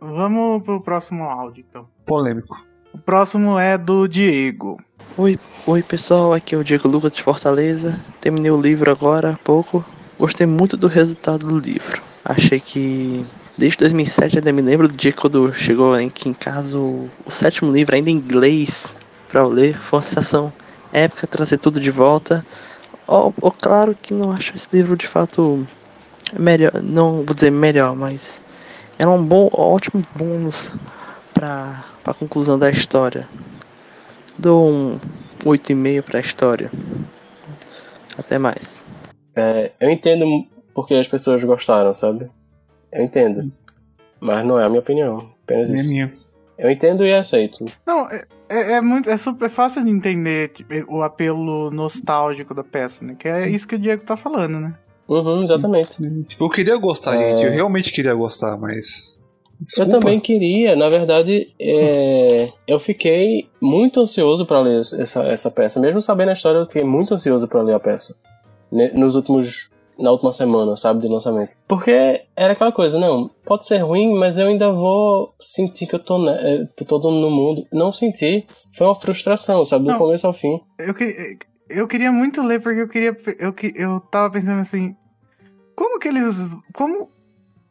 Vamos pro próximo áudio, então. Polêmico. O próximo é do Diego. Oi, oi pessoal, aqui é o Diego Lucas de Fortaleza. Terminei o livro agora há pouco. Gostei muito do resultado do livro. Achei que Desde 2007 ainda me lembro do dia quando chegou aqui em casa o, o sétimo livro, ainda em inglês, para eu ler. Foi uma sensação épica trazer tudo de volta. Oh, claro que não acho esse livro de fato melhor, não vou dizer melhor, mas era um bom, ótimo bônus para a conclusão da história. Dou um 8,5 para a história. Até mais. É, eu entendo porque as pessoas gostaram, sabe? Eu entendo. Mas não é a minha opinião. Apenas é isso. minha. Eu entendo e aceito. Não, é, é, é, muito, é super fácil de entender tipo, o apelo nostálgico da peça, né? Que é isso que o Diego tá falando, né? Uhum, exatamente. Tipo, eu queria gostar, é... gente. Eu realmente queria gostar, mas. Desculpa. Eu também queria. Na verdade, é... [laughs] eu fiquei muito ansioso para ler essa, essa peça. Mesmo sabendo a história, eu fiquei muito ansioso para ler a peça. Nos últimos na última semana, sabe, de lançamento. Porque era aquela coisa, não, pode ser ruim, mas eu ainda vou sentir que eu tô, né, todo no mundo. Não senti, foi uma frustração, sabe, do não, começo ao fim. Eu, que, eu queria muito ler porque eu queria, eu, eu tava pensando assim, como que eles, como,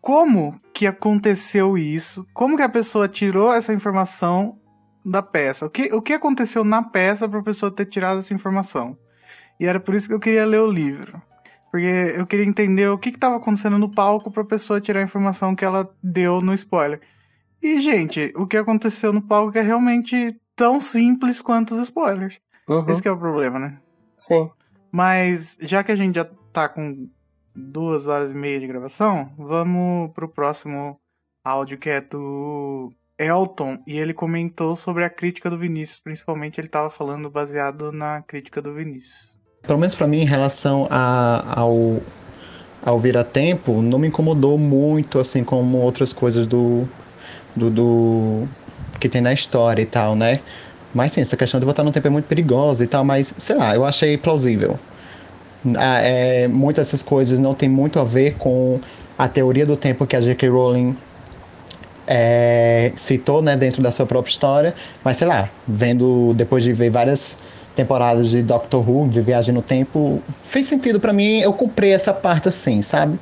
como que aconteceu isso? Como que a pessoa tirou essa informação da peça. O que, o que aconteceu na peça pra pessoa ter tirado essa informação? E era por isso que eu queria ler o livro. Porque eu queria entender o que estava acontecendo no palco pra pessoa tirar a informação que ela deu no spoiler. E, gente, o que aconteceu no palco é realmente tão simples quanto os spoilers. Uhum. Esse que é o problema, né? Sim. Mas já que a gente já tá com duas horas e meia de gravação, vamos pro próximo áudio que é do Elton. E ele comentou sobre a crítica do Vinícius. Principalmente ele tava falando baseado na crítica do Vinícius. Pelo menos pra mim, em relação a, ao, ao vira-tempo, não me incomodou muito, assim como outras coisas do, do, do que tem na história e tal, né? Mas sim, essa questão de voltar no tempo é muito perigosa e tal, mas sei lá, eu achei plausível. Ah, é, muitas dessas coisas não tem muito a ver com a teoria do tempo que a J.K. Rowling é, citou né, dentro da sua própria história, mas sei lá, vendo depois de ver várias temporadas de Doctor Who, de Viagem no Tempo, fez sentido para mim, eu comprei essa parte assim, sabe?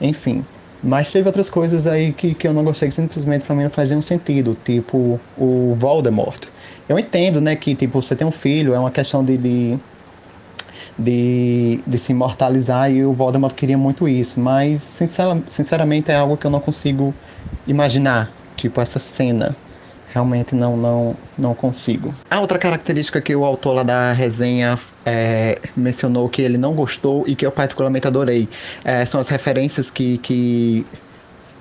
Enfim. Mas teve outras coisas aí que, que eu não gostei, que simplesmente pra mim não faziam sentido, tipo o Voldemort. Eu entendo, né, que tipo, você tem um filho, é uma questão de, de, de, de se imortalizar e o Voldemort queria muito isso, mas sincera, sinceramente é algo que eu não consigo imaginar, tipo essa cena. Realmente não, não, não consigo. A outra característica que o autor lá da resenha é, mencionou que ele não gostou e que eu particularmente adorei é, são as referências que, que,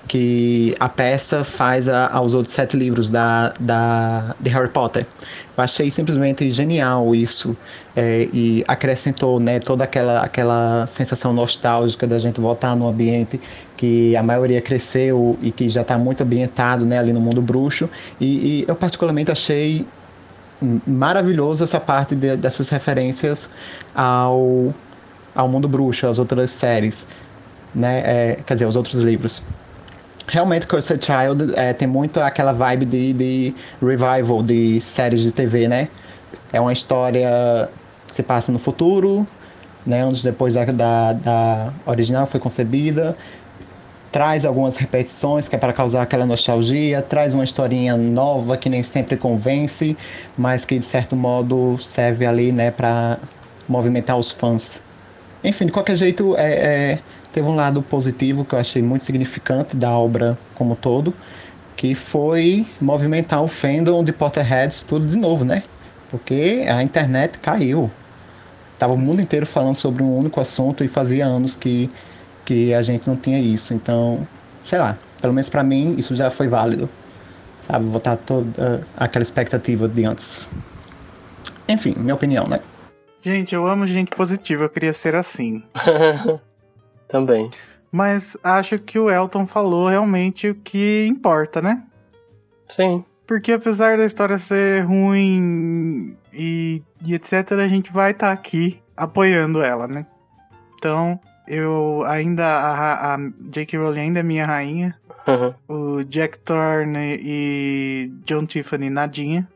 que a peça faz a, aos outros sete livros da, da, de Harry Potter. Eu achei simplesmente genial isso é, e acrescentou né, toda aquela, aquela sensação nostálgica da gente voltar num ambiente que a maioria cresceu e que já está muito ambientado né, ali no mundo bruxo. E, e eu particularmente achei maravilhoso essa parte de, dessas referências ao, ao mundo bruxo, às outras séries, né? É, quer dizer, aos outros livros. Realmente, Cursed Child é, tem muito aquela vibe de, de revival de séries de TV, né? É uma história que se passa no futuro, né? Anos depois da, da, da original foi concebida traz algumas repetições que é para causar aquela nostalgia, traz uma historinha nova que nem sempre convence, mas que de certo modo serve ali, né, para movimentar os fãs. Enfim, de qualquer jeito, é, é, teve um lado positivo que eu achei muito significante da obra como todo, que foi movimentar o fandom de Potterheads tudo de novo, né? Porque a internet caiu. Tava o mundo inteiro falando sobre um único assunto e fazia anos que que a gente não tinha isso. Então, sei lá, pelo menos para mim isso já foi válido. Sabe, botar toda aquela expectativa de antes. Enfim, minha opinião, né? Gente, eu amo gente positiva, eu queria ser assim. [laughs] Também. Mas acho que o Elton falou realmente o que importa, né? Sim. Porque apesar da história ser ruim e, e etc, a gente vai estar tá aqui apoiando ela, né? Então, eu ainda. A, a J.K. Rowling ainda é minha rainha. Uhum. O Jack Thorne e John Tiffany, nadinha.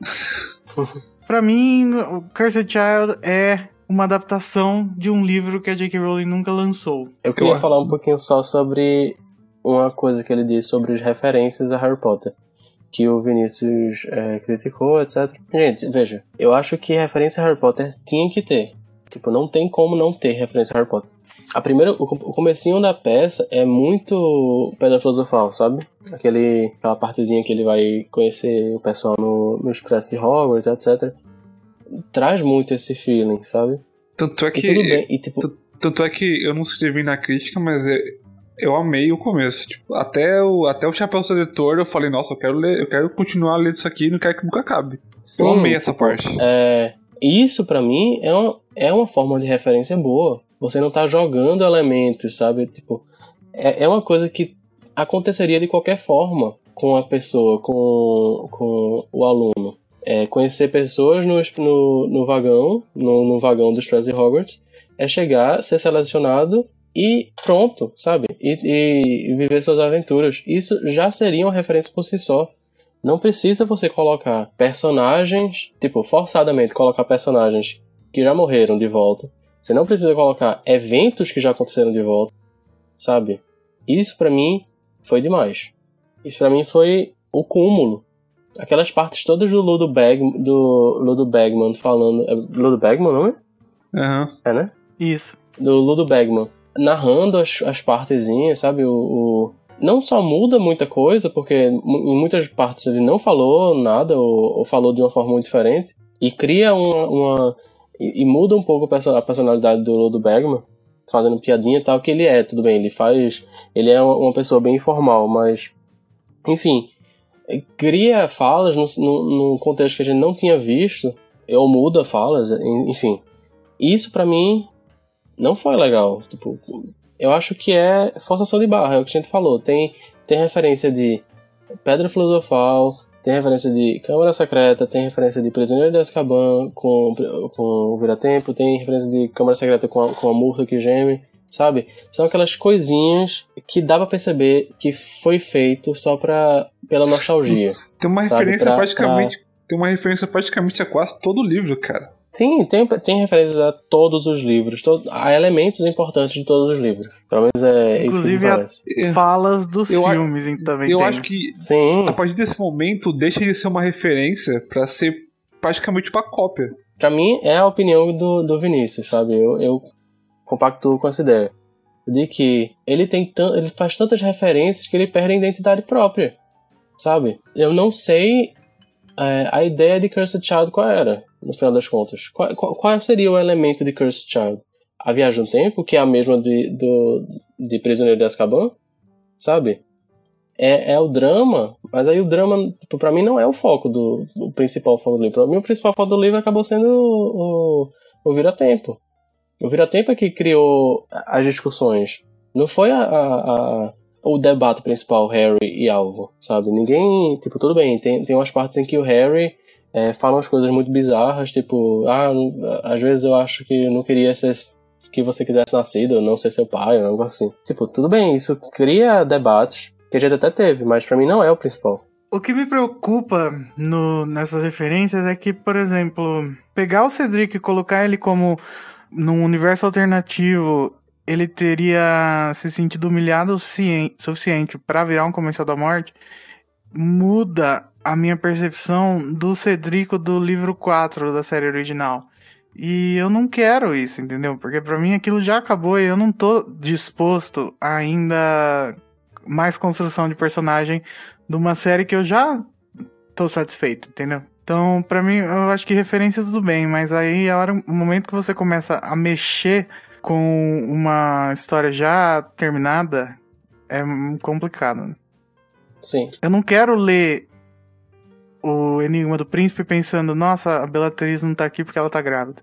[laughs] pra mim, o Cursed Child é uma adaptação de um livro que a J.K. Rowling nunca lançou. Eu queria falar um pouquinho só sobre uma coisa que ele disse sobre as referências a Harry Potter. Que o Vinícius é, criticou, etc. Gente, veja, eu acho que referência a Harry Potter tinha que ter. Tipo, não tem como não ter referência a Harry Potter. A primeira, o, o comecinho da peça é muito Pedra Filosofal, sabe? Aquele, aquela partezinha que ele vai conhecer o pessoal no, no Expresso de Hogwarts, etc. Traz muito esse feeling, sabe? Tanto é que. E, tipo, tanto é que eu não escrevi na crítica, mas é, eu amei o começo. Tipo, até o, até o Chapéu Sedutor eu falei, nossa, eu quero ler, eu quero continuar lendo isso aqui e não quero que nunca acabe. Sim, eu amei essa tipo, parte. É, isso para mim é uma, é uma forma de referência boa. Você não tá jogando elementos, sabe? Tipo, é, é uma coisa que aconteceria de qualquer forma com a pessoa, com, com o aluno. É, conhecer pessoas no, no, no vagão, no, no vagão do Stress Hogwarts, é chegar, ser selecionado e pronto, sabe? E, e, viver suas aventuras. Isso já seria uma referência por si só. Não precisa você colocar personagens, tipo, forçadamente colocar personagens que já morreram de volta. Você não precisa colocar eventos que já aconteceram de volta, sabe? Isso para mim foi demais. Isso para mim foi o cúmulo. Aquelas partes todas do Ludo, Bag, do Ludo Bagman falando. É Ludo Bagman o nome? Aham. É, né? Isso. Do Ludo Bagman. Narrando as, as partezinhas, sabe? O, o- Não só muda muita coisa, porque em muitas partes ele não falou nada, ou, ou falou de uma forma muito diferente. E cria uma. uma- e, e muda um pouco a perso- a personalidade do Ludo Bagman, fazendo piadinha e tal, que ele é, tudo bem, ele faz. Ele é uma pessoa bem informal, mas. Enfim. Cria falas num contexto que a gente não tinha visto, ou muda falas, en- enfim. Isso pra mim não foi legal. Tipo, eu acho que é forçação de barra, é o que a gente falou. Tem, tem referência de Pedra Filosofal, tem referência de Câmara Secreta, tem referência de Prisioneiro de Azkaban com, com o Vira-Tempo, tem referência de Câmara Secreta com a, com a Murta que geme, sabe? São aquelas coisinhas que dá pra perceber que foi feito só pra, pela nostalgia. Tem uma sabe? referência Pra- praticamente. Tem uma referência praticamente a quase todo o livro, cara. Sim, tem, tem referências a todos os livros, to- a elementos importantes de todos os livros. Pelo menos é isso que Inclusive a parece. falas dos Eu a- filmes em- também Eu tem. acho que Sim, a partir desse momento deixa de ser uma referência pra ser praticamente uma cópia. pra mim é a opinião do, do Vinícius, sabe? Eu, eu compactuo com essa ideia. De que ele tem ele faz tantas referências que ele perde a identidade própria. Sabe? Eu não sei é, a ideia de Cursed Child qual era, no final das contas. Qual, qual, seria o elemento de Cursed Child? A viagem no tempo, que é a mesma de, do, de Prisioneiro de Azkaban? Sabe? É, é o drama, mas aí o drama, tipo, pra mim, não é o foco do o principal foco do livro. Pra mim, o principal foco do livro acabou sendo o, o, o Vira-Tempo. O Vira-Tempo é que criou as discussões. Não foi a- a- o debate principal, Harry e Alvo, sabe? Ninguém. Tipo, tudo bem, tem, tem umas partes em que o Harry é, fala umas coisas muito bizarras, tipo, ah, às vezes eu acho que não queria ser. que você quisesse nascido, não ser seu pai, um negócio assim. Tipo, tudo bem, isso cria debates, que a gente até teve, mas pra mim não é o principal. O que me preocupa no- nessas referências é que, por exemplo, pegar o Cedric e colocar ele como num universo alternativo, ele teria se sentido humilhado o cien- suficiente pra virar um comensal da morte, muda a minha percepção do Cedrico do livro 4 da série original. E eu não quero isso, entendeu? Porque pra mim aquilo já acabou e eu não tô disposto ainda mais construção de personagem de uma série que eu já tô satisfeito, entendeu? Então, pra mim, eu acho que referências tudo bem, mas aí a hora, o momento que você começa a mexer com uma história já terminada é complicado. né? Sim. Eu não quero ler o Enigma do Príncipe pensando, nossa, a Bellatrix não tá aqui porque ela tá grávida.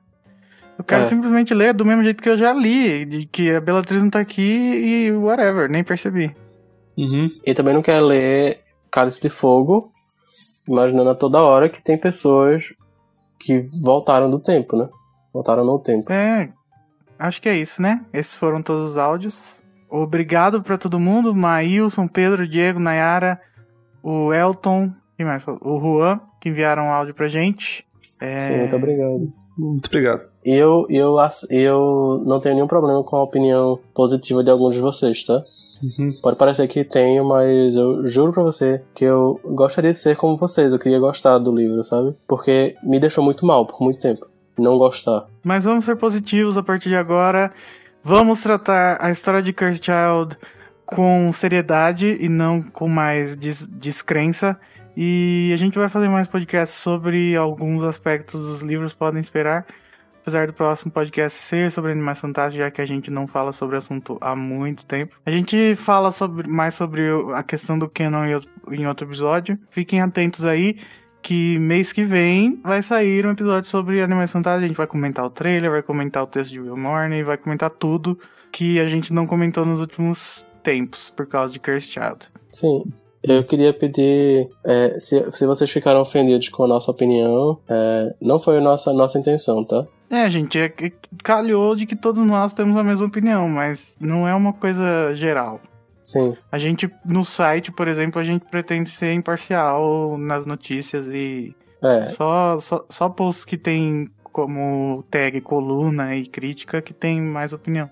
Eu quero É. simplesmente ler do mesmo jeito que eu já li, de que a Bellatrix não tá aqui e whatever, nem percebi. Uhum. E também não quer ler Cálice de Fogo, imaginando a toda hora que tem pessoas que voltaram do tempo, né? Voltaram no tempo. É, acho que é isso, né? Esses foram todos os áudios. Obrigado pra todo mundo, Maílson, Pedro, Diego, Nayara, o Elton, quem mais? O Juan, que enviaram áudio pra gente. É, Sim, muito obrigado. Muito obrigado. E eu, eu, eu não tenho nenhum problema com a opinião positiva de alguns de vocês, tá? Uhum. Pode parecer que tenho, mas eu juro pra você que eu gostaria de ser como vocês. Eu queria gostar do livro, sabe? Porque me deixou muito mal por muito tempo. Não gostar. Mas vamos ser positivos a partir de agora. Vamos tratar a história de Cursed Child com seriedade e não com mais des descrença. E a gente vai fazer mais podcasts sobre alguns aspectos dos livros, podem esperar. Apesar do próximo podcast ser sobre animais fantásticos, já que a gente não fala sobre o assunto há muito tempo. A gente fala sobre, mais sobre a questão do Canon em outro episódio. Fiquem atentos aí que mês que vem vai sair um episódio sobre Animais Fantásticos. A gente vai comentar o trailer, vai comentar o texto de Will Morning, vai comentar tudo que a gente não comentou nos últimos tempos por causa de Cursed Child. Sim. Eu queria pedir, é, se, se vocês ficaram ofendidos com a nossa opinião, é, não foi a nossa, nossa intenção, tá? É, gente, é calhou de que todos nós temos a mesma opinião, mas não é uma coisa geral. Sim. A gente, no site, por exemplo, a gente pretende ser imparcial nas notícias e É, só, só, só posts que tem como tag coluna e crítica que tem mais opinião.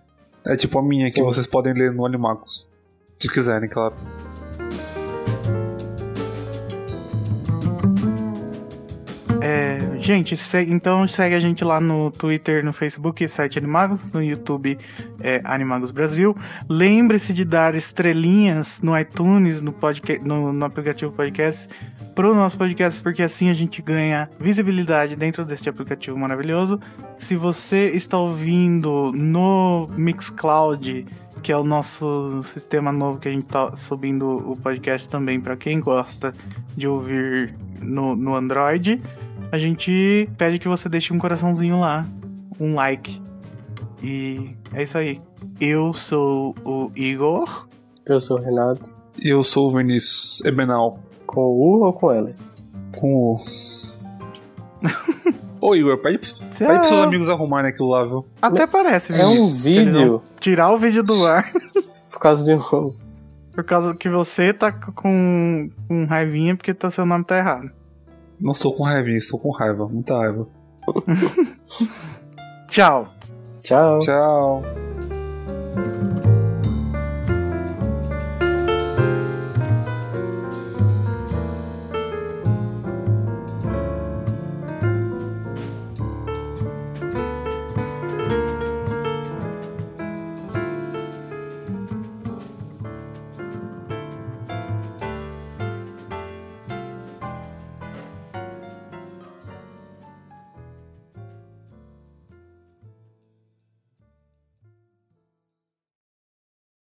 É tipo a minha que Sim. vocês podem ler no Animagos. Se quiserem, claro. Gente, se- então segue a gente lá no Twitter, no Facebook, site Animagos, no YouTube é Animagos Brasil. Lembre-se de dar estrelinhas no iTunes, no, podca- no, no aplicativo podcast, pro nosso podcast, porque assim a gente ganha visibilidade dentro deste aplicativo maravilhoso. Se você está ouvindo no Mixcloud, que é o nosso sistema novo que a gente tá subindo o podcast também para quem gosta de ouvir no, no Android, a gente pede que você deixe um coraçãozinho lá, um like. E é isso aí. Eu sou o Igor. Eu sou o Renato. Eu sou o Vinícius Ebenal. Com U ou com L? Com o. [laughs] Ô Igor, pede, pede pros seus amigos arrumarem aquilo lá, viu? Até parece, É um vídeo Tirar o vídeo do ar. [laughs] por causa de um. Por causa que você tá com, com raivinha porque tá, seu nome tá errado. Não estou com raiva, estou com raiva, muita raiva. [laughs] Tchau. Tchau. Tchau.